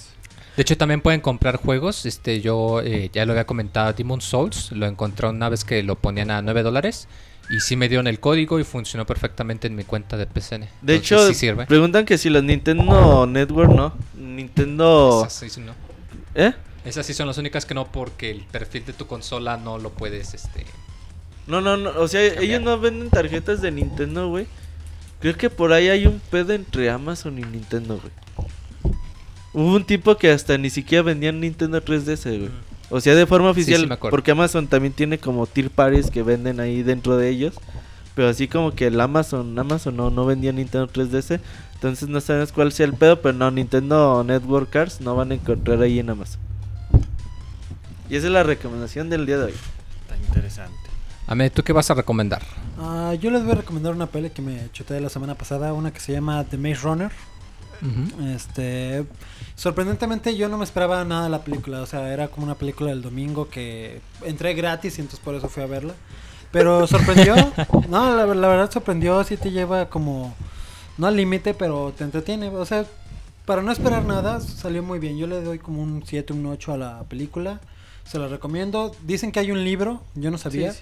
De hecho, también pueden comprar juegos. Este, yo eh, ya lo había comentado, Demon Souls. Lo encontré una vez que lo ponían a 9 dólares. Y sí me dieron el código y funcionó perfectamente en mi cuenta de PCN. De Entonces, hecho, sí sirve. preguntan que si los Nintendo Network no. Nintendo. Esas sí, no. ¿Eh? Esas sí son las únicas que no, porque el perfil de tu consola no lo puedes, este... No, no, no. O sea, ellos no venden tarjetas de Nintendo, güey. Creo que por ahí hay un pedo entre Amazon y Nintendo, güey. Hubo un tipo que hasta ni siquiera vendían Nintendo 3DS, güey. O sea, de forma Sí, sí, oficial. me acuerdo. porque Amazon también tiene como tier parties que venden ahí dentro de ellos. Pero así como que el Amazon, Amazon no, no vendía Nintendo 3DS. Entonces no sabemos cuál sea el pedo. Pero no, Nintendo Network Cards no van a encontrar ahí en Amazon. Y esa es la recomendación del día de hoy. Está interesante. Ame, ¿tú qué vas a recomendar? Ah, yo les voy a recomendar una peli que me chuté la semana pasada, una que se llama The Maze Runner. Este, sorprendentemente yo no me esperaba nada de la película, o sea, era como una película del domingo que entré gratis y entonces por eso fui a verla. Pero sorprendió, no, la, la verdad sorprendió, sí te lleva como, no al límite, pero te entretiene, o sea, para no esperar nada, salió muy bien. Yo le doy como un 7, un 8 a la película, se la recomiendo. Dicen que hay un libro, yo no sabía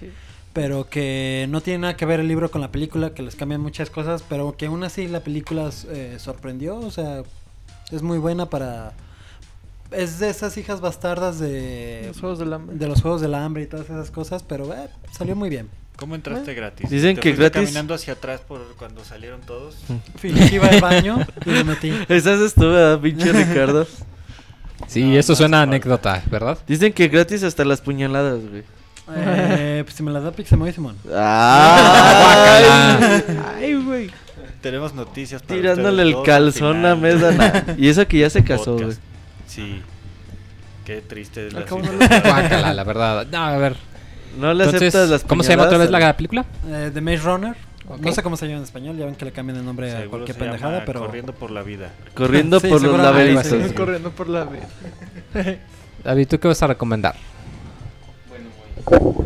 pero que no tiene nada que ver el libro con la película, que les cambian muchas cosas, pero que aún así la película eh, sorprendió, o sea, es muy buena para... Es de esas hijas bastardas de, Los Juegos del Hambre. de los Juegos del Hambre y todas esas cosas, pero eh, salió muy bien. ¿Cómo entraste gratis? Dicen ¿Te que gratis- caminando hacia atrás por cuando salieron todos. Fingí iba al baño y me metí. Esa es tú, ¿verdad, pinche Ricardo? Sí, No, eso no suena anécdota, ¿verdad? Dicen que gratis hasta las puñaladas, güey. Eh, pues si me las da Pixemoy Simón. ¡Ay! ¡Ay, güey! Tenemos noticias para Tirándole el calzón a Mesa. Y eso que ya se casó, güey. podcast. Sí. Qué triste es la Al cabo no situación. Guácala, la verdad. No, a ver. No le Entonces, aceptas las ¿cómo se llama otra vez la película? Eh, The Maze Runner. Ok. No sé cómo se llama en español, ya ven que le cambian el nombre a Seguro cualquier se llama pendejada, pero... Corriendo por la vida. Corriendo Sí, por los seguramente. laberintos. Güey. Corriendo por la vida. David, ¿tú qué vas a recomendar? Voy.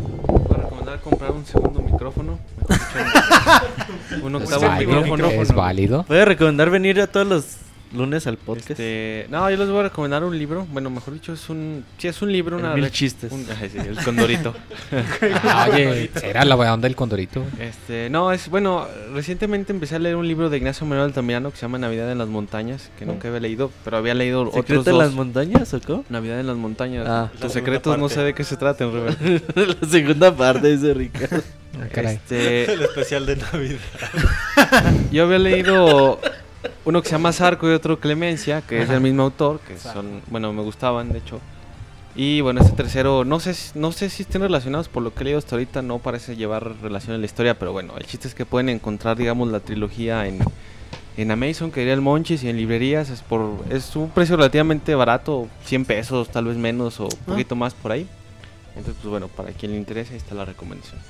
A recomendar comprar un segundo micrófono. mejor dicho, un Es octavo válido, micrófono. es válido. Voy a recomendar venir a todos los lunes al podcast. Este, no, yo les voy a recomendar un libro. Bueno, mejor dicho, es un. Sí, es un libro, El una. mil chistes. un- ay, sí, el Condorito. Ah, Oye, ¿será la onda del condorito? Este, no, es bueno, recientemente empecé a leer un libro de Ignacio Manuel Altamirano que se llama Navidad en las montañas, que nunca había leído, pero había leído otros ¿Secreto en las montañas o cómo? Navidad en las montañas. Ah. Segunda secretos no sé de qué se traten, Robert. la segunda parte, dice Ricardo. Ah, caray. Este, El especial de Navidad. yo había leído uno que se llama Zarco y otro Clemencia, que es Ajá. del mismo autor, que son, bueno, me gustaban, de hecho. Y bueno, este tercero, no sé, si- no sé si estén relacionados, por lo que he leído hasta ahorita no parece llevar relación en la historia, pero bueno, el chiste es que pueden encontrar, digamos, la trilogía en, en Amazon, que diría el Monchis, y en librerías, es por es un precio relativamente barato, 100 pesos, tal vez menos, o un poquito más por ahí. Entonces, pues bueno, para quien le interese, ahí está la recomendación.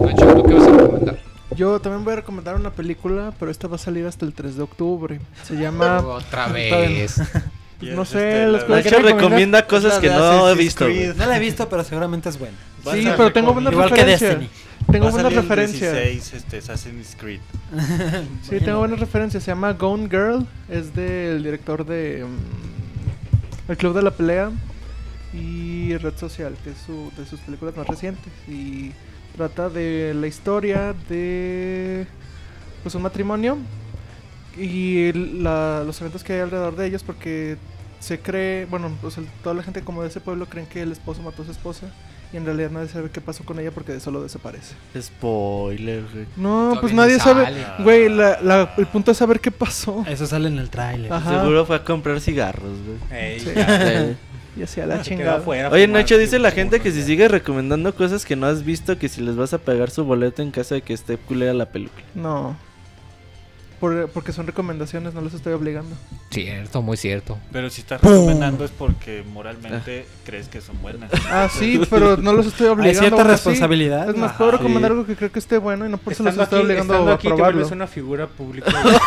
Nacho, ¿tú qué vas a recomendar? Yo también voy a recomendar una película, pero esta va a salir hasta el 3 de octubre. Se llama... Otra vez. No es, sé, este, las la- Nacho recomienda cosas que no he visto. Creed. No la he visto, pero seguramente es buena. Vas Sí, pero tengo buenas Igual que referencias. Destiny. Tengo buenas referencias. 16, este, Assassin's Creed. Sí, tengo buenas referencias. Se llama Gone Girl. Es del director de mm, El Club de la Pelea y Red Social, que es su, de sus películas más recientes. Y trata de la historia de pues un matrimonio y la- los eventos que hay alrededor de ellos porque se cree, bueno, pues el- toda la gente como de ese pueblo creen que el esposo mató a su esposa y en realidad nadie sabe qué pasó con ella porque solo desaparece. Spoiler, güey. No, Todavía pues nadie sabe. Güey, la- la- el punto es saber qué pasó. Eso sale en el tráiler. Seguro fue a comprar cigarros, güey. Ey, Sí. Eh. Y así a la quedó chingada. afuera Oye, fumando Nacho, dice la gente que si ya. sigues recomendando cosas que no has visto, que si les vas a pagar su boleto en caso de que esté culera la película. No. Por- porque son recomendaciones, no los estoy obligando. Cierto, muy cierto. Pero si estás recomendando es porque moralmente crees que son buenas. Ah, sí, pero no los estoy obligando. Hay cierta responsabilidad. Es más, Ajá. puedo recomendar Sí. algo que creo que esté bueno y no por eso los estoy aquí, obligando estando a aquí, probarlo. vuelves una figura pública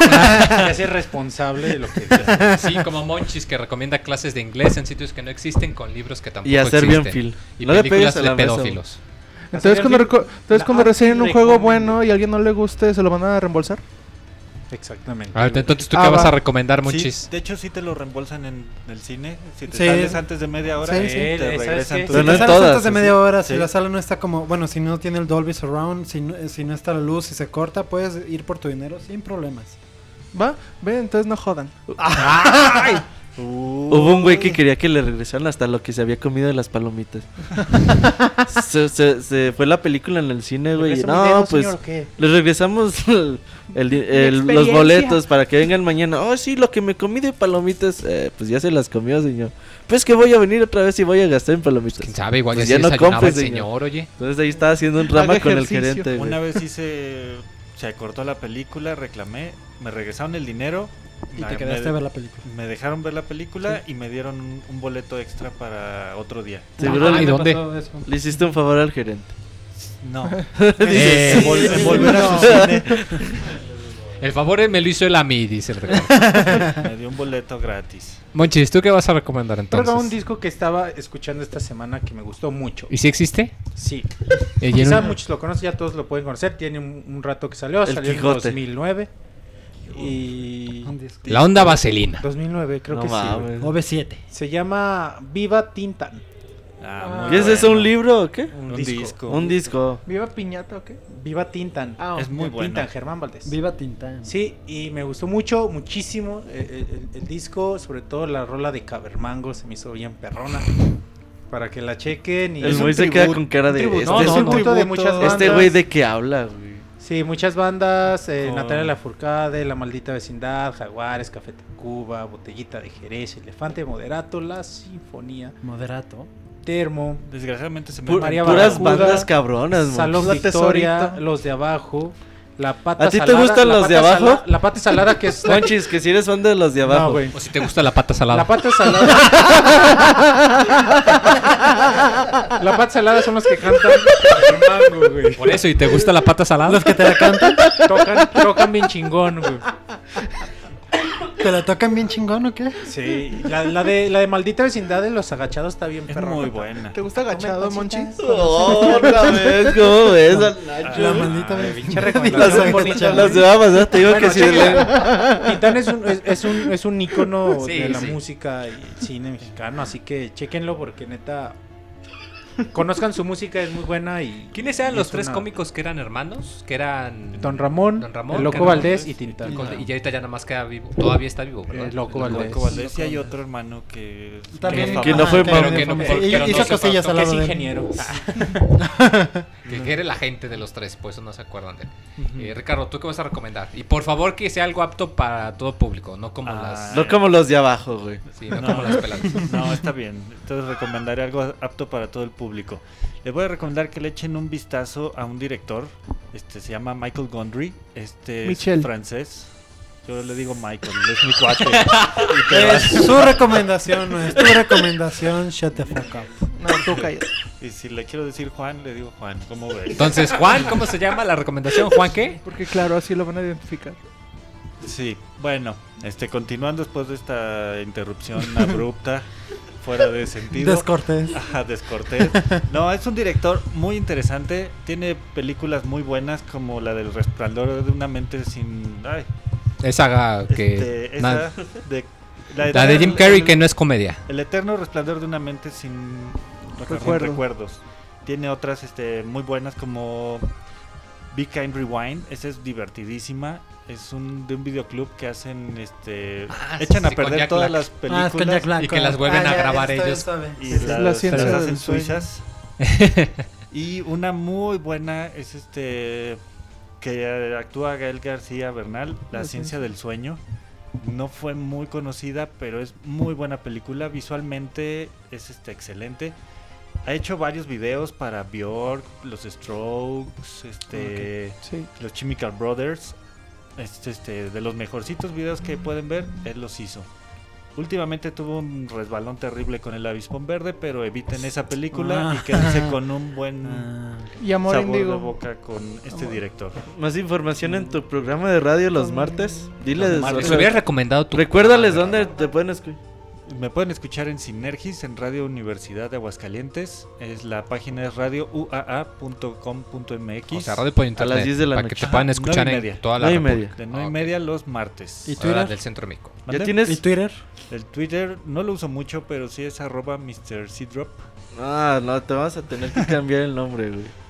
te haces responsable de lo que. Sí, como Monchis que recomienda clases de inglés en sitios que no existen con libros que tampoco Y hacer bien existen. fil. Y No le películas de pedófilos. Entonces, cuando, entonces cuando reciben un juego bueno y a alguien no le guste, ¿se lo van a reembolsar? Exactamente. Entonces, ¿tú Ah, qué vas va. a recomendar, Sí, Monchis? de hecho, sí te lo reembolsan en el cine. Si te Sí. sales antes de media hora, Sí, eh, sí. te Eh, ¿sabes regresan tu Pero Si no te sales todas, antes de ¿sí? media hora, si Sí. la sala no está como, bueno, si no tiene el Dolby Surround, si no, si no está la luz, si se corta, puedes ir por tu dinero sin problemas. ¿Va? Ve, entonces no jodan. Hubo un güey que quería que le regresaran hasta lo que se había comido de las palomitas. se, se- se fue la película en el cine, güey. y No, pues les regresamos el- el di- el- los boletos para que vengan mañana. Oh, sí, lo que me comí de palomitas, eh, pues ya se las comió, señor. Pues que voy a venir otra vez y voy a gastar en palomitas. ¿Quién sabe? Igual Pues ya, ya se no compres, el señor. señor, oye. Entonces ahí estaba haciendo un rama con el gerente, güey. Una vez hice. Se cortó la película, reclamé, me regresaron el dinero. Y la- te me, quedaste a ver la película. me dejaron ver la película y me dieron un, un boleto extra para otro día. Seguro le, ¿dónde? le hiciste un favor al gerente. No. Eh, en, vol- en volver a su cine. El favor me lo hizo él a mí, dice el. Me dio un boleto gratis. Monchis, ¿tú qué vas a recomendar Creo que un entonces? disco que estaba escuchando esta semana que me gustó mucho. ¿Y si existe? Sí. Eh, y Quizá un- muchos lo conocen, ya todos lo pueden conocer. Tiene un, un rato que salió, El salió Quijote. en 2009. Y. La onda vaselina. 2009, creo No que sí. mames. güey. OV7. Se llama Viva Tintan. Ah, muy ¿Qué es eso? bueno. ¿Un libro o qué? Un, Un disco. disco. Un disco. ¿Viva Piñata o qué? Viva Tintan. Ah, Es muy bueno. Tintan, Germán Valdés. Viva Tintán. Sí, y me gustó mucho, muchísimo eh, el, el disco, sobre todo la rola de Cabermango, se me hizo bien perrona. Para que la chequen. Y El es Moy se queda tributo- con cara de. tributo, Este, No, es no, un no. tributo de Tributo. muchas bandas. este güey de qué habla, güey. Sí, muchas bandas, eh, Con- Natalia Lafourcade, La Maldita Vecindad, Jaguares, Café Tacuba, Botellita de Jerez, Elefante Moderato, La Sinfonía, Moderato. Termo, Desgraciadamente se me Pu- María puras Barracuda, bandas cabronas. Salón La Victoria. Los de Abajo, La Pata ¿A ti te Salada, gustan La los de Pata abajo? Sala- la Pata Salada que es... Monchis, que si eres fan de los de No, abajo. güey. O si te gusta la pata salada. La pata salada. la pata salada son los que cantan mango, güey. Por eso, ¿y te gusta la pata salada? Los que te la cantan, Tocan, tocan bien chingón, güey. ¿Te la tocan bien chingón o qué? Sí, la, la de la de maldita vecindad de los agachados está bien Es muy buena. ¿Te gusta agachado, Monchi? Oh, otra vez, ¿cómo ves al Nacho? La maldita de babas, ¿eh? Te digo Bueno, que chequen. la- Titán es un, es, es un, es un ícono Sí, de la sí. música y el cine mexicano, así que chequenlo porque neta conozcan su música, es muy buena y ¿Quiénes eran y los es tres una- cómicos que eran hermanos? Que eran... Don Ramón, Don Ramón, el Loco que Valdés y Tintán. Con- Y ahorita ya nada más queda vivo. Todavía está vivo, ¿verdad? El Loco El Valdés. Loco Valdés y hay otro hermano que También- Que no fue. Pero que no- no hizo cosillas al que lado es de él. ingeniero. Que, que era la gente de los tres, por eso no se acuerdan de él. Eh, Ricardo, ¿tú qué vas a recomendar? Y por favor que sea algo apto para todo público, no como Ah. las... No como los de abajo, güey. Sí, no, No. como las peladas. No, está bien. Entonces recomendaré algo apto para todo el público. Les voy a recomendar que le echen un vistazo a un director. Este se llama Michael Gondry. Este Michel. es francés. Yo le digo Michael, es mi cuate. Es su recomendación, no es tu recomendación. Shut the fuck up. No, tú cállate. y si le quiero decir Juan, le digo Juan. ¿Cómo ves? Entonces, Juan, ¿cómo se llama la recomendación? ¿Juan qué? Porque claro, así lo van a identificar. Sí, bueno, este continuando después de esta interrupción abrupta, fuera de sentido. Descortés. Ajá, descortés. No, es un director muy interesante. Tiene películas muy buenas como la del resplandor de una mente sin. Ay, Esa que... este, na- esa de, la de Jim Carrey que no es comedia. El eterno resplandor de una mente sin, sin Recuerdo. recuerdos. Tiene otras este, muy buenas como Big Kind Rewind. Esa es divertidísima. Es un de un videoclub que hacen este Ah, echan a sí, perder Jack todas Black. las Ah, es con Jack películas Black. y que las vuelven a ya, grabar ellos. y Sí, las, la se ciencia las del hacen suizas. y una muy buena es este que actúa Gael García Bernal, La ciencia del sueño. No fue muy conocida, pero es muy buena película. Visualmente es este excelente. Ha hecho varios videos para Bjork, los Strokes, este, Sí. los Chemical Brothers. Este, este, de los mejorcitos videos que pueden ver, él los hizo. Últimamente tuvo un resbalón terrible con el avispón verde, pero eviten esa película Ah. y quédense con un buen Ah, Y Amor sabor de Índigo. boca con este Amor. director. Más información en tu programa de radio los martes. Diles. Les o sea, hubiera recomendado tu... Recuérdales dónde te pueden escuchar. Me pueden escuchar en Sinergis, en Radio Universidad de Aguascalientes. Es la página es radiouaa.com.mx. O sea, radio por internet. 10 de la para que te puedan escuchar en media. toda la y República. de 9 y media los martes. ¿Y Twitter? del centro México. ¿Ya tienes? ¿Y Twitter? El Twitter no lo uso mucho, pero sí es arroba Mr. Drop. Ah, no, te vas a tener que cambiar el nombre, güey.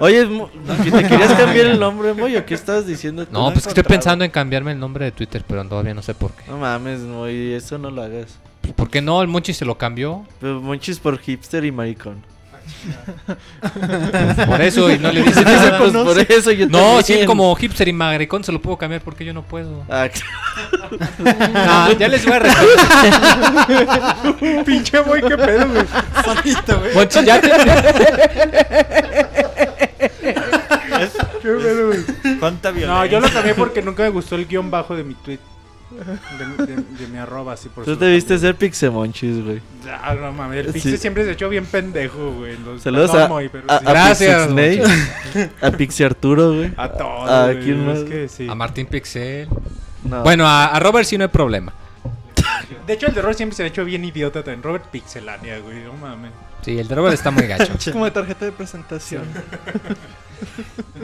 Oye, es Mo- ¿que ¿te querías cambiar el nombre, Moy? ¿O qué estabas diciendo tú? No, pues que estoy pensando en cambiarme el nombre de Twitter, pero todavía no sé por qué. No mames, Moy, eso no lo hagas. ¿Por qué no? El Monchi se lo cambió. Pero Monchis por hipster y maricón. Por eso, y no le dice pues por eso yo No, sí, como hipster y magricón se lo puedo cambiar porque yo no puedo. Ah, Ah, ya les voy a responder. Pinche boy, qué pedo, güey. Monchi, ya te... Qué pedo, güey. ¿Cuánta No, violencia? yo lo cambié porque nunca me gustó el guion bajo de mi tweet. De, de- de mi arroba, así por Tú te viste ser Pixemonchis, güey. Ah, no mames, el Sí. Pixie siempre se echó bien pendejo, güey. Los- Saludos a, Moy, pero a, sí. a Gracias, Pixie a Pixie Arturo, güey. A todos, ¿A güey, quién es más? que sí. A Martín Pixel. No. Bueno, a, a Robert sí no hay problema. De hecho, el de Robert siempre se ha hecho bien idiota también. Robert Pixelania, güey, no mames. Sí, el de Robert está muy gacho. Es como de tarjeta de presentación.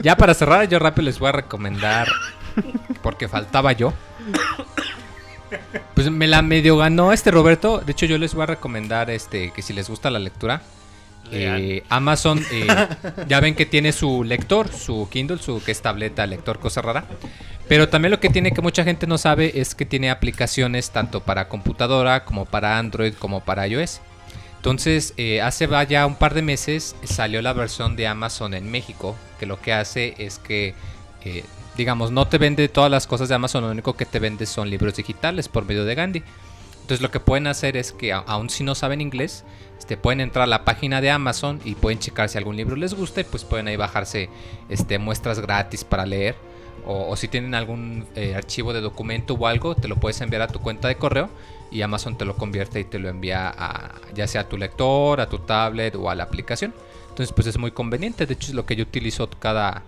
Ya para cerrar, yo rápido les voy a recomendar, porque faltaba yo. Pues me la medio ganó este Roberto. De hecho, yo les voy a recomendar este que si les gusta la lectura, eh, Amazon eh, ya ven que tiene su lector, su Kindle, su que es tableta, lector, cosa rara. Pero también lo que tiene que mucha gente no sabe es que tiene aplicaciones tanto para computadora como para Android como para iOS. Entonces, eh, hace ya un par de meses salió la versión de Amazon en México, que lo que hace es que, digamos, no te vende todas las cosas de Amazon, lo único que te vende son libros digitales por medio de Gandhi. Entonces, lo que pueden hacer es que, aun si no saben inglés, este, pueden entrar a la página de Amazon y pueden checar si algún libro les gusta y pues pueden ahí bajarse este, muestras gratis para leer. O, o si tienen algún eh, archivo de documento o algo, te lo puedes enviar a tu cuenta de correo y Amazon te lo convierte y te lo envía a ya sea a tu lector, a tu tablet o a la aplicación. Entonces pues es muy conveniente. De hecho es lo que yo utilizo cada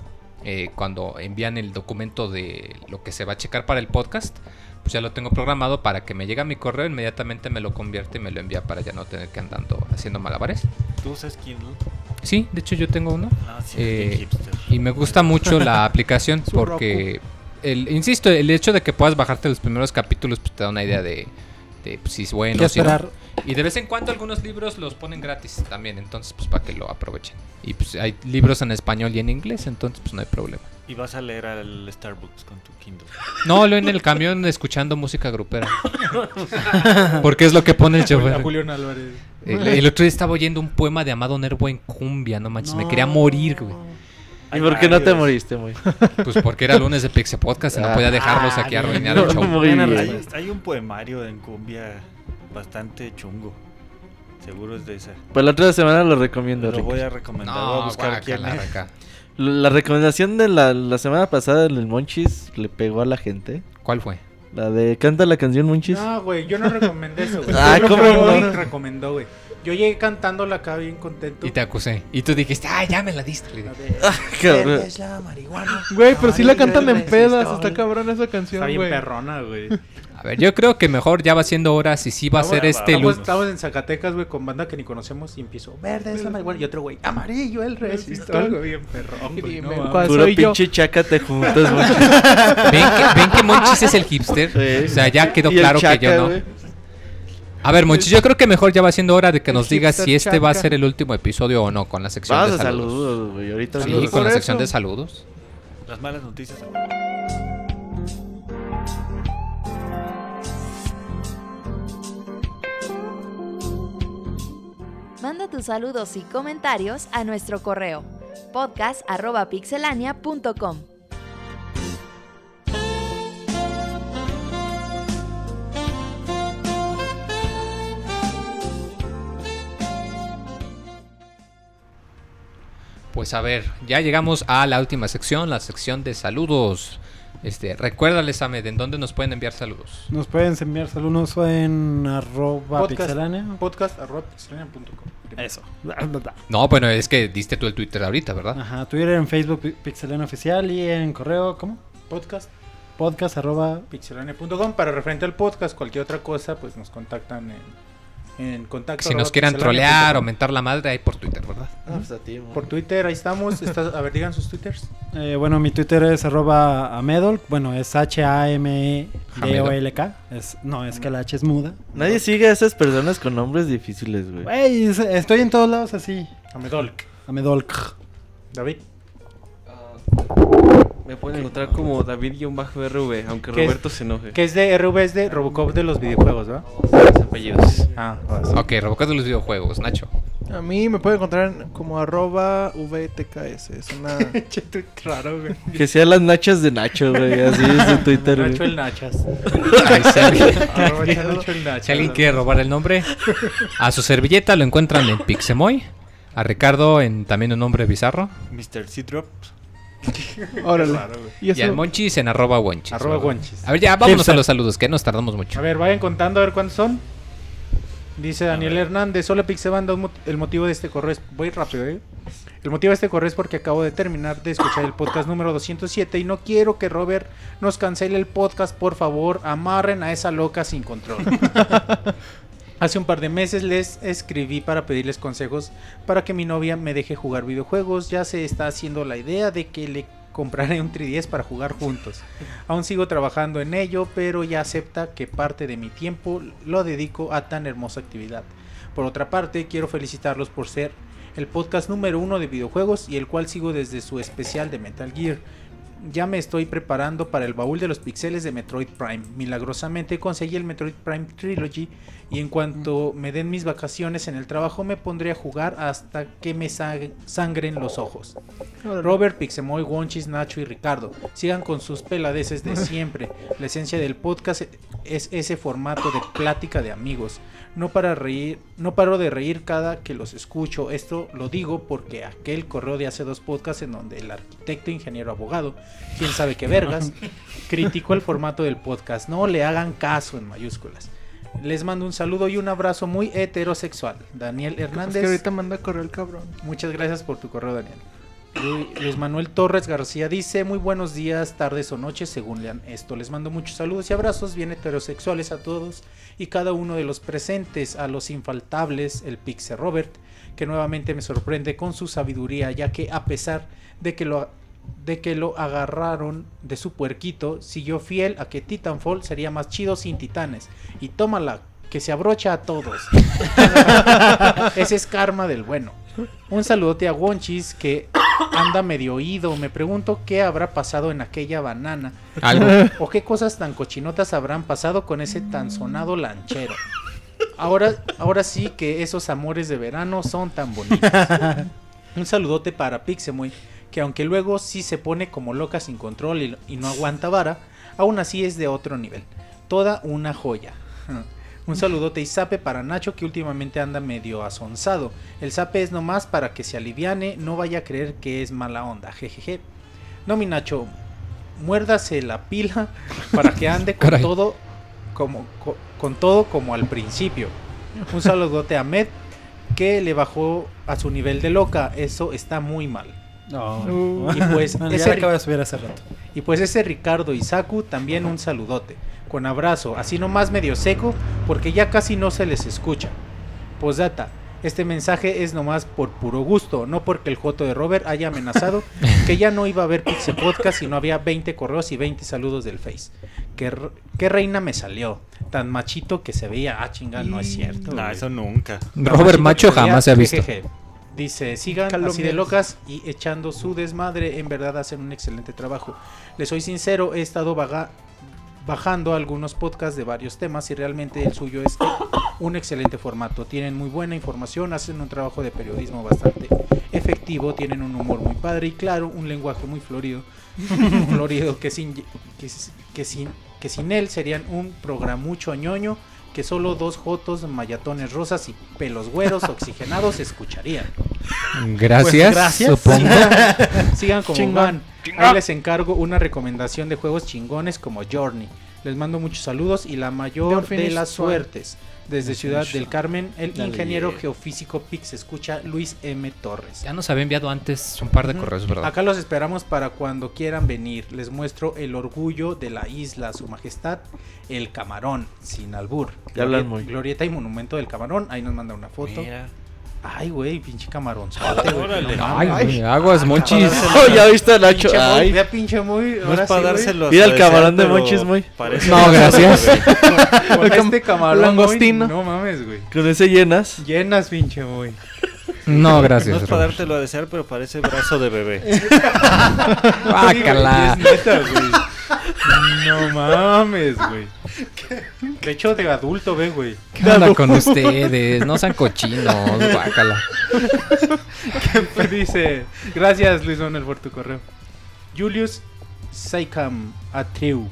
eh, cuando envían el documento de lo que se va a checar para el podcast. Pues ya lo tengo programado para que me llegue a mi correo, inmediatamente me lo convierte y me lo envía para ya no tener que andando haciendo malabares. ¿Tú usas Kindle? Sí, de hecho yo tengo uno. No, sí, Eh. Y me gusta mucho la aplicación porque, el, insisto, el hecho de que puedas bajarte los primeros capítulos pues, te da una idea de, de si es bueno. Y de vez en cuando algunos libros los ponen gratis también, entonces pues para que lo aprovechen. Y pues hay libros en español y en inglés, entonces pues no hay problema. Y vas a leer al Starbucks con tu Kindle. No, lo en el camión escuchando música grupera. Porque es lo que pone el chofer. Julián Álvarez. El, el otro día estaba oyendo un poema de Amado Nervo en cumbia, no manches, me quería morir, güey. ¿Y por qué no te moriste, muy? Pues porque era lunes de Pixie Podcast y no podía dejarlos aquí arruinar el show. Hay, hay un poemario en cumbia bastante chungo. Seguro es de esa. Pues la otra semana lo recomiendo, Lo Rick. voy a recomendar. voy a No, buscar quién guácala, es. acá. La recomendación de la, la semana pasada del Monchis le pegó a la gente. ¿Cuál fue? La de canta la canción Monchis. No, güey, yo no recomendé eso, güey. Ah, ¿cómo no? Recomendó, güey. Yo llegué cantándola acá bien contento. Y te acusé. Y tú dijiste, ah, ya me la diste. Le dije, Cabrón. Güey, pero sí la cantan en pedas. Está cabrón esa canción, Está bien güey. perrona, güey. A ver, yo creo que mejor ya va siendo hora si sí va a ser este estamos, luz. estamos en Zacatecas, güey, con banda que ni conocemos y empiezo, verde es la marihuana. Y otro güey, amarillo el resistor. güey, bien perrón, güey. dime, no mames. ¿cuál Puro pinche chaca te juntas, Monchis. ¿Ven que, ven que Monchis es el hipster? Sí. O sea, ya quedó claro que yo no. güey. A ver, Monchis, yo creo que mejor ya va siendo hora de que nos digas si este va a ser el último episodio o no con la sección Vamos de a saludos. saludos, güey. Ahorita Sí, saludos. con la sección de saludos. Las malas noticias. Manda tus saludos y comentarios a nuestro correo podcast@pixelania.com. Pues a ver, ya llegamos a la última sección, la sección de saludos. Este, recuérdales, Ahmed, ¿en dónde nos pueden enviar saludos? Nos pueden enviar saludos en arroba Podcast. pixelania. Podcast arroba pixelania.com. Eso. No, bueno, es que diste tú el Twitter ahorita, ¿verdad? Ajá, Twitter, en Facebook, Pi- Pixelania Oficial y en correo, ¿cómo? Podcast Podcast arroba pixelania.com. Para referente al podcast, cualquier otra cosa, pues nos contactan en, en contacto. Si nos pixelania.com. trolear o mentar la madre, ahí por Twitter, ¿verdad? Ah, pues a ti, güey. Por Twitter, ahí estamos. Está- a ver, digan sus twitters. Eh, bueno, mi Twitter es arroba amedolk. Bueno, es H-A-M-E-D-O-L-K. Es, no, es que la H es muda. Nadie sigue a esas personas con nombres difíciles, güey. Güey, es- estoy en todos lados así. Amedolk. Amedolk. David. Me pueden encontrar como David-RV, aunque. Roberto se enoje. Que es de RV, es de Robocop de los videojuegos, ¿verdad? Los apellidos. Ah, Ok, Robocop de los videojuegos, Nacho. A mí me pueden encontrar en- como arroba VTKS. Es una... Raro, güey. Que sean las nachas de Nacho, güey. Así es su Twitter, Nacho güey. el Nachas. Ahí si alguien, Arroba Nacho el Nachas. si alguien quiere robar el nombre, a su servilleta lo encuentran en Pixemoy. A Ricardo en también un nombre bizarro. Mr. C-Drop. Órale. Raro. Y Y al Monchis en arroba Wonchis. Arroba ¿verdad? Wonchis. A ver, ya, vámonos Hipster. a los saludos, que nos tardamos mucho. A ver, vayan contando a ver cuántos son. Dice Daniel Hernández, hola Pixebanda, el motivo de este correo es... Voy rápido, ¿eh? El motivo de este correo es porque acabo de terminar de escuchar el podcast número 207 y no quiero que Robert nos cancele el podcast, por favor, amarren a esa loca sin control. Hace un par de meses les escribí para pedirles consejos para que mi novia me deje jugar videojuegos. Ya se está haciendo la idea de que le compraré un 3DS para jugar juntos. Aún sigo trabajando en ello, pero ya acepta que parte de mi tiempo lo dedico a tan hermosa actividad. Por otra parte, quiero felicitarlos por ser el podcast número uno de videojuegos y el cual sigo desde su especial de Metal Gear. Ya me estoy preparando para el baúl de los pixeles de Metroid Prime. Milagrosamente conseguí el Metroid Prime Trilogy y en cuanto me den mis vacaciones en el trabajo me pondré a jugar hasta que me sa- sangren los ojos. Robert, Pixemoy, Wonchis, Nacho y Ricardo. Sigan con sus peladeces de siempre. La esencia del podcast es ese formato de plática de amigos. No para reír, no paro de reír cada que los escucho. Esto lo digo porque aquel correo de hace dos podcasts en donde el arquitecto, ingeniero, abogado, quién sabe qué vergas, criticó el formato del podcast. No le hagan caso en mayúsculas. Les mando un saludo y un abrazo muy heterosexual. Daniel Es Hernández. que ahorita manda correo el cabrón. Muchas gracias por tu correo, Daniel. Lu- Luis Manuel Torres García dice, muy buenos días, tardes o noches, según lean esto. Les mando muchos saludos y abrazos bien heterosexuales a todos y cada uno de los presentes, a los infaltables, el Pixe Robert, que nuevamente me sorprende con su sabiduría, ya que a pesar de que lo, de que lo agarraron de su puerquito, siguió fiel a que Titanfall sería más chido sin titanes. Y tómala, que se abrocha a todos. Ese es karma del bueno. Un saludote a Wonchis que anda medio oído. Me pregunto qué habrá pasado en aquella banana. Algo. O qué cosas tan cochinotas habrán pasado con ese tan sonado lanchero. Ahora, ahora sí que esos amores de verano son tan bonitos. Un saludote para Pixemoy, que aunque luego sí se pone como loca sin control y, y no aguanta vara, aún así es de otro nivel. Toda una joya. Un saludote y zape para Nacho que últimamente anda medio asonzado. El zape es nomás para que se aliviane, no vaya a creer que es mala onda, jejeje. No, mi Nacho, muérdase la pila para que ande con Caray. todo como co- con todo como al principio. Un saludote a Med que le bajó a su nivel de loca, eso está muy mal. Uh, Y pues Bueno, ese acaba de subir hace rato. y pues ese Ricardo Isaku también un saludote. Con abrazo, así nomás medio seco, porque ya casi no se les escucha. Postdata, este mensaje es nomás por puro gusto, no porque el Joto de Robert haya amenazado que ya no iba a haber Pixel Podcast y no había 20 correos y 20 saludos del Face. ¿Qué, reina me salió? Tan machito que se veía. Ah, chinga, no es cierto. No, eso nunca. Tan Robert Macho jamás se ha visto. jejeje. Dice, sigan así de locas y echando su desmadre, en verdad hacen un excelente trabajo. Les soy sincero, he estado vaga- bajando algunos podcasts de varios temas y realmente el suyo es un excelente formato. Tienen muy buena información, hacen un trabajo de periodismo bastante efectivo, tienen un humor muy padre y claro, un lenguaje muy florido, florido que sin, que, sin, que sin él serían un programucho ñoño que solo dos jotos, mayatones rosas y pelos güeros oxigenados escucharían. Gracias, Pues gracias. supongo. Sigan como Chingón. van. Ahí les encargo una recomendación de juegos chingones como Journey. Les mando muchos saludos y la mayor de las suertes. Desde Ciudad del Carmen, el Dale. ingeniero geofísico Pix escucha Luis M. Torres. Ya nos había enviado antes un par de correos, ¿verdad? Acá los esperamos para cuando quieran venir. Les muestro el orgullo de la isla, su majestad, el camarón, sin albur. Ya hablan Glorieta- muy. Glorieta y monumento del camarón. Ahí nos manda una foto. Mira. Ay, güey, pinche camarón. Órale. Ay, güey, aguas, monchis. Oh, ya viste a Nacho. Pinche muy, Ay. vea pinche muy. No es para sí, dárselo. Mira el camarón de Monchis, muy. No, gracias. Con este camarón. Langostino. muy, No mames, güey. Con ese llenas. Llenas, pinche muy. No, gracias. No es para Robert. dártelo a desear, pero parece brazo de bebé. Guácala. Sí, güey, es neta, güey. No mames, güey. De hecho, de adulto, ve, güey. ¿Qué onda con ustedes? No sean cochinos, guácala. Dice, gracias Luis Manuel por tu correo. Julius Saikam Atreu.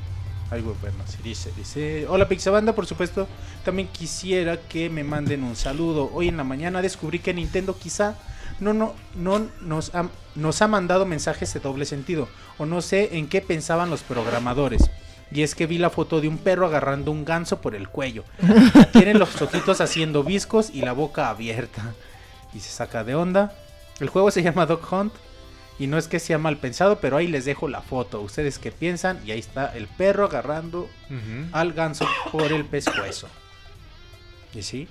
Algo bueno, así dice. Dice, hola Pixabanda, por supuesto. También quisiera que me manden un saludo. Hoy en la mañana descubrí que Nintendo quizá no, no, no nos ha, nos ha mandado mensajes de doble sentido. O no sé en qué pensaban los programadores. Y es que vi la foto de un perro agarrando un ganso por el cuello. Tiene los ojitos haciendo viscos y la boca abierta. Y se saca de onda. El juego se llama Dog Hunt. Y no es que sea mal pensado, pero ahí les dejo la foto. ¿Ustedes qué piensan? Y ahí está el perro agarrando al ganso por el pescuezo. ¿Y sí?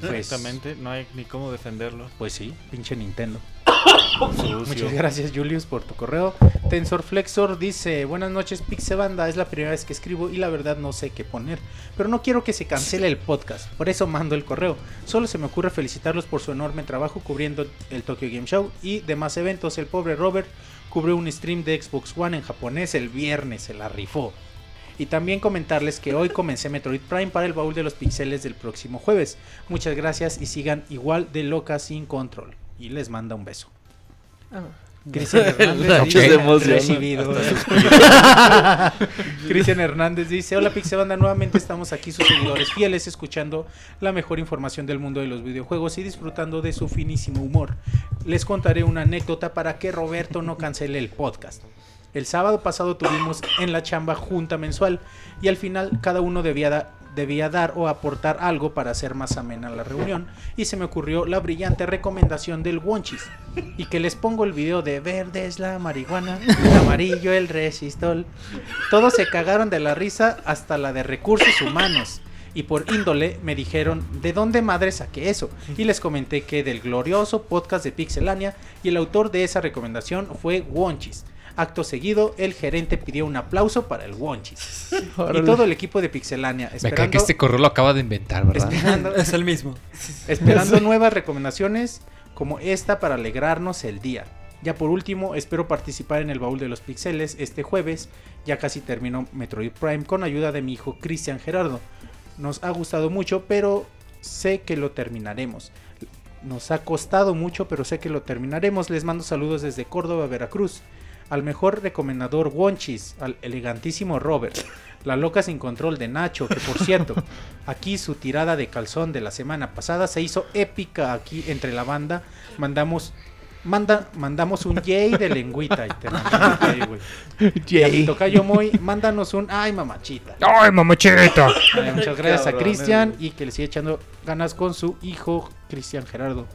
Pues, Exactamente, no hay ni cómo defenderlo. pues sí, pinche Nintendo. Muchas gracias Julius por tu correo. Tensor Flexor dice, buenas noches Pixebanda, es la primera vez que escribo y la verdad no sé qué poner. Pero no quiero que se cancele el podcast, por eso mando el correo. Solo se me ocurre felicitarlos por su enorme trabajo cubriendo el Tokyo Game Show y demás eventos. El pobre Robert cubrió un stream de Xbox One en japonés el viernes, se la rifó. Y también comentarles que hoy comencé Metroid Prime para el baúl de los pixeles del próximo jueves. Muchas gracias y sigan igual de loca sin control. Y les manda un beso. Cristian Hernández Hernández dice, hola Pixebanda, nuevamente estamos aquí sus seguidores fieles escuchando la mejor información del mundo de los videojuegos y disfrutando de su finísimo humor. Les contaré una anécdota para que Roberto no cancele el podcast. El sábado pasado tuvimos en la chamba junta mensual y al final cada uno debía, da- debía dar o aportar algo para hacer más amena la reunión y se me ocurrió la brillante recomendación del Wonchis y que les pongo el video de verde es la marihuana, amarillo el resistol. Todos se cagaron de la risa hasta la de recursos humanos. Y por índole me dijeron de dónde madre saqué eso. Y les comenté que del glorioso podcast de Pixelania y el autor de esa recomendación fue Wonchis. Acto seguido, el gerente pidió un aplauso para el Wonchis. Y todo el equipo de Pixelania Me cae esperando, que este correo lo acaba de inventar, ¿verdad? esperando, Es el mismo. esperando nuevas recomendaciones como esta para alegrarnos el día. Ya por último, espero participar en el baúl de los pixeles este jueves. Ya casi terminó Metroid Prime con ayuda de mi hijo Cristian Gerardo. Nos ha gustado mucho, pero sé que lo terminaremos. Nos ha costado mucho, pero sé que lo terminaremos. Les mando saludos desde Córdoba, Veracruz. Al mejor recomendador Wonchis, al elegantísimo Robert, la loca sin control de Nacho, que por cierto, aquí su tirada de calzón de la semana pasada se hizo épica aquí entre la banda. Mandamos manda, mandamos un yay de lengüita y te mandamos un yay, güey. Y a mi tocayo Moy, mándanos un ay mamachita. ¡Ay, mamachita! Muchas gracias a Cristian y que le siga echando ganas con su hijo Cristian Gerardo.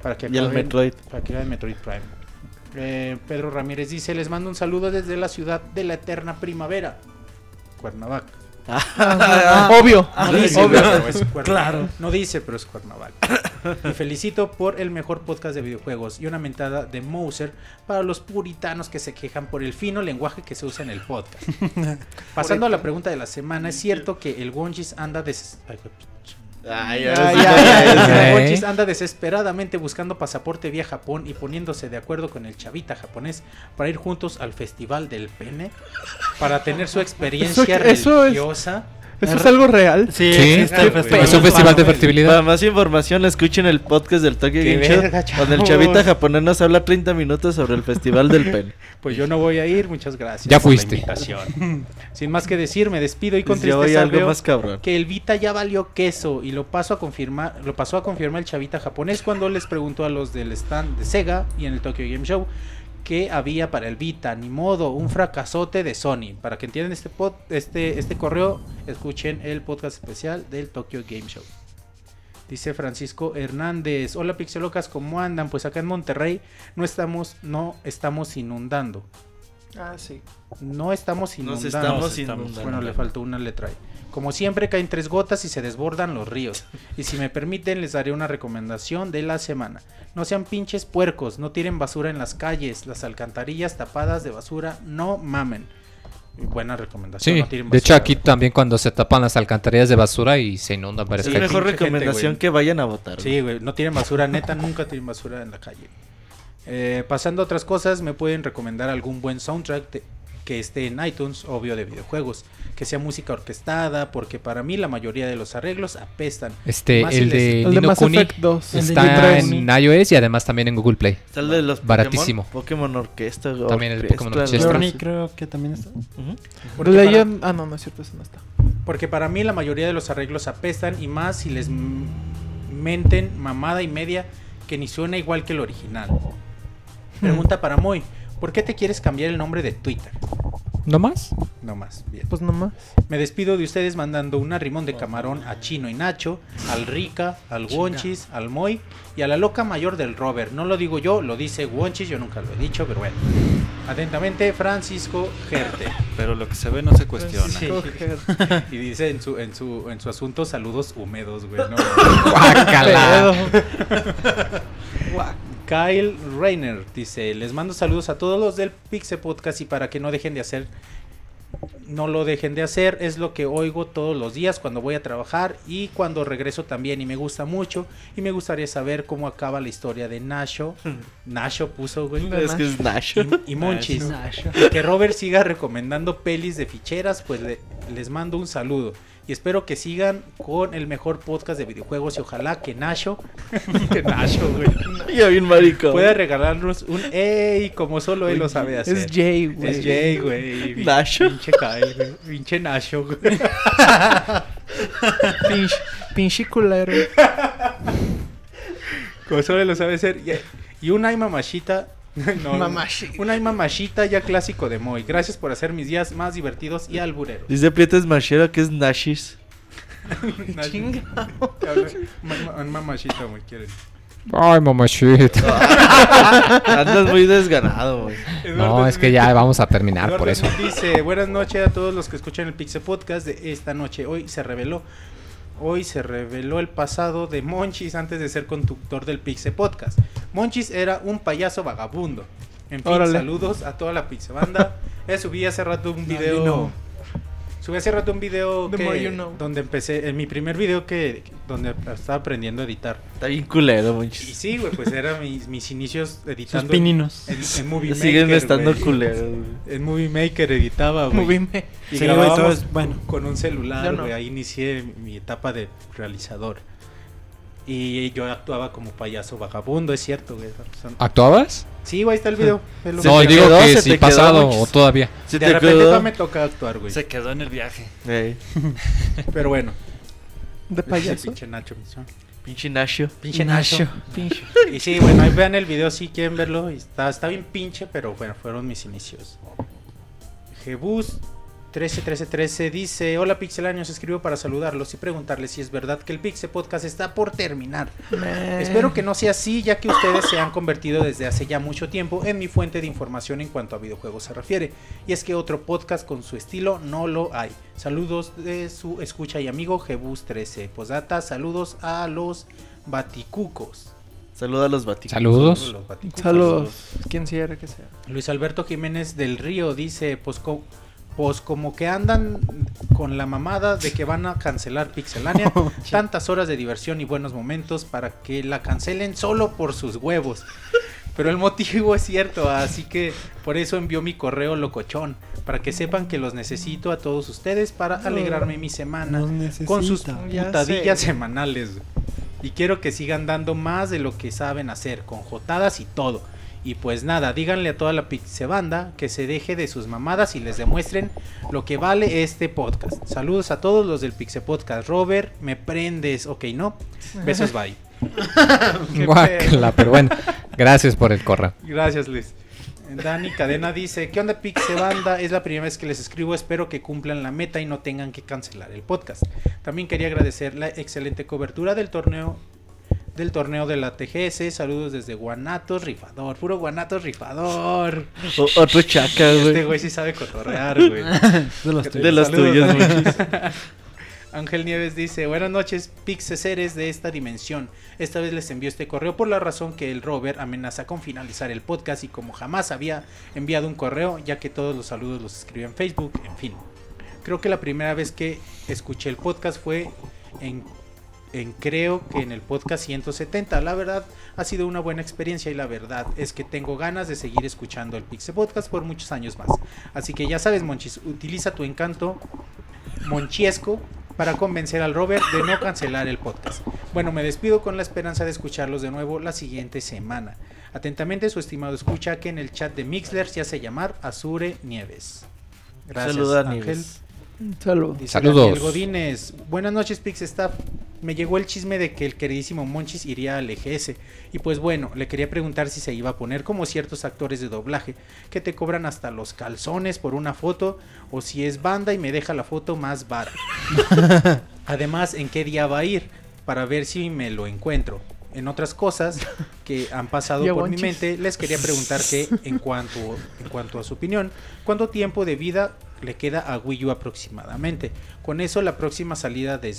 Para que Y el Metroid. Para que hagan Metroid Prime. Eh, Pedro Ramírez dice, les mando un saludo desde la ciudad de la eterna primavera. Cuernavaca. Obvio. No dice, Obvio. pero es Cuernavaca. No dice, pero es Cuernavaca. Y felicito por el mejor podcast de videojuegos y una mentada de Moser para los puritanos que se quejan por el fino lenguaje que se usa en el podcast. Pasando a la pregunta de la semana, ¿es cierto que el Wonchis anda des... Ay, Ay. Wonchis anda desesperadamente buscando pasaporte vía Japón y poniéndose de acuerdo con el chavita japonés para ir juntos al Festival del Pene para tener su experiencia Eso- eso es- religiosa. ¿Eso es algo real? Sí, Sí, existe el güey. festival. Es un festival de Para fertilidad. más información, escuchen el podcast del Tokyo Game Show, donde el chavita japonés nos habla 30 minutos sobre el Festival del Pen. Pues yo no voy a ir, muchas gracias. Ya por la fuiste. invitación. Sin más que decir, me despido y con Pues ya voy a tristeza algo veo más cabrón. que el Vita ya valió queso y lo paso a confirmar, lo pasó a confirmar el chavita japonés cuando les preguntó a los del stand de Sega y en el Tokyo Game Show qué había para el Vita, ni modo, un fracasote de Sony. Para que entiendan este pod- este este correo, escuchen el podcast especial del Tokyo Game Show. Dice Francisco Hernández, hola Pixelocas, ¿cómo andan? Pues acá en Monterrey no estamos, no estamos inundando. Ah, sí. No estamos Nos inundando. estamos estamos. inundando. Bueno, le faltó una letra ahí. Como siempre caen tres gotas y se desbordan los ríos. Y si me permiten les daré una recomendación de la semana. No sean pinches puercos, no tiren basura en las calles, las alcantarillas tapadas de basura, no mamen. Buena recomendación. Sí, no tiren de hecho basura, aquí también cuando se tapan las alcantarillas de basura y se inundan varias Es Sí, mejor gente, recomendación que vayan a votar. Sí, güey, no tiren basura, neta, nunca tiren basura en la calle. Eh, pasando a otras cosas, me pueden recomendar algún buen soundtrack de- que esté en iTunes, obvio de videojuegos, que sea música orquestada, porque para mí la mayoría de los arreglos apestan. Este, Más si el les- de El de Nino Mass Kuni Effect 2. El está en iOS y además también en Google Play. Está el de los Pokémon, Baratísimo. Pokémon Orquesta. También el Pokémon así. creo que también está. Para- Ah, no, no es cierto, eso no está. Porque para mí la mayoría de los arreglos apestan y más si les menten mamada y media que ni suena igual que el original. Pregunta para Moy, ¿por qué te quieres cambiar el nombre de Twitter? ¿No más? No más, bien. Pues nomás. Me despido de ustedes mandando una rimón de camarón a Chino y Nacho, al Rica, al Wonchis, al Moy y a la loca mayor del Robert. No lo digo yo, lo dice Wonchis, yo nunca lo he dicho, pero bueno. Atentamente, Francisco Gerte. Pero lo que se ve no se cuestiona. Sí. Y dice en su, en su, en su asunto saludos húmedos, güey. No, Guácala. Kyle Rainer dice, les mando saludos a todos los del Pixel Podcast y para que no dejen de hacer, no lo dejen de hacer, es lo que oigo todos los días cuando voy a trabajar y cuando regreso también y me gusta mucho y me gustaría saber cómo acaba la historia de Nasho. Nasho puso, güey. Es que es Nash. Y, y Monchis. Y que Robert siga recomendando pelis de ficheras, pues le- les mando un saludo. Y espero que sigan con el mejor podcast de videojuegos y ojalá que Nasho, que Nasho, güey, Ya bien marico. pueda regalarnos un ey como solo él lo sabe hacer. Es Jay, güey. Es Jay, güey. Nasho. Pinche Kyle, güey. Pinche Nasho, güey. Pinche, pinche culero. Como solo él lo sabe hacer. Y, y un ay mamachita. No, Mamashita. Un ay mamachita ya clásico de Moy. Gracias por hacer mis días más divertidos y albureros. Dice Prieto es machero que es Nashis. Chinga. Un mamachita, muy quieren. Ay, mamachita. Andas muy desganado, güey. No, es que ya vamos a terminar Eduardo por eso. Dice, buenas noches a todos los que escuchan el Pixel Podcast de esta noche. Hoy se reveló, hoy se reveló el pasado de Monchis antes de ser conductor del Pixel Podcast. Monchis era un payaso vagabundo. En fin, Órale. saludos a toda la Pixel Banda. Eh, subí hace rato un video. no. Subí hace rato un video The que- more you know. donde empecé, en mi primer video que donde estaba aprendiendo a editar. Está bien culero, Y manches. sí, güey, pues eran mis, mis inicios Sus editando. pininos. En, en Movie Siguen Maker, estando güey. culeros, güey. En Movie Maker editaba, güey. Movime. Y Sí, grabábamos güey, todo es- bueno. con un celular, Yo no. güey. Ahí inicié mi etapa de realizador. Y yo actuaba como payaso vagabundo, es cierto, güey. ¿Actuabas? Sí, güey, ahí está el video. Se No, digo quedó, que si quedó, pasado o todavía. Se de te repente quedó. me toca actuar, güey. Se quedó en el viaje. Pero bueno. De payaso. Pinche Nacho. pinche Nasho. Pinche Nacho. Pinche. Y sí, bueno, ahí vean el video si quieren verlo. Está, está bien pinche, pero bueno, fueron mis inicios. Jebus 131313 dice: Hola Pixelanios, escribo para saludarlos y preguntarles si es verdad que el Pixel Podcast está por terminar. Espero que no sea así, ya que ustedes se han convertido desde hace ya mucho tiempo en mi fuente de información en cuanto a videojuegos se refiere. Y es que otro podcast con su estilo no lo hay. Saludos de su escucha y amigo Jebus13. Posdata, saludos a los Baticucos. Saluda a los baticos. Saludos. Los Baticucos. Saludos. Quien quiera que sea. Luis Alberto Jiménez del Río dice, pues, pues como que andan con la mamada de que van a cancelar Pixelania, tantas horas de diversión y buenos momentos para que la cancelen solo por sus huevos. Pero el motivo es cierto, así que por eso envió mi correo locochón, para que sepan que los necesito a todos ustedes para alegrarme mi semana con sus putadillas semanales. Y quiero que sigan dando más de lo que saben hacer, con jotadas y todo. Y pues nada, díganle a toda la pixebanda que se deje de sus mamadas y les demuestren lo que vale este podcast. Saludos a todos los del Pixe Podcast. Robert, me prendes. Ok, no. Besos, bye. Qué Guácala, pero bueno. Gracias por el correo. Gracias, Luis. Dani Cadena dice, ¿qué onda Pixe Banda? Es la primera vez que les escribo, espero que cumplan la meta y no tengan que cancelar el podcast. También quería agradecer la excelente cobertura del torneo del torneo de la TGS. Saludos desde Guanatos Rifador, puro Guanatos Rifador. O- otro chaca, Este güey. güey sí sabe cotorrear, güey. De los De los Saludos, tuyos, Ángel. Monchis. Ángel Nieves dice, buenas noches, pixeseres de esta dimensión. Esta vez les envío este correo por la razón que el Robert amenaza con finalizar el podcast y como jamás había enviado un correo, ya que todos los saludos los escribí en Facebook, en fin. Creo que la primera vez que escuché el podcast fue en, en creo que en el podcast 170. La verdad ha sido una buena experiencia y la verdad es que tengo ganas de seguir escuchando el Pixel Podcast por muchos años más. Así que ya sabes, Monchis, utiliza tu encanto monchiesco para convencer al Robert de no cancelar el podcast. Bueno, me despido con la esperanza de escucharlos de nuevo la siguiente semana. Atentamente su estimado escucha que en el chat de Mixler se hace llamar Azure Nieves. Gracias, Saluda, Ángel. Nieves. Salud. Dice Saludos. Daniel Godínez. Buenas noches, Pix Staff. me llegó el chisme de que el queridísimo Monchis iría al EGS. Y pues bueno, le quería preguntar si se iba a poner como ciertos actores de doblaje, que te cobran hasta los calzones por una foto, o si es banda y me deja la foto más vara. Además, ¿en qué día va a ir? Para ver si me lo encuentro. En otras cosas que han pasado por mi mente, les quería preguntar que, en cuanto, en cuanto a su opinión, ¿cuánto tiempo de vida le queda a Wii U aproximadamente? Con eso, la próxima salida de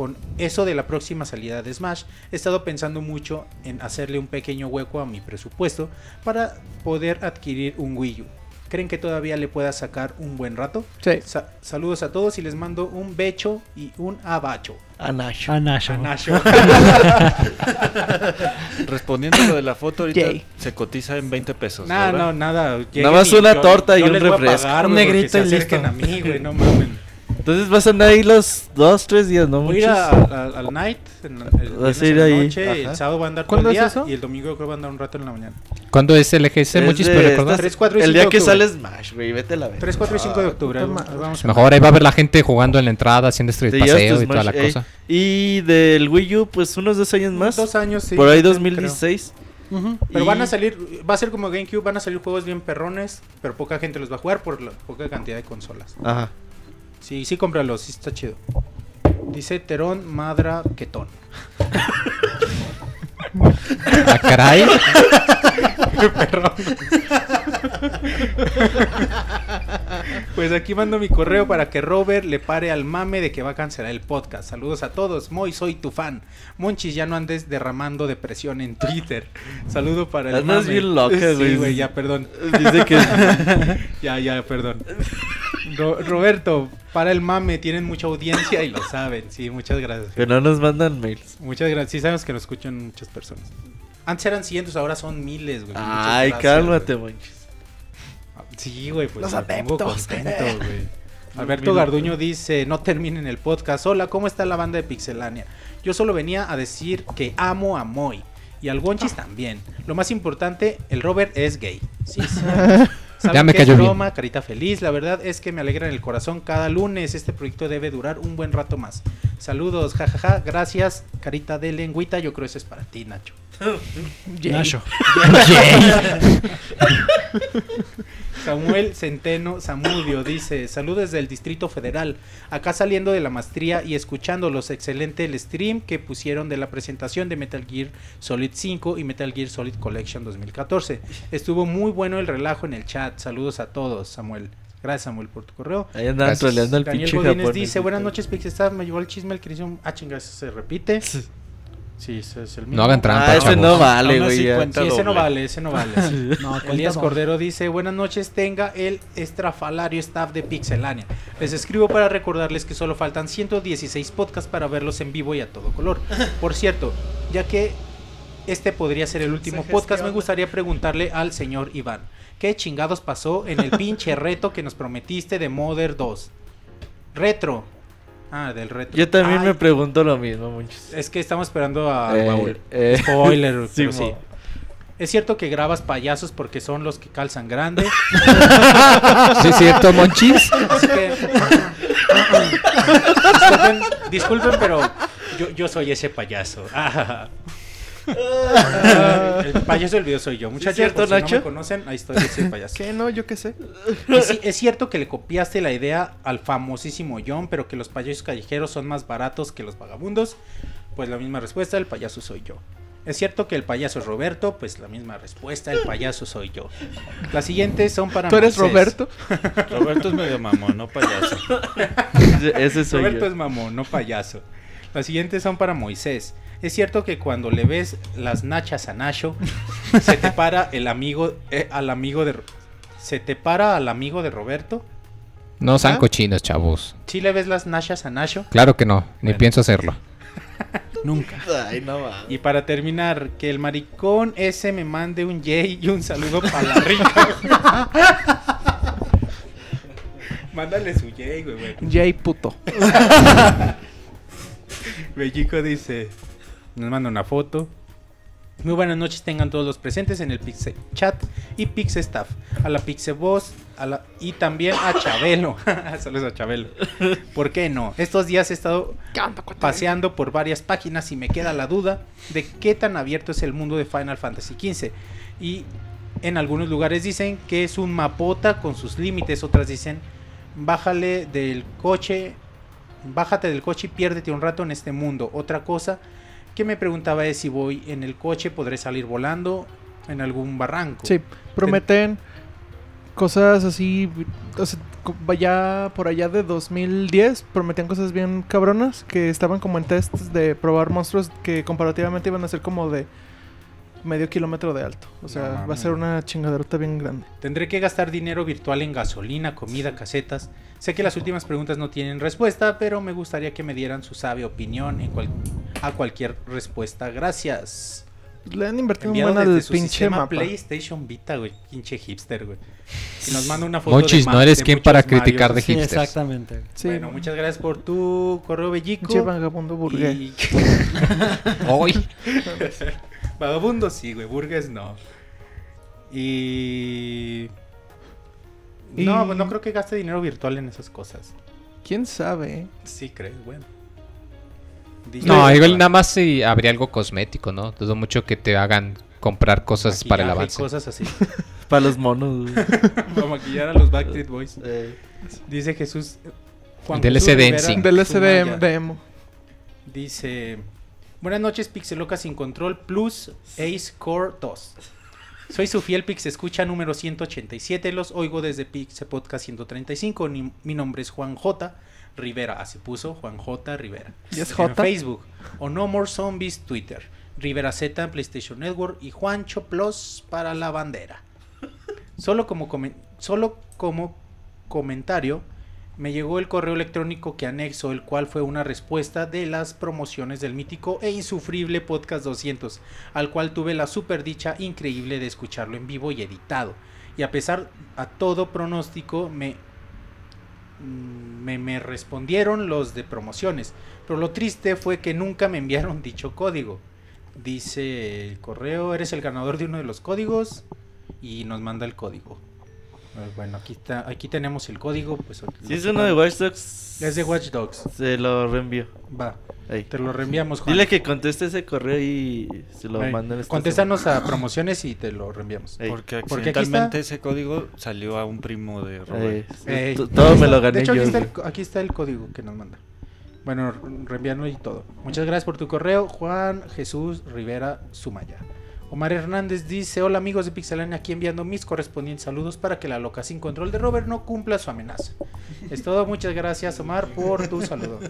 con eso de la próxima salida de Smash, he estado pensando mucho en hacerle un pequeño hueco a mi presupuesto para poder adquirir un Wii U. ¿Creen que todavía le pueda sacar un buen rato? Sí. Sa- saludos a todos y les mando un becho y un abacho. Anash. Anasho. A Nacho. Respondiendo a lo de la foto, ahorita se cotiza en 20 pesos. Nah, no, nada. Nada más una torta y un les voy a refresco. pagar, Un negrito y listo. a mí, güey, no mamen. Entonces vas a andar ahí los dos, tres días, ¿no? Voy a ir a- Muchos. a- al night, en el Vas a ir en la ahí, noche, ajá. el sábado va a andar todo ¿Cuándo el es día eso? y el domingo creo que va a andar un rato en la mañana. ¿Cuándo es el EGS, Es Monchis? de- ¿Puedes recordar? estás- 3, 4 y El 5 día de que octubre. sales Smash, güey, vete a la vez. 3, 4 y 5 de octubre. vamos a- Mejor ahí va a haber la gente jugando en la entrada, haciendo street Te llevas tu paseo y toda la Smash, ey. cosa. Y del Wii U, pues unos dos años más. Dos años, sí. Por ahí creo. 2016. Ujú. Pero Y- van a salir, va a ser como GameCube, van a salir juegos bien perrones, pero poca gente los va a jugar por la poca cantidad de consolas. Ajá. Sí, sí, cómpralos, sí está chido. Dice Terón Madra Ketón. Ah, caray. Pues aquí mando mi correo para que Robert le pare al mame de que va a cancelar el podcast. Saludos a todos. Moy, soy tu fan. Monchis, ya no andes derramando depresión en Twitter. Saludo para el Andas mame. bien loca, Sí, güey, ya, perdón. Dice que. Ya, ya, perdón. Ro- Roberto, para el mame, tienen mucha audiencia y lo saben. Sí, muchas gracias. que no nos mandan mails. Muchas gracias. Sí, sabemos que nos escuchan muchas personas. Antes eran cientos, ahora son miles, güey. Ay, gracias, cálmate, güey. manches. Sí, güey, pues Los adeptos. contento, güey. Alberto. Garduño dice, no terminen el podcast. Hola, ¿cómo está la banda de Pixelania? Yo solo venía a decir que amo a Moy. Y al Gonchis también. Lo más importante, el Robert es gay. Sí, sí. Ya me cayó bien. broma, carita feliz. La verdad es que me alegra en el corazón cada lunes. Este proyecto debe durar un buen rato más. Saludos, jajaja. Gracias, carita de lengüita. Yo creo que eso es para ti, Nacho. Nacho. Samuel Centeno Zamudio dice, saludos del Distrito Federal, acá saliendo de la maestría y escuchando los excelente el stream que pusieron de la presentación de Metal Gear Solid 5 y Metal Gear Solid Collection 2014. Estuvo muy bueno el relajo en el chat, saludos a todos, Samuel. Gracias Samuel por tu correo. Ahí andan troleando al Daniel pinche Godínez Japón. dice, buenas noches Pixestar, me llegó el chisme el que hizo un... Ah, chinga, ese se repite. Sí, ese es el mismo. No hagan trampa, Ah, ese chavos. no vale, Aún así güey. ya. cuenta Sí, ese no doble. vale, ese no vale. No, Elías. Cordero dice, buenas noches, tenga el estrafalario staff de Pixelania. Les escribo para recordarles que solo faltan 116 podcasts para verlos en vivo y a todo color. Por cierto, ya que este podría ser el último Se podcast, me gestiona. gustaría preguntarle al señor Iván, ¿qué chingados pasó en el pinche reto que nos prometiste de Mother 2? Retro. Ah, del retro. Yo también Ay, me pregunto lo mismo, muchos. Es que estamos esperando a Eh, Raúl. eh. Spoiler, Sí, pero sí. Es cierto que grabas payasos porque son los que calzan grande. ¿Sí es cierto, Monchis? Así que. disculpen, disculpen, pero yo, yo soy ese payaso. El payaso del video soy yo. Muchachos, cierto, si no me conocen, ahí estoy ese payaso. ¿Qué? No, yo qué sé. Es cierto que le copiaste la idea al famosísimo John, pero que los payasos callejeros son más baratos que los vagabundos. Pues la misma respuesta, el payaso soy yo. Es cierto que el payaso es Roberto, pues la misma respuesta, el payaso soy yo. Las siguientes son para ¿Tú eres Moisés. Roberto? Roberto es medio mamón, no payaso. Ese soy Roberto yo. es mamón, no payaso. Las siguientes son para Moisés. Es cierto que cuando le ves las nachas a Nacho, se te para el amigo, eh, al amigo de, se te para al amigo de Roberto. No sean ¿Ah? cochinos, chavos. ¿Sí le ves las nachas a Nacho? Claro que no, ni Bueno. pienso hacerlo. Nunca. Ay, no va. Y para terminar, que el maricón ese me mande un yay y un saludo para la rica. Mándale su yay, güey, güey. Jay puto. Bellico dice, nos manda una foto. Muy buenas noches tengan todos los presentes en el Pixel Chat y Pixel Staff. A la Pixel Boss, a la- y también a Chabelo. Saludos a Chabelo. ¿Por qué no? Estos días he estado paseando por varias páginas y me queda la duda de qué tan abierto es el mundo de Final Fantasy XV. Y en algunos lugares dicen que es un mapota con sus límites, otras dicen bájale del coche, bájate del coche y piérdete un rato en este mundo. Otra cosa me preguntaba es si voy en el coche podré salir volando en algún barranco. Sí, prometen cosas así, o sea, por allá de 2010, prometían cosas bien cabronas que estaban como en tests de probar monstruos que comparativamente iban a ser como de medio kilómetro de alto. O sea, No va a ser una chingaderota bien grande. Tendré que gastar dinero virtual en gasolina, comida, casetas. Sé que las últimas preguntas no tienen respuesta, pero me gustaría que me dieran su sabia opinión en cual- a cualquier respuesta. Gracias. Le han invertido un buen al pinche mapa. PlayStation Vita, güey. Pinche hipster, güey. Y nos manda una foto Monchis, de no eres de quien para criticar de Marios. Sí, hipsters. exactamente. Sí, Bueno, muchas gracias por tu correo bellico. pinche vagabundo burgués. Y- Hoy. Vagabundo sí, güey. Burgues no. Y... Y- No, pues no creo que gaste dinero virtual en esas cosas. ¿Quién sabe? Sí, crees, bueno. No, igual nada más si habría algo cosmético, ¿no? Dudo mucho que te hagan comprar cosas para el avance. Cosas así. Para los monos. Para maquillar a los Backstreet Boys. Eh, Dice Jesús. Juan Del SD Sumaya. de. Dice: Buenas noches, Pixeloca sin control plus Ace Core 2. Soy su fiel Pix Escucha número 187. Los oigo desde Pixel Podcast 135. Ni- mi nombre es Juan J. Rivera. Así puso Juan J. Rivera. ¿Y es En J? Facebook. O No More Zombies Twitter. Rivera Z en PlayStation Network. Y Juancho Plus para la bandera. Solo como, comen- solo como comentario, me llegó el correo electrónico que anexo, el cual fue una respuesta de las promociones del mítico e insufrible Podcast 200, al cual tuve la super dicha increíble de escucharlo en vivo y editado. Y a pesar a todo pronóstico, me, me, me respondieron los de promociones. Pero lo triste fue que nunca me enviaron dicho código. Dice el correo, eres el ganador de uno de los códigos y nos manda el código. Eh, Bueno, aquí está, aquí tenemos el código. Pues, Si es uno de Watch Dogs, Es de Watch Dogs. se lo reenvío. Va, Ahí. te lo reenviamos. Juan. Dile que conteste ese correo y se lo Ahí. mandan. esta Contéstanos a promociones y te lo reenviamos. Ey. Porque Porque aquí accidentalmente ese código salió a un primo de Robert. Ey, t- Todo me lo gané De hecho, yo. aquí está, el, güey. aquí está el código que nos manda. Bueno, reenviarlo y todo. Muchas gracias por tu correo, Juan Jesús Rivera Sumaya. Omar Hernández dice, hola amigos de Pixelania, aquí enviando mis correspondientes saludos para que la loca sin control de Robert no cumpla su amenaza. Es todo, muchas gracias Omar por tu saludo.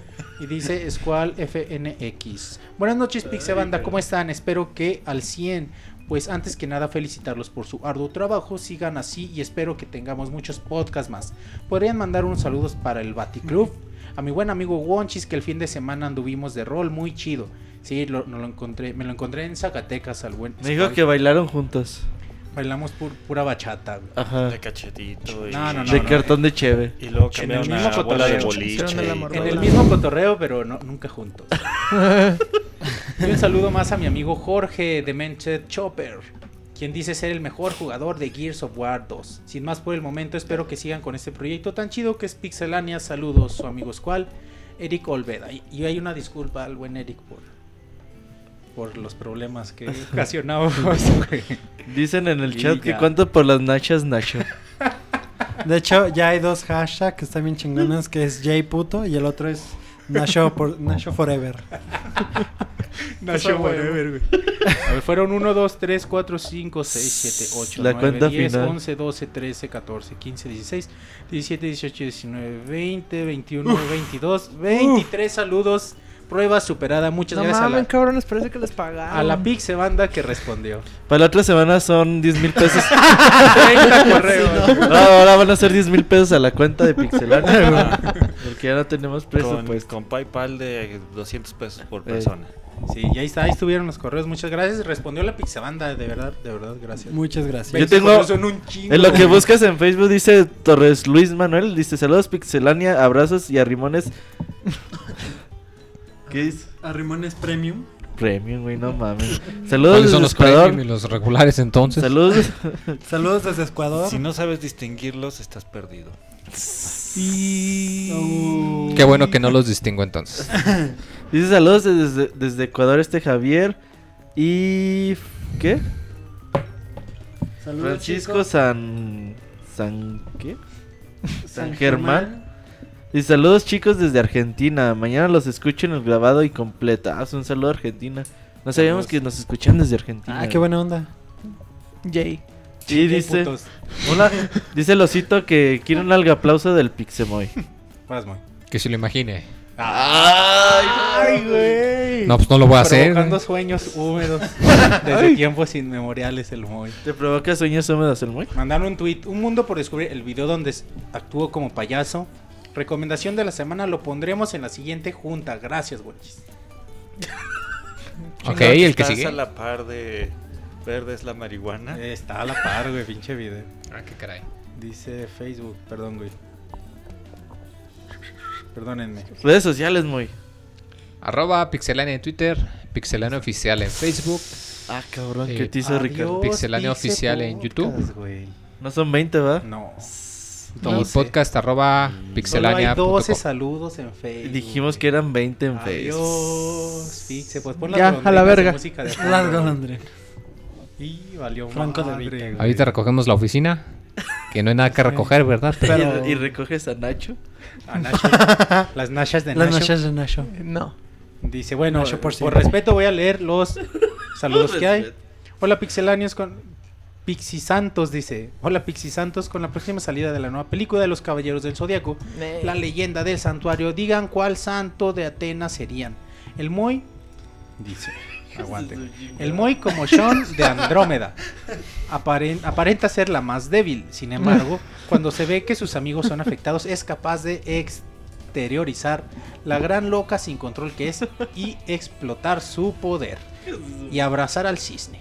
Y dice Squall FNX. Buenas noches Pixebanda, ¿cómo están? Espero que al 100. Pues antes que nada felicitarlos por su arduo trabajo, sigan así y espero que tengamos muchos podcasts más. Podrían mandar unos saludos para el Baticlub, a mi buen amigo Wonchis que el fin de semana anduvimos de rol muy chido. Sí, lo, no lo encontré, me lo encontré en Zacatecas al buen. Me dijo que bailaron juntos. bailamos pu- pura bachata. güey. Ajá. De cachetito. Y, No, no, no. de cartón de cheve. Y luego En el mismo una bola de cotorreo. boliche. Y-. En el mismo cotorreo, pero no, nunca juntos. y un saludo más a mi amigo Jorge de Menchet Chopper, quien dice ser el mejor jugador de Gears of War 2. Sin más por el momento, espero que sigan con este proyecto tan chido que es Pixelania. Saludos, su amigo Squall, Eric Olveda. Y, y hay una disculpa al buen Eric por, por los problemas que ocasionamos. güey. Dicen en el Y chat que cuánto por las nachas Nacho. De hecho, ya hay dos hashtags que están bien chingones, que es Puto y el otro es Nasho, por, Nasho Forever. Nacho Forever, güey. A ver, fueron 1, 2, 3, 4, 5, 6, 7, 8, La 9, cuenta 10, final. 11, 12, 13, 14, 15, 16, 17, 18, 19, 20, 21, 22, 23 saludos. Prueba superada. Muchas No gracias a mames, la, cabrones, parece que les pagaron. a la Pixe Banda que respondió. Para la otra semana son 10 mil pesos. 30 correos. No, ahora van a ser 10 mil pesos a la cuenta de Pixelania. Porque ya no tenemos Con, presupuesto. con PayPal de 200 pesos por Eh. persona. Sí, y ahí está, ahí estuvieron los correos. Muchas gracias. Respondió la Pixe Banda, de verdad, de verdad, gracias. Muchas gracias. Yo 20 tengo- son un chingo, En lo que buscas en Facebook dice Torres Luis Manuel, dice saludos Pixelania, abrazos y arrimones. ¿Qué dice? Arrimones Premium. premium, güey, no mames. Saludos ¿Cuáles son desde los Ecuador. premium y los regulares entonces? Saludos. Saludos desde Ecuador. Si no sabes distinguirlos, estás perdido. Qué bueno que no los distingo entonces. Dice saludos desde, desde Ecuador este Javier. Y... ¿Qué? Saludos, Francisco. San... San... ¿Qué? San Germán. Y saludos chicos desde Argentina. Mañana los escucho en el grabado y completa. Ah, un saludo a Argentina. No sabíamos que nos escuchan desde Argentina. Ah, qué buena onda. Jay. Y dice... Hola, dice el osito que quiere un alga aplauso del Pixemoy. Que se lo imagine. ¡Ay, güey! No, pues no lo voy a hacer. Provocando sueños húmedos desde tiempos inmemoriales el Moy. ¿Te provoca sueños húmedos el Moy? Mandaron un tweet, un mundo por descubrir, el video donde actuó como payaso. Recomendación de la semana lo pondremos en la siguiente junta. Gracias, güeyes. Ok, el que Estás sigue. a la par de verde es la marihuana. Eh, Está a la par, güey, pinche video. Ah, qué caray. Dice Facebook, perdón, güey. Perdónenme. Redes sociales, Moy. Arroba Pixelania en Twitter, Pixelania Oficial en Facebook, Ah, cabrón, Sí. ¿qué te hizo Ricardo? Pixelania oficial en YouTube. No son 20, ¿va? No. Y 12. podcast arroba Solo hay pixelania.com. 12 saludos en Facebook. Dijimos que eran 20 en Facebook. Adiós, Pixe. Pues pon Ya, las a la de verga. música de Las golondrinas. Y valió Franco de madre, Vita. güey. Ahorita recogemos la oficina, que no hay nada que recoger, ¿verdad? Pero Y, y recoges a Nacho. A Nacho. Las nachas de Las Nacho. noches de Nacho. No. Dice, bueno, Nacho por por, respeto voy a leer los saludos que hay. Hola Pixelanios con Pixi Santos dice, hola Pixi Santos con la próxima salida de la nueva película de los Caballeros del Zodiaco, la leyenda del santuario, digan cuál santo de Atenas serían. El Moy dice, aguanten. El Moy como Sean de Andrómeda. Aparen- aparenta ser la más débil. Sin embargo, cuando se ve que sus amigos son afectados, es capaz de exteriorizar la gran loca sin control que es y explotar su poder. Y abrazar al cisne.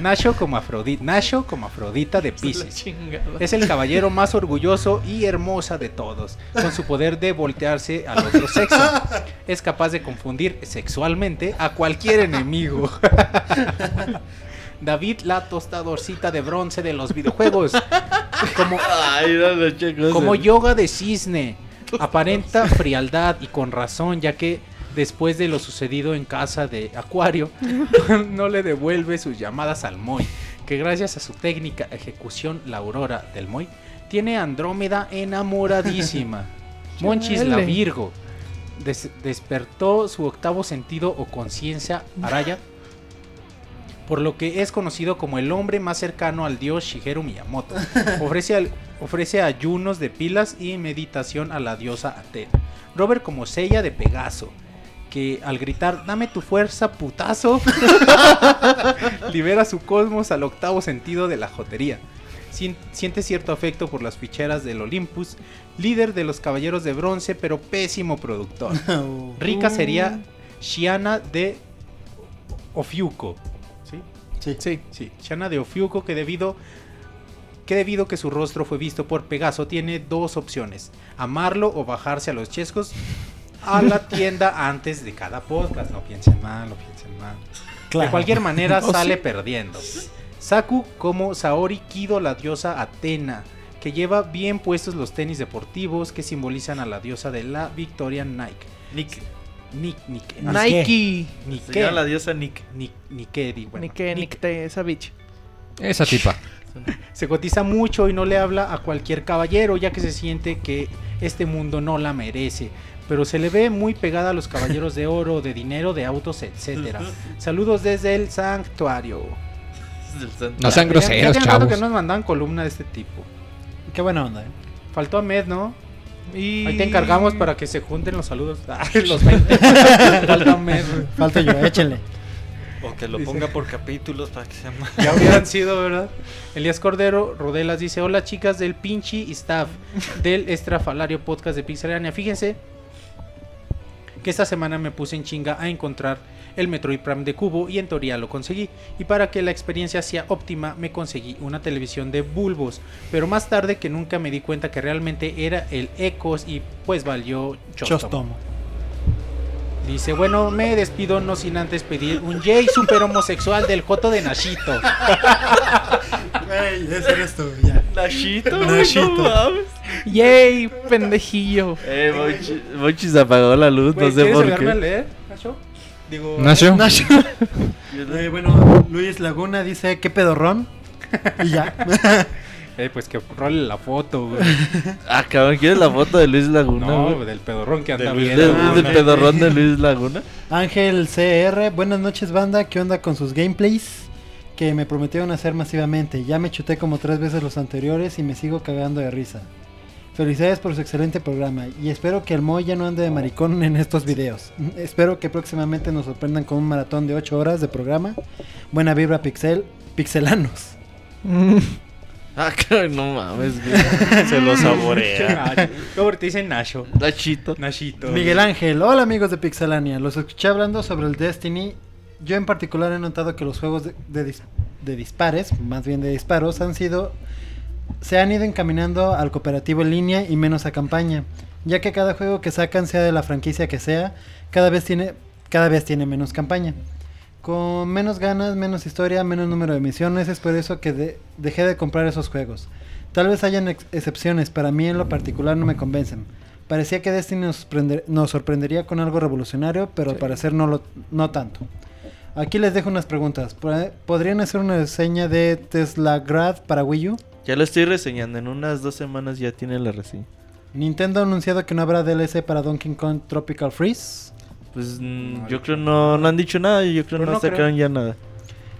Nacho como Afrodita, Nacho como Afrodita de Pisces. Es el caballero más orgulloso y hermosa de todos, con su poder de voltearse al otro sexo. Es capaz de confundir sexualmente a cualquier enemigo. David, la tostadorcita de bronce de los videojuegos. Como, Ay, no, no, chicos. como yoga de cisne. Aparenta frialdad y con razón, ya que después de lo sucedido en casa de Acuario, no le devuelve sus llamadas al Moy, que gracias a su técnica ejecución, la aurora del Moy, tiene a Andrómeda enamoradísima. Monchis la. Virgo des- despertó su octavo sentido o conciencia Araya, por lo que es conocido como el hombre más cercano al dios Shigeru Miyamoto. Ofrece, al- ofrece ayunos de pilas y meditación a la diosa Atena. Robert como Sella de Pegaso, que al gritar dame tu fuerza putazo, libera su cosmos al octavo sentido de la jotería. Sien- Siente cierto afecto por las ficheras del Olympus, líder de los caballeros de bronce, pero pésimo productor. Rica sería Shiana de Ofiuco. ¿Sí? Sí. Sí, sí. Shiana de Ofiuco que debido que debido que su rostro fue visto por Pegaso tiene dos opciones, amarlo o bajarse a los chescos a la tienda antes de cada podcast. No piensen mal, no piensen mal. De cualquier manera sale sí. perdiendo. Saku como Saori Kido, la diosa Atena, que lleva bien puestos los tenis deportivos que simbolizan a la diosa de la victoria Nike. Nick. Nick, Nick, Nike. Se llama la diosa Nick. Nick, di- bueno, Nick, Nick, esa bitch. Esa tipa. Se cotiza mucho y no le habla a cualquier caballero, ya que se siente que este mundo no la merece. Pero se le ve muy pegada a los caballeros de oro, de dinero, de autos, etcétera. Saludos desde el santuario. No sean Ya- groseros, ya rato chavos. que nos mandan columna de este tipo. Qué buena onda. eh. Faltó Ahmed, ¿no? Y... Ahí te encargamos para que se junten los saludos. Ah, los 20. Falta Ahmed. Falta yo, échenle. O que lo Dice- ponga por capítulos para que sea más. Ya hubieran sido, ¿verdad? Elías Cordero Rodelas dice: Hola chicas del pinchi staff del Estrafalario Podcast de Pixelania. Fíjense que esta semana me puse en chinga a encontrar el Metroid Prime de Cubo y en teoría lo conseguí. Y para que la experiencia sea óptima me conseguí una televisión de bulbos, pero más tarde que nunca me di cuenta que realmente era el Ecos y pues valió chostomo. Chostomo. Dice, bueno, me despido no sin antes pedir un Jay super homosexual del Joto de Nashito. Ey, ese eres tú, ya. Nashito, Nashito. Yay, pendejillo. Eh, Monchi, Monchi se apagó la luz, Güey, no sé ¿quieres por ayudarme a qué. leer, Nacho? Digo, Nacho. Eh, bueno, Luis Laguna dice, ¿qué pedorrón? Y ya. eh, pues que role la foto, güey. Ah, cabrón, ¿quieres la foto de Luis Laguna? No, güey? del pedorrón que anda Luis- bien. de- ¿no? del pedorrón de Luis Laguna. Ángel CR, buenas noches banda, ¿qué onda con sus gameplays? Que me prometieron hacer masivamente. Ya me chuté como tres veces los anteriores y me sigo cagando de risa. Felicidades por su excelente programa y espero que el Moy ya no ande de maricón en estos videos. espero que próximamente nos sorprendan con un maratón de 8 horas de programa. Buena vibra pixel, pixelanos. Ah, cabrón, no mames, güey. Se lo saborea. Luego te dicen Nacho. Nachito. Nachito. Miguel Ángel, hola amigos de Pixelania, los escuché hablando sobre el Destiny. Yo en particular he notado que los juegos de, de dis- de dispares, más bien de disparos, han sido se han ido encaminando al cooperativo en línea y menos a campaña, ya que cada juego que sacan, sea de la franquicia que sea, cada vez tiene cada vez tiene menos campaña. Con menos ganas, menos historia, menos número de misiones, es por eso que de- dejé de comprar esos juegos. Tal vez hayan ex- excepciones, para mí en lo particular no me convencen. Parecía que Destiny nos, sorprender- nos sorprendería con algo revolucionario, pero al parecer no, lo, no tanto. Aquí les dejo unas preguntas. ¿Pod- ¿Podrían hacer una reseña de Tesla Grad para Wii U? Ya lo estoy reseñando. En unas dos semanas ya tiene la reseña. Nintendo ha anunciado que no habrá DLC para Donkey Kong Tropical Freeze. Pues mm, No, yo de creo no, no han dicho nada. y Yo creo no no creo. sacaron ya nada.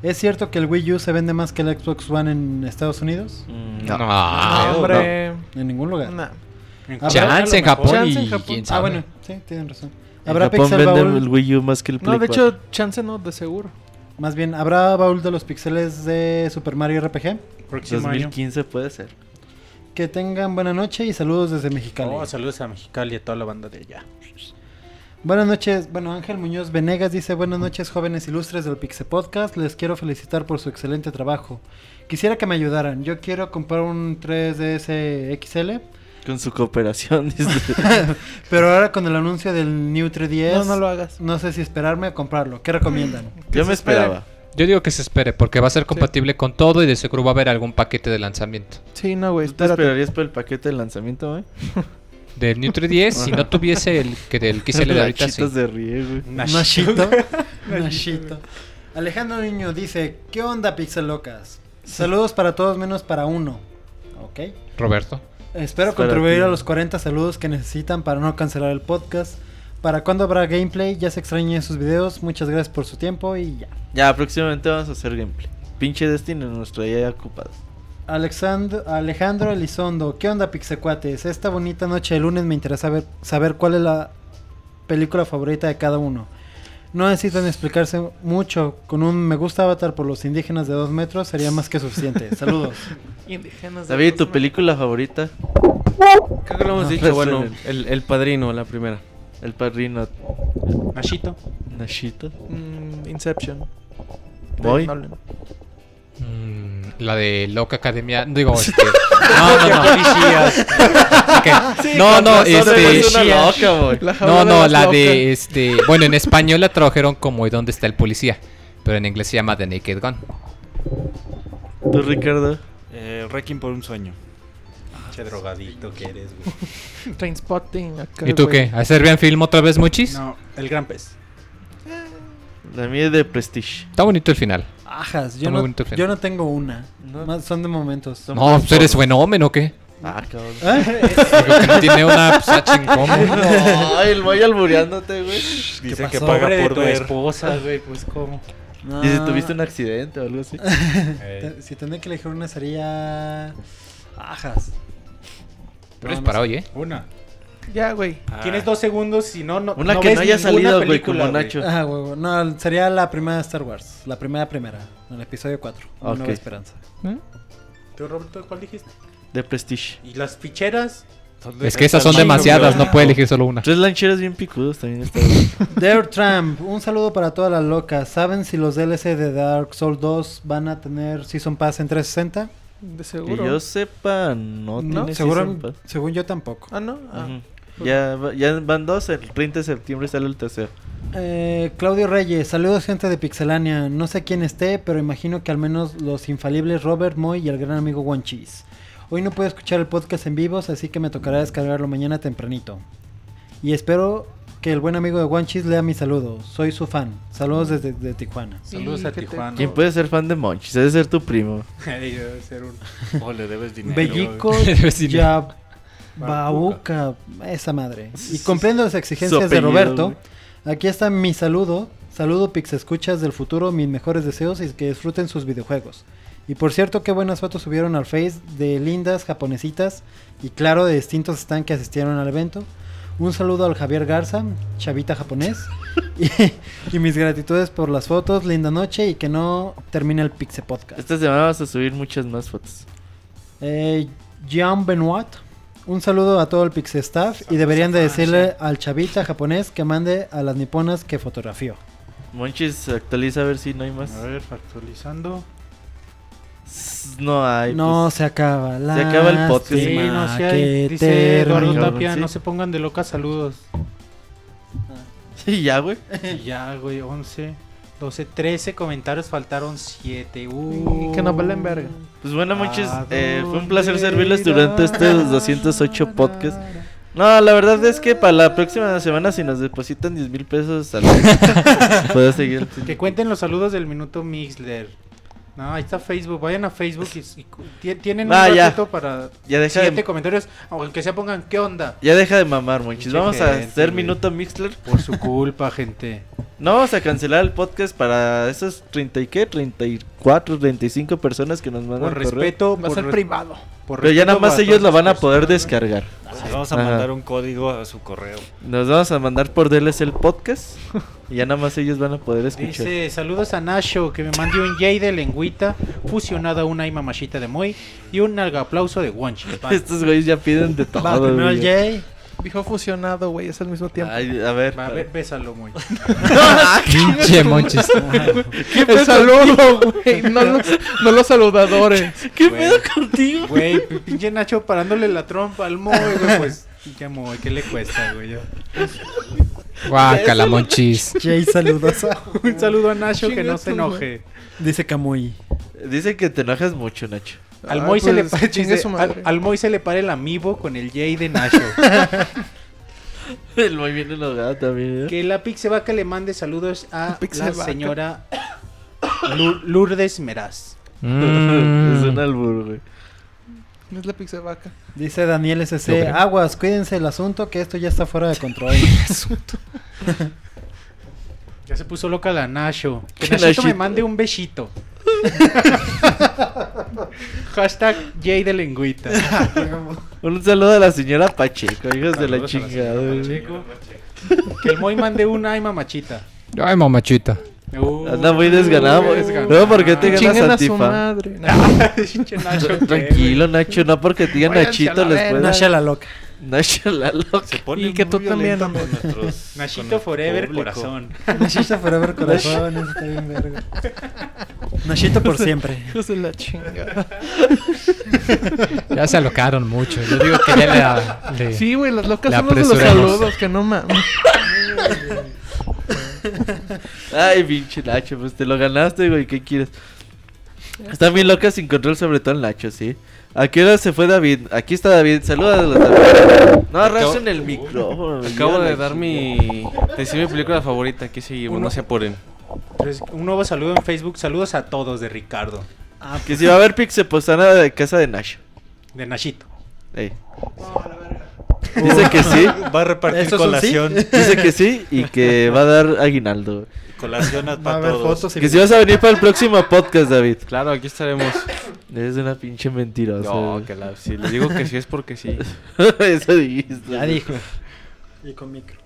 ¿Es cierto que el Wii U se vende más que el Xbox One en Estados Unidos? Mm, No. No, hombre. En ningún lugar. En Chance en Japón mejor. Chance y en Japón. quién Ah, bueno, sí, tienen razón. En ¿Habrá Japón Baúl? el Wii U más que el Play No, de 4. hecho, chance no, de seguro. Más bien, ¿habrá baúl de los pixeles de Super Mario RPG? Próximo año. 2015 puede ser. Que tengan buena noche y saludos desde Mexicali. Oh, saludos a Mexicali y a toda la banda de allá. Buenas noches, bueno, Ángel Muñoz Venegas dice buenas noches jóvenes ilustres del Pixe Podcast, les quiero felicitar por su excelente trabajo. Quisiera que me ayudaran, yo quiero comprar un 3DS XL, Con su cooperación. dice. pero ahora con el anuncio del New 3DS, No, no lo hagas. no sé si esperarme o comprarlo, ¿qué recomiendan? Yo me esperaba. Yo digo que se espere porque va a ser compatible con todo y de seguro va a haber algún paquete de lanzamiento. Sí, no, güey. ¿Tú te esperarías por el paquete de lanzamiento, güey? Del Nitro 10, si no tuviese el que del XL de ahorita sí. De ríe, güey. Nashito. Nashito. Alejandro Niño dice, ¿qué onda Pixel Locas? Saludos para todos menos para uno. Ok. Roberto. Espero contribuir a los 40 saludos que necesitan para no cancelar el podcast. ¿Para cuándo habrá gameplay? Ya se extrañan sus videos. Muchas gracias por su tiempo y ya. Ya, próximamente vamos a hacer gameplay. Pinche Destiny nos traía ya ocupados. Alexandro, Alejandro Elizondo, ¿qué onda Pixecuates? Esta bonita noche de lunes me interesa saber, saber cuál es la película favorita de cada uno. No necesitan explicarse mucho. Con un me gusta Avatar por los indígenas de dos metros sería más que suficiente. Saludos. Indígenas de David, ¿tu película favorita? Creo que lo hemos No, dicho, pues, bueno, el- padrino, la primera. El padrino. Nachito. Nashito. Mm, Inception. de Voy. Nolan. Mm, la de Loca Academia. Digo, este. No, no, no. No, no, este. Loca. La No, de no, la locas. de este. Bueno, en español la tradujeron como ¿Y dónde está el policía? Pero en inglés se llama The Naked Gun. ¿Tú, Ricardo? Eh, Requiem por un sueño. Che drogadito que eres, güey. Trainspotting. ¿Y tú qué? ¿A Serbian Film otra vez, Mochis? No, el gran pez. La mía es de Prestige. Está bonito el final. Ajas, yo no, yo no tengo una. No. Más son de momentos. Son No, pues eres fenómeno, ¿o qué? Ah, cabrón. Digo que no tiene una pues, ah, chingón. Ay, el voy albureándote, güey. Dicen que paga de por tu ver. esposa, güey, pues cómo. No. Y si tuviste un accidente o algo así. Eh, Si tendría que elegir una sería. Ajas. Pero es No, para no hoy, ¿eh? una. Ya, güey. Tienes dos segundos, si no, no. Una no que ves no haya salido, güey, película, como Nacho. Ah, huevo. No, sería la primera de Star Wars. La primera primera. El episodio 4. Una Ok. nueva esperanza. ¿Tú, Roberto, cuál dijiste? De Prestige. ¿Y las ficheras? Es que esas son demasiadas, no puede elegir solo una. Tres lancheros bien picudos también. Dare Tramp, un saludo para todas las locas. ¿Saben si los DLC de Dark Souls 2 van a tener Season Pass en 360? De Que seguro. yo sepa, no, ¿No? tiene Seguro, Season Pass. según yo tampoco. Ah, no. Ah. Ya, ya van dos, el 30 de septiembre sale el tercero. Eh, Claudio Reyes, saludos gente de Pixelania. No sé quién esté, pero imagino que al menos los infalibles Robert Moy y el gran amigo One Cheese. Hoy no puedo escuchar el podcast en vivos, así que me tocará descargarlo mañana tempranito. Y espero que el buen amigo de One Cheese lea mi saludo. Soy su fan. Saludos desde de Tijuana. Saludos a Tijuana. ¿Quién puede ser fan de Monchis? Debe ser tu primo. Debe ser un... O le debes dinero. Bellico ya Bauca, esa madre. Y cumpliendo las exigencias de Roberto, aquí está mi saludo. Saludo Pix Escuchas del futuro, mis mejores deseos y que disfruten sus videojuegos. Y por cierto, qué buenas fotos subieron al Face de lindas japonesitas y claro, de distintos stands que asistieron al evento. Un saludo al Javier Garza, chavita japonés. y, y mis gratitudes por las fotos, linda noche y que no termine el Pixe Podcast. Esta semana vamos a subir muchas más fotos. Eh, Jean Benoit, un saludo a todo el Pixie Staff y deberían de decirle al chavita japonés que mande a las niponas que fotografió. Monchis actualiza a ver si no hay más. A ver, actualizando. S- No hay. no pues. se acaba la Se acaba el podcast. Sí, no sé, hay- dice Eduardo. Tapia, Sí. no se pongan de locas saludos. Sí, ya, güey. Y ya, güey, 11, 12, 13 comentarios, faltaron 7. Uh. Que nos valen verga. Pues bueno, Monchis, ¿A eh, fue un placer servirles durante estos 208 podcasts. No, la verdad es que para la próxima semana, si nos depositan 10 mil pesos al puedo seguir. Que cuenten los saludos del minuto Mixler. No, ahí está Facebook. Vayan a Facebook y, tienen Ah, un ya. ratito para Ya deja siete de, comentarios, aunque se pongan qué onda. ya deja de mamar, Monchis. Vamos a hacer minuto Mixler. Por su culpa, gente. No vamos a cancelar el podcast para esos 30 y qué, 34, 35 personas que nos mandan Por correo. respeto, Va a por ser privado. Por Pero ya nada más ellos lo van a poder personas. descargar. Les vamos a Ajá. mandar un código a su correo. Nos vamos a mandar por DLC el podcast y ya nada más ellos van a poder escuchar. Dice, saludos a Nasho, que me mande un Jay de lengüita fusionado a una Imamashita de Moy y un nalga aplauso de Wonchi. Estos güeyes ya piden de todo. Va, primero el. Jay. Dijo fusionado, güey, es al mismo tiempo. Ay, a ver. Va, ve- bésalo, Moy. Pinche Monchis. el saludo, güey. No los, no los saludadores. ¿Qué Güey. pedo contigo? Güey, pinche Nacho parándole la trompa al Moy, güey, pues... Pinche Moy, ¿qué le cuesta, güey? Guácala, Monchis. Jay saludos. Un saludo a Nacho que no se enoje. Dice Camuy. Dicen que te enojas mucho, Nacho. Al Ay, Moy se le pues, al, madre. al Moy se le para el amiibo con el Jay de Nacho. El muy bien enojado también. ¿eh? que la Pixevaca le mande saludos a la Pixevaca. señora Lourdes Meraz. Mm. Es un albur, güey. No es la pizza vaca. Dice Daniel SC. Aguas, cuídense el asunto que esto ya está fuera de control. Ya se puso loca la Nacho. Que ¿Qué Nachito me mande un besito. Hashtag Jay de lengüita. Un saludo a la señora Pacheco, hijos de la chingada. Pacheco. Que el Moy mande una ay mamachita. Ay, mamachita. Uh, Anda muy desganado. No, porque te ganas Chinguen a su antifa. madre. Pinche Nacho, ¿qué, Tranquilo, Nacho, no porque te digan Nachito les verga. pueda. Nasha la loca. Nacho la loca. Se pone Y que muy tú también, con nuestros- con Nachito el Forever público. Corazón. Nashito Forever Corazón, eso está bien verga. Nashito por siempre. Hijos de la chingada. Ya se alocaron mucho. Yo digo que ya le. le- Sí, güey, las locas Le son los de los saludos, que no mames. Ay, pinche Nacho, pues te lo ganaste, güey. ¿Qué quieres? Están bien locas sin control, sobre todo el Nacho, ¿sí? ¿A qué hora se fue David? Aquí está David, saluda David. No, arrasen el micrófono. Acabo de la dar mi. Decir mi película favorita. Aquí seguimos, Uno. no se apuren. Entonces, un nuevo saludo en Facebook. Saludos a todos de Ricardo. Que si va a haber Pixel Posana de casa de Nacho. De Nachito. Ey. Dice que sí, Va a repartir ¿Eso es un sí? colación. dice que sí y que va a dar aguinaldo. Colación Va a para haber todos. fotos y Que si vas a venir para el próximo podcast, David. Claro, aquí estaremos. Eres una pinche mentirosa. No, que la. Si le digo que sí es porque sí. Eso dijiste. Ya dijo. Y con micro.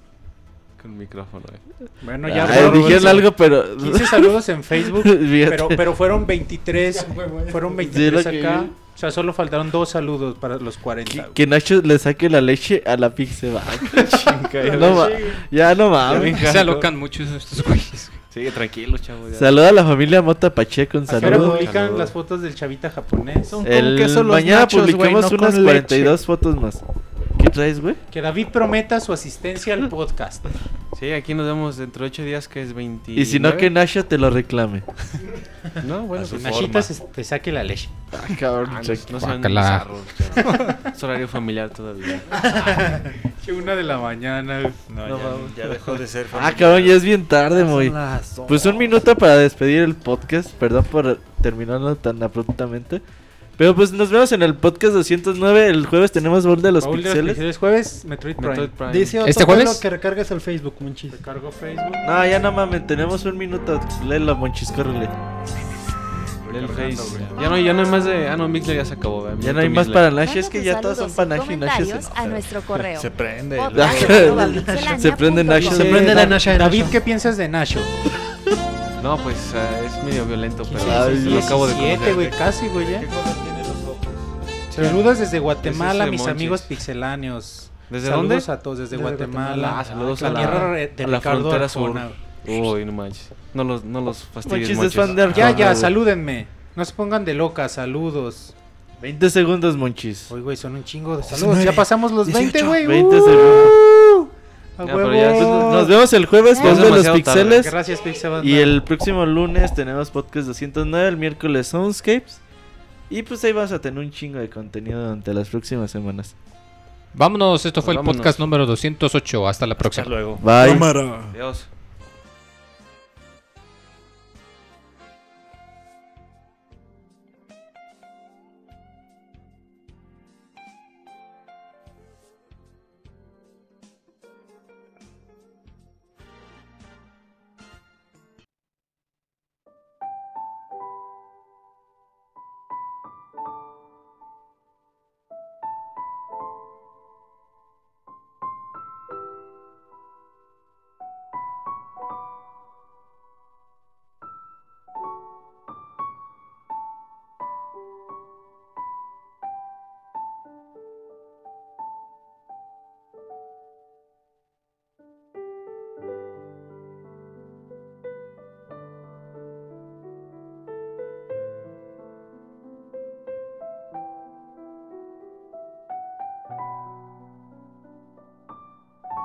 Con micrófono. eh. Bueno, ya Ah, dijeron 15 algo, pero. 15 saludos en Facebook, pero, pero fueron 23, fueron Sí, 23 lo que acá. O sea, solo faltaron dos saludos para los 40. Que, que Nacho le saque la leche a la Pixel. no, ya no mames. Se alocan mucho estos güeyes. Sí, tranquilo, chavo. ya. Saluda a la familia Mota Pacheco, un ¿A qué hora saludo. publican Saludos. las fotos del chavita japonés? Son El, queso los mañana nachos, publicamos no unas con 42 fotos más. ¿Qué traes, güey? Que David prometa su asistencia al podcast. Sí, aquí nos vemos dentro de 8 días, que es 20. Y si no, que Nacho te lo reclame. No, bueno, pues Nachita se- te saque la leche. Ah, cabrón. Ah, no, no sean Guácala. bizarros, chavo. Es horario familiar todavía. Que una de la mañana. No, No ya, ya dejó de ser. Ah, familiar. cabrón, ya es bien tarde, muy. Pues un minuto para despedir el podcast. Perdón por terminarlo tan abruptamente. Pero pues nos vemos en el podcast 209. El jueves tenemos Bol de los Paul de los Pixeles. Jueves, Metroid Prime. Metroid Prime. Dice Otto ¿Este jueves? que recargues el Facebook, Monchis. Recargo Facebook. No, ya no mames, tenemos un minuto. Léelo, Monchis, córrele. Del Face. Ya no, ya no hay más de. Ah, no, Mixler ya se acabó. Ya no hay más para Nash, es que ya todos son para Nash y Nash se comentarios a enoja. nuestro correo. Se prende. Se prende com. Se prende la de David. ¿qué piensas de Nacho? No, pues eh, es medio violento, pero Ay, lo acabo de 17, conocer. güey, casi, güey, ya. ¿Qué color tiene los ojos? Saludos desde Guatemala, mis Monchis. amigos pixeláneos. ¿Desde saludos dónde? a todos desde, Desde Guatemala. Guatemala. Ah, saludos a la- de a la frontera sur. Uy, no manches. No los, no los fastidies, Monchis Monchis. Ya, ya, salúdenme. No se pongan de locas, saludos. 20 segundos, Monchis. Uy, güey, son un chingo de saludos. Ya pasamos los 20, güey. 20 ¡Uh! segundos. A Ya, pero ya- huevo. Nos vemos el jueves, de los. Pixeles. Gracias, Pixabanda. Y el próximo lunes tenemos podcast 209, el miércoles Soundscapes. Y pues ahí vas a tener un chingo de contenido durante las próximas semanas. Vámonos, esto fue el podcast número 208. Hasta la próxima. Hasta luego. Bye. Adiós.